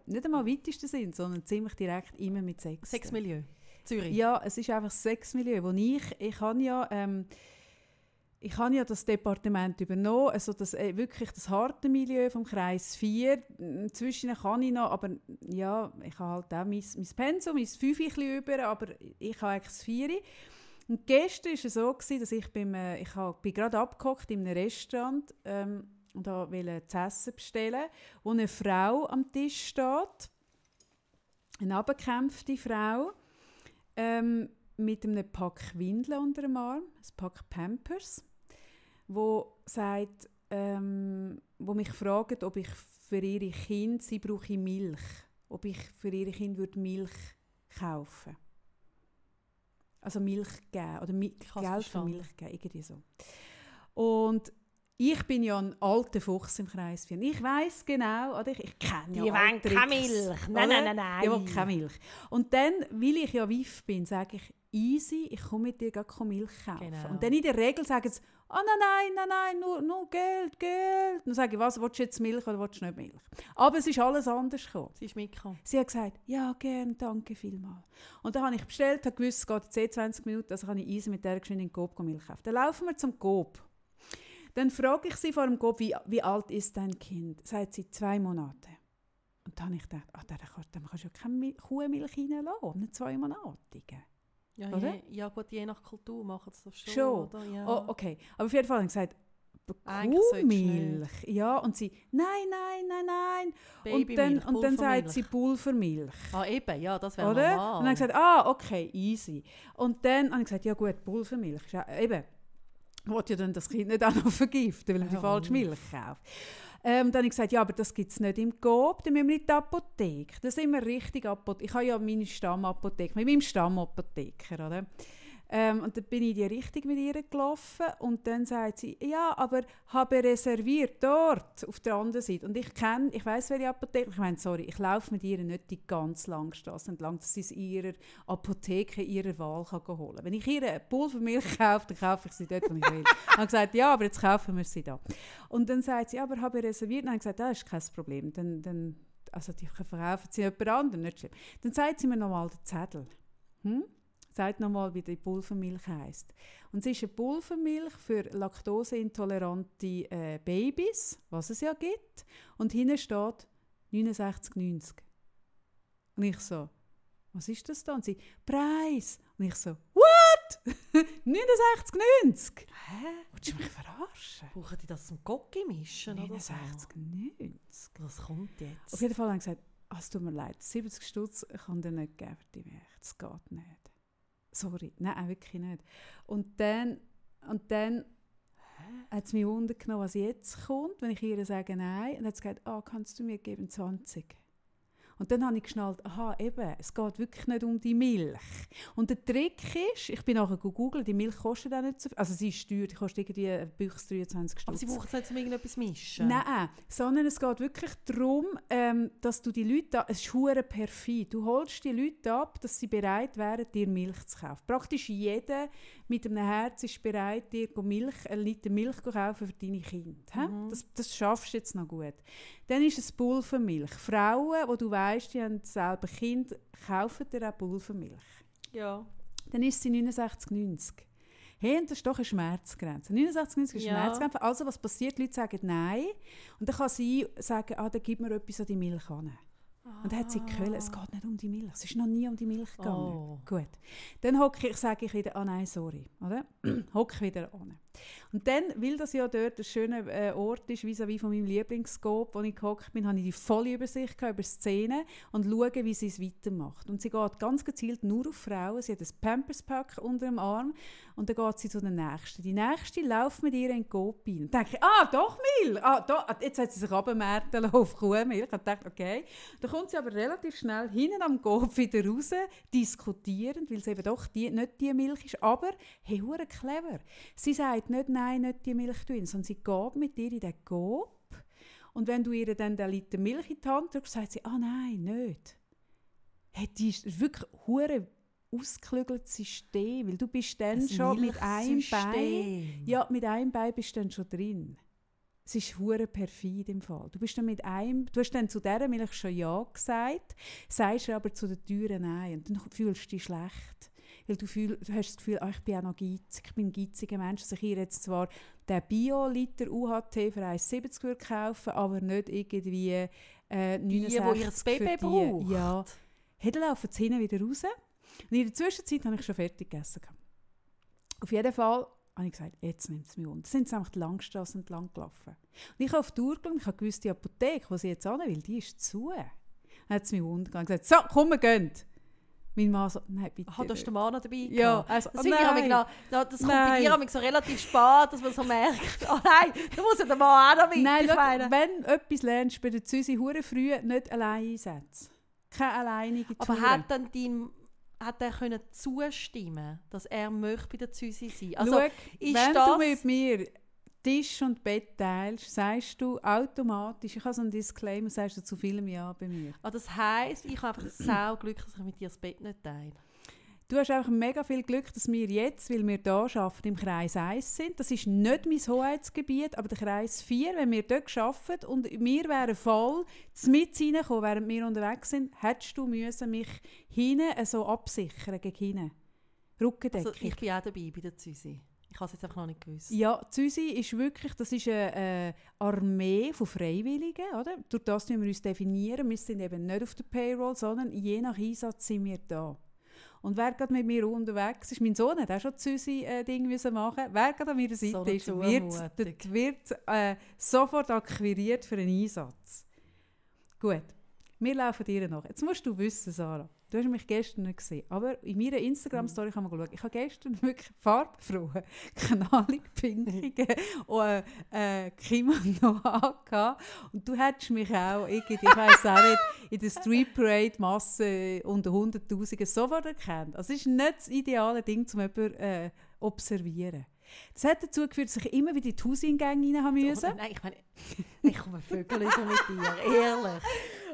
nicht einmal weitesten Sinn, sondern ziemlich direkt immer mit Sex. Sexmilieu. Zürich. Ja, es ist einfach das Sexmilieu, wo ich, ich habe ja, ähm, ich habe ja das Departement übernommen, also das, äh, wirklich das harte Milieu vom Kreis 4. Inzwischen kann ich noch, aber ja, ich habe halt auch mein, mein Pensum, mein 5 ein bisschen über, aber ich habe eigentlich das 4. Und gestern war es so, gewesen, dass ich beim, äh, ich hab, bin gerade abgehockt in einem Restaurant ähm, und wollte zu essen bestellen, wo eine Frau am Tisch steht, eine abgekämpfte Frau, ähm, mit einem Pack Windeln unter dem Arm, ein Pack Pampers, wo sagt, ähm, wo mich fragt, ob ich für ihre Kinder, sie brauche Milch, ob ich für ihre Kinder würde Milch kaufen also Milch geben oder Mi Geld für. Milch geben, irgendwie so. Und ich bin ja ein alter Fuchs im Kreis 4. Ich weiß genau, oder ich, ich kenne ja Die wollen keine Milch. Nein, nein, nein, nein. Die wollen keine Milch. Und dann, weil ich ja wiff bin, sage ich, easy, ich komme mit dir gleich Milch kaufen. Genau. Und dann in der Regel sagen sie, oh nein, nein, nein, nein, nur, nur Geld, Geld. Dann sage ich, was, willst du jetzt Milch oder willst du nicht Milch? Aber es ist alles anders gekommen. Sie ist mitgekommen. Sie hat gesagt, ja, gern, danke vielmals. Und dann habe ich bestellt, habe gewusst, es geht jetzt eh 20 Minuten, also kann ich easy mit der geschwind in den Coop Milch kaufen. Dann laufen wir zum Coop. Dann frage ich sie vor dem Coop, wie, wie alt ist dein Kind? Sagt sie, zwei Monate. Und dann habe ich gedacht, ah, dann kannst du ja keine Mil Kuhmilch reinlassen, nicht zwei Monatigen. Ja, Oder? je, ja gut, je nach Kultur machen sie das schon. Schon. Oder? Ja. Oh, okay. Aber auf jeden Fall habe ich gesagt, Kuhmilch. Ja, und sie, nein, nein, nein, nein. und dann, und dann sagt sie Pulvermilch. Ah, eben, ja, das wäre normal. Und dann habe ich gesagt, ah, okay, easy. Und dann habe ich gesagt, ja gut, Pulvermilch. Ja, eben, ich wollte ja dann das Kind nicht auch noch vergiften, weil er die Ja. falsche Milch kauft. Ähm, dann habe ich gesagt, ja, aber das gibt es nicht im Coop, dann müssen wir in die Apotheke. Da sind wir richtig Apotheke. Ich habe ja meine Stammapotheke, mit meinem Stammapotheker, oder? Ähm, und dann bin ich in die Richtung mit ihr gelaufen und dann sagt sie, ja, aber habe reserviert dort auf der anderen Seite. Und ich kenne, ich weiß welche Apotheke, ich meine, sorry, ich laufe mit ihr nicht die ganz lange Straße entlang, dass sie es ihrer Apotheke ihrer Wahl kann holen kann. Wenn ich ihr eine Pulvermilch kaufe, dann kaufe ich sie dort, wo ich will. ich habe gesagt, ja, aber jetzt kaufen wir sie da. Und dann sagt sie, ja, aber habe reserviert. Und dann habe ich gesagt, das ist kein Problem. Dann, dann, also die verkaufen sie jemand anderen, nicht schlimm. Dann sagt sie mir nochmal den Zettel. Hm? Sagt nochmal, wie die Pulvermilch heisst. Und es ist eine Pulvermilch für laktoseintolerante äh, Babys, was es ja gibt. Und hinten steht 69,90. Und ich so, was ist das da? Und sie, Preis. Und ich so, what? 69,90? Hä? Willst du mich verarschen? Brauchen die das zum Gocki mischen? oder so? 69,90. Was kommt jetzt? Auf jeden Fall haben sie gesagt, ah, es tut mir leid, 70 Stutz kann dir nicht geben für die Milch. Das geht nicht. Sorry, nein, wirklich nicht. Und dann, und dann hat es mich wundern was jetzt kommt, wenn ich ihr sage Nein. Und hat sie gesagt, ah, kannst du mir geben 20? Und dann habe ich geschnallt, aha, eben, es geht wirklich nicht um die Milch. Und der Trick ist, ich bin nachher gegoogelt, die Milch kostet auch nicht so viel. Also sie ist teuer, die kostet irgendwie Büchs 23 Stutz. Aber sie brauchen es nicht, um irgendetwas mischen? Nein, sondern es geht wirklich darum, ähm, dass du die Leute, es ist perfid, du holst die Leute ab, dass sie bereit wären, dir Milch zu kaufen. Praktisch jeder mit einem Herz ist bereit, dir Milch, einen Liter Milch zu kaufen für deine Kinder. Mhm. Das, das schaffst du jetzt noch gut. Dann ist es Pulvermilch. Frauen, wo du weißt, die haben selber Kind, kaufen dir auch Pulvermilch. Ja. Dann ist sie 69,90. Hey, und das ist doch eine Schmerzgrenze. 69,90 ist Ja. eine Schmerzgrenze. Also was passiert? Die Leute sagen Nein. Und dann kann sie sagen, ah, dann gib mir etwas an die Milch an. Und dann hat sie gehört, es geht nicht um die Milch. Es ist noch nie um die Milch gegangen. Oh. Gut. Dann hocke ich, sage ich wieder, ah nein, sorry. Oder? hocke wieder an. Und dann, weil das ja dort ein schöner äh, Ort ist, vis-à-vis von meinem Lieblingsscope, wo ich gehockt bin, habe ich die volle Übersicht gehabt über Szenen und schaue, wie sie es weitermacht. Und sie geht ganz gezielt nur auf Frauen. Sie hat ein Pampers-Pack unter dem Arm und dann geht sie zu der Nächsten. Die Nächste läuft mit ihr in den Coop rein. Und denke ah, doch Milch! Ah, da, jetzt hat sie sich abgemärtet auf Kuhmilch. Ich dachte, okay. Dann kommt sie aber relativ schnell hinten am Coop wieder raus, diskutierend, weil es eben doch die, nicht die Milch ist. Aber, hey, clever. Sie sagt nicht, nein, nicht die Milch drin, sondern sie geht mit dir in den Coop und wenn du ihr dann den Liter Milch in die Hand drückst, sagt sie, ah nein, nicht. Hey, die ist wirklich hure ausgeklügeltes System, weil du bist dann Ein schon mit einem Bein, ja, mit einem Bein bist du dann schon drin. Es ist hure perfid im Fall. Du bist dann mit einem, du hast dann zu dieser Milch schon ja gesagt, sagst aber zu den Türen nein und dann fühlst du dich schlecht. Weil du, fühl, du hast das Gefühl, ah, ich bin auch noch geizig, ich bin ein geiziger Mensch, dass ich hier jetzt zwar den Bio-Liter UHT für 1,70 würde kaufen, aber nicht irgendwie äh, 69 Die, die ihr Baby für die. braucht. Ja. Dann laufen sie hinten wieder raus. Und in der Zwischenzeit habe ich schon fertig gegessen. Auf jeden Fall habe ich gesagt, jetzt nimmt es mich unter. Dann sind sie einfach die Langstrasse entlang gelaufen. Und ich habe auf die Uhr geschaut, ich habe gewusst, die Apotheke, wo sie jetzt hin will, die ist zu. Dann hat sie mich untergegangen und gesagt, so, komm, wir gehen. Mein Mann so, nein, bitte Aha, ist nicht. der Mann noch dabei. Ja, gehabt. also, Das, oh nein. aber genau, da- das kommt bei Nein. dir aber so relativ spät, dass man so merkt, oh nein, da muss ja der Mann auch noch mit. Nein, schau, wenn du etwas lernst, bei der Züsi hure früh nicht allein einsetzen. Keine alleinige Aber Tour. hat dann dein, hat er können zustimmen, dass er möchte bei der Züsi sein? Also, Schau, ist wenn das, du mit mir Tisch und Bett teilst, sagst du automatisch, ich habe so einen Disclaimer, sagst du zu vielem Ja bei mir. ah, das heisst, ich habe einfach sau Glück, dass ich mit dir das Bett nicht teile. Du hast einfach mega viel Glück, dass wir jetzt, weil wir hier arbeiten, im Kreis 1 sind. Das ist nicht mein Hoheitsgebiet, aber der Kreis 4, wenn wir dort arbeiten und wir wären voll mit reingekommen, während wir unterwegs sind, hättest du müssen mich hinten so absichern gegen hinten. Rückendeckung. Also, ich bin auch dabei bei der Züsi. Ich habe es jetzt einfach noch nicht gewusst. Ja, Züsi ist wirklich, das ist eine äh, Armee von Freiwilligen, oder? Durch das müssen wir uns definieren. Wir sind eben nicht auf der Payroll, sondern je nach Einsatz sind wir da. Und wer gerade mit mir unterwegs ist, mein Sohn hat auch schon Züsi-Ding müssen machen. Wer gerade an meiner Seite eine ist, wird, wird äh, sofort akquiriert für einen Einsatz. Gut, wir laufen dir nach. Jetzt musst du wissen, Sarah. Du hast mich gestern nicht gesehen, aber in meiner Instagram-Story kann man schauen. Ich habe gestern wirklich farbfrohe, knallig pinkige und äh, Kimono angehabt. Und du hättest mich auch, irgendwie, ich weiß auch nicht, in der Street Parade Masse unter Hunderttausenden sofort erkannt. Also es ist nicht das ideale Ding, um jemanden äh, observieren. Das hat dazu geführt, dass ich immer wieder in die Hauseingänge rein haben müssen. Oh, nein, ich meine, ich komme Vögel mit dir, ehrlich.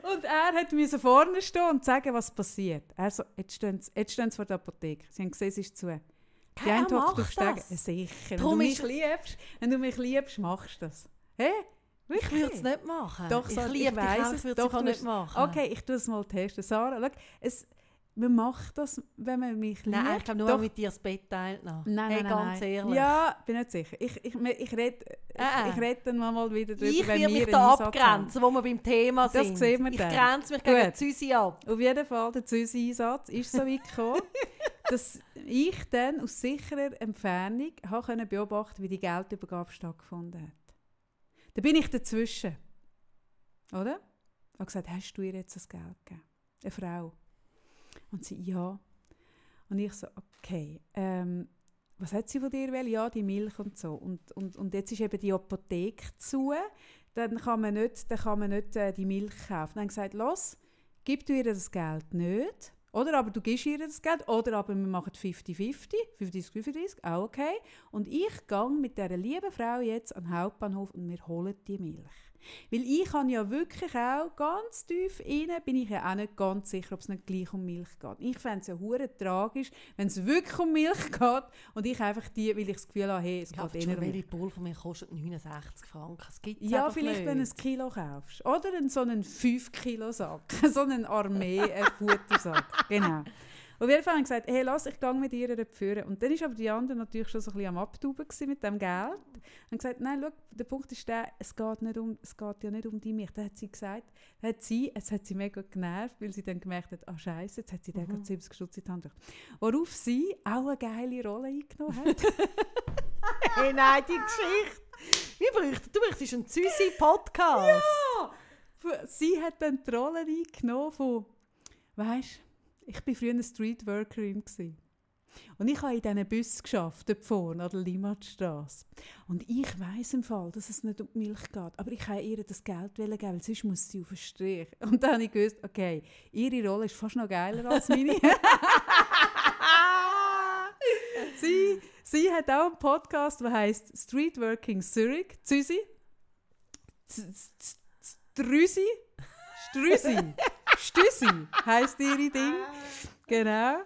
Und er hat müssen vorne stehen und sagen, was passiert. Er so, jetzt stehen sie, jetzt stehen sie vor der Apotheke. Sie haben gesehen, es ist zu. Die eine hockt auf Stegen. Sicher. Wenn du, Darum mich liebst, wenn du mich liebst, machst du das. Hä? Ich würde es nicht machen. Doch, ich Sarah, liebe ich weiss ich würde es nicht machen. Okay, ich tue es mal testen. Sarah, schau, es, man macht das, wenn man mich liebt. Nein, ich glaube nur, Doch. mit dir das Bett teilt. noch. Nein, hey, nein, ganz nein. ehrlich. Ja, bin nicht sicher. Ich, ich, ich, rede Äh, äh. ich, ich red dann mal wieder drüber, ich wenn wir mich da abgrenzen, wo wir beim Thema Das sind. sehen wir ich dann. grenze mich gegen. Susi ab. Auf jeden Fall, der Züsi-Einsatz ist so weit gekommen, dass ich dann aus sicherer Entfernung habe können beobachten wie die Geldübergabe stattgefunden hat. Da bin ich dazwischen. Oder? Ich habe gesagt, hast du ihr jetzt das Geld gegeben? Eine Frau. Und sie, ja. Und ich so, okay. Ähm, was hat sie von dir wollen? Ja, die Milch und so. Und, und, und jetzt ist eben die Apotheke zu. Dann kann man nicht, dann kann man nicht äh, die Milch kaufen. Dann habe ich gesagt, los, gib du ihr das Geld nicht. Oder aber du gibst ihr das Geld. Oder aber wir machen 50-50, 50-50, auch okay. Und ich gehe mit dieser lieben Frau jetzt an den Hauptbahnhof und wir holen die Milch. Weil ich kann ja wirklich auch ganz tief rein, bin ich ja auch nicht ganz sicher, ob es nicht gleich um Milch geht. Ich fände es ja hure tragisch, wenn es wirklich um Milch geht und ich einfach die, weil ich das Gefühl habe, hey, es Ja, geht eher um welche Pulver von mir kostet 69 Franken. Das gibt's ja, vielleicht, nicht. wenn du ein Kilo kaufst. Oder einen, so einen 5-Kilo-Sack. so einen Armee-Futtersack. genau. Auf jeden Fall habe ich gesagt, hey, lass, ich gehe mit ihr führen. Und dann war aber die andere natürlich schon so ein bisschen am Abtauben mit dem Geld. Und gesagt, nein, schau, der Punkt ist der, es geht, nicht um, es geht ja nicht um die Milch. Dann hat sie gesagt, hat sie, es hat sie mega genervt, weil sie dann gemerkt hat, ah scheiße, jetzt hat sie mhm. gerade 70 Stutz in die Hand. Worauf sie auch eine geile Rolle eingenommen hat. Hey, nein, die Geschichte. Wir bräuchten, du bräuchtest einen Süßi-Podcast. Fu- Sie hat dann die Rolle eingenommen von, weißt, ich war früher eine Streetworkerin gsi. Und ich habe in diesen Bus geschafft, dort vorne an der Limmatstrasse. Und ich weiss im Fall, dass es nicht um die Milch geht. Aber ich wollte ihr das Geld geben, weil sonst muss sie auf den Strich. Und dann habe ich gewusst, okay, ihre Rolle ist fast noch geiler als meine. sie, sie hat auch einen Podcast, der heißt Streetworking Zurich, Züsi. Strüsi. Strüsi. Stüsi heisst ihre Ding. Genau.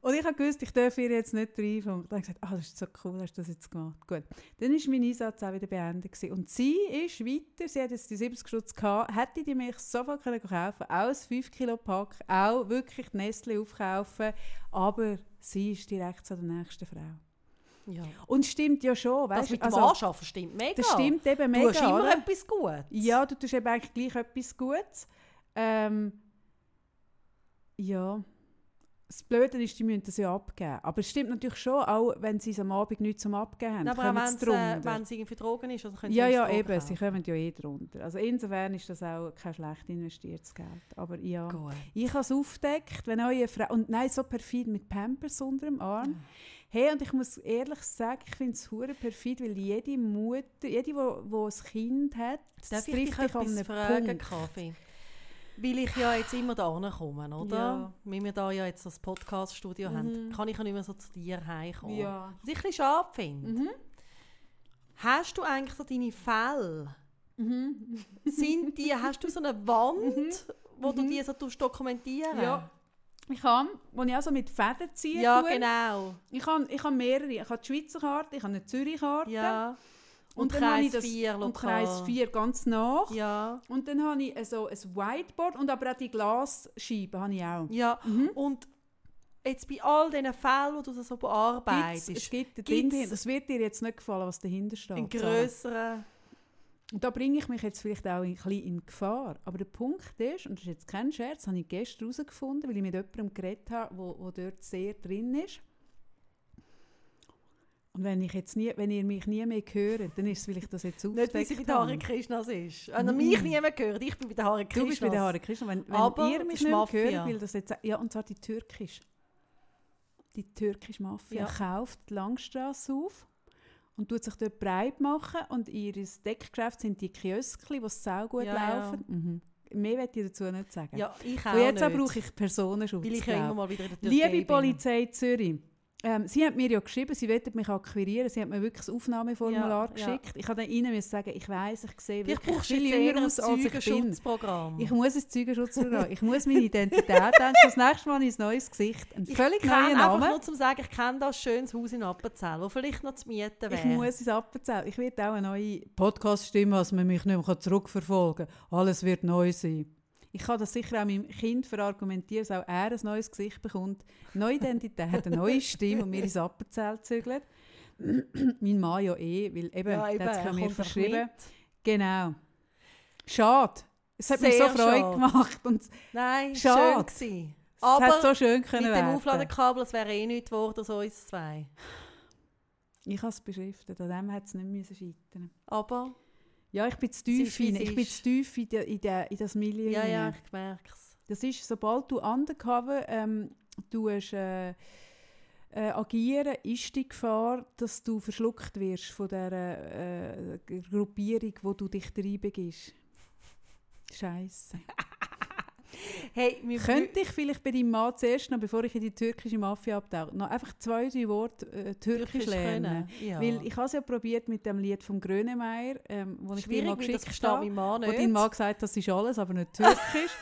Und ich habe gewusst, ich darf ihr jetzt nicht reinfangen. Und dann habe ich gesagt, ah, das ist so cool, hast du das jetzt gemacht. Gut. Dann war mein Einsatz auch wieder beendet. Gewesen. Und sie ist weiter, sie hat jetzt die 70 Stutz gehabt, hätte die Milch sofort können kaufen auch ein 5 Kilo Pack, auch wirklich die Nestle aufkaufen, aber sie ist direkt zu der nächsten Frau. Ja. Und stimmt ja schon, Das weißt mit du? dem Also, Anschaffen stimmt mega. das stimmt eben Du mega, hast immer oder? etwas Gutes. Ja, du tust eben eigentlich gleich etwas Gutes. Ähm, ja. Das Blöde ist, die müssen das ja abgeben. Aber es stimmt natürlich schon, auch wenn sie es am Abend nicht zum Abgeben haben, Aber auch wenn es äh, wenn es irgendwie Drogen ist, also können ja, sie ja, Drogen eben. kaufen. Sie kommen ja eh drunter. Also insofern ist das auch kein schlecht investiertes Geld. Aber ja. Gut. Ich habe es aufgedeckt, wenn eure Frau... Und nein, so perfid mit Pampers unter dem Arm. Hey, und ich muss ehrlich sagen, ich finde es hure perfid, weil jede Mutter, jede, die ein Kind hat, Darf das trifft dich an einem fragen, Punkt. Kaffee? Weil ich ja jetzt immer da komme, oder? Ja. Weil wir da ja jetzt das Podcast-Studio Mhm. haben, kann ich ja nicht mehr so zu dir heimkommen. Ja. Was ich ein bisschen schade finde. Mhm. Hast du eigentlich so deine Fälle? Mhm. Sind die, hast du so eine Wand, wo du die so dokumentieren Ja. Ich habe, wo ich also mit Fäden ziehe, Ja, tue, genau. ich habe, ich habe mehrere. Ich habe die Schweizer Karte, ich habe eine Zürich Karte. Ja. Und, Und Kreis das, 4 und. Kreis 4 ganz nach. Ja. Und dann habe ich so ein Whiteboard und aber auch die Glasscheiben habe ich auch. Ja. Mhm. Und jetzt bei all diesen Fällen, wo du das so Gibt's, bearbeitest, es gibt ein gibt's. Das wird dir jetzt nicht gefallen, was dahinter steht. Sarah. grösseren... Und da bringe ich mich jetzt vielleicht auch ein bisschen in Gefahr. Aber der Punkt ist, und das ist jetzt kein Scherz, habe ich gestern herausgefunden, weil ich mit jemandem geredet habe, wo, wo dort sehr drin ist. Und wenn, ich jetzt nie, wenn ihr mich nie mehr hört, dann ist es, weil ich das jetzt Nicht, wie sie bei aufgedeckt der Hare. Krishnas ist. Wenn er mich Mhm. niemand gehört, ich bin bei der Hare Du Krishnas. bist bei der Hare Krishna. Wenn, wenn Aber ihr mich nicht mehr hört, weil das jetzt... Ja, und zwar die türkisch. Die türkische Mafia Ja. kauft die Langstrasse auf und tut sich dort breit machen und ihr Deckgeschäft sind die Kioskli, die sau gut Ja, ja. laufen. Mhm. Mehr will ich dazu nicht sagen. Ja, ich auch Von jetzt an brauche ich Personenschutz. Weil ich ja immer mal wieder Liebe. Polizei Zürich, ähm, sie hat mir ja geschrieben, sie wollte mich akquirieren. Sie hat mir wirklich das Aufnahmeformular Ja, ja. geschickt. Ich habe dann ihnen sagen, ich weiss, ich sehe wirklich du viel jünger ein aus, als ich bin. Zeugenschutzprogramm. Ich muss ein Zeugenschutzprogramm. ich muss meine Identität haben. Das nächste Mal ein neues Gesicht. Ein Ich völlig neuer einfach Name. nur zum sagen, ich kenne das schönes Haus in Appenzell, wo vielleicht noch zu mieten wäre. Ich muss es Appenzell. Ich werde auch eine neue Podcast-Stimme, dass man mich nicht mehr zurückverfolgen kann. Alles wird neu sein. Ich kann das sicher auch meinem Kind verargumentieren, dass auch er ein neues Gesicht bekommt, neue Identität, eine neue Stimme und mir ins Appenzell zügelt. mein Mann ja eh, weil eben, ja, eben, hat er an mir verschrieben. mit. Genau. Schade. Es hat mir so Freude schade. gemacht und es Nein, Schade. schön gewesen. hat Aber so schön mit können dem werden. Aufladekabel, das wäre eh nichts geworden, so uns zwei. Ich habe es beschriftet, an dem hat es nicht müssen scheitern Aber, Ja, ich bin zu tief rein. Ich bin zu tief in, de, in, de, in das Milieu ja, ja, ich merke es. Das ist, sobald du undercover ähm, tust, äh, äh, agieren, ist die Gefahr, dass du verschluckt wirst von dieser äh, Gruppierung, wo du dich reinbegibst. Scheiße. Hey, Könnte ich vielleicht bei deinem Mann zuerst noch, bevor ich in die türkische Mafia abtauche, noch einfach zwei, drei Worte äh, Türkisch lernen? können? Ja. Weil ich habe es ja probiert mit dem Lied von Grönemeyer, ähm, wo ich dir Schwierig, mal geschickt habe. Wo dein Mann gesagt hat, das ist alles, aber nicht türkisch.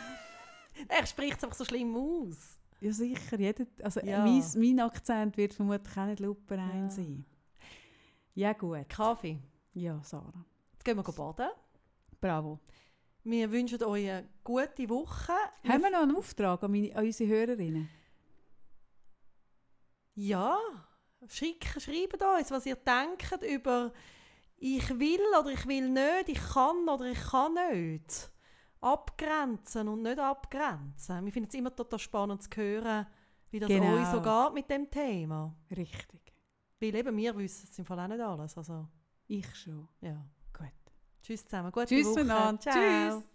Er spricht es einfach so schlimm aus. ja sicher, jeder, also Ja. mein, mein Akzent wird vermutlich auch nicht luperein Ja. sein. Ja gut. Kaffee. Ja, Sarah. Jetzt gehen wir baden. Bravo. Wir wünschen euch eine gute Woche. Haben wir noch einen Auftrag an, meine, an unsere Hörerinnen? Ja, schick, schreibt uns, was ihr denkt über ich will oder ich will nicht, ich kann oder ich kann nicht. Abgrenzen und nicht abgrenzen. Wir finden es immer total spannend zu hören, wie das Genau. euch so geht mit dem Thema. Richtig. Weil eben wir wissen es im Fall auch nicht alles. Also, Ich schon. ja. Tschüss zusammen. Gute Tschüss Woche. miteinander. Ciao. Tschüss.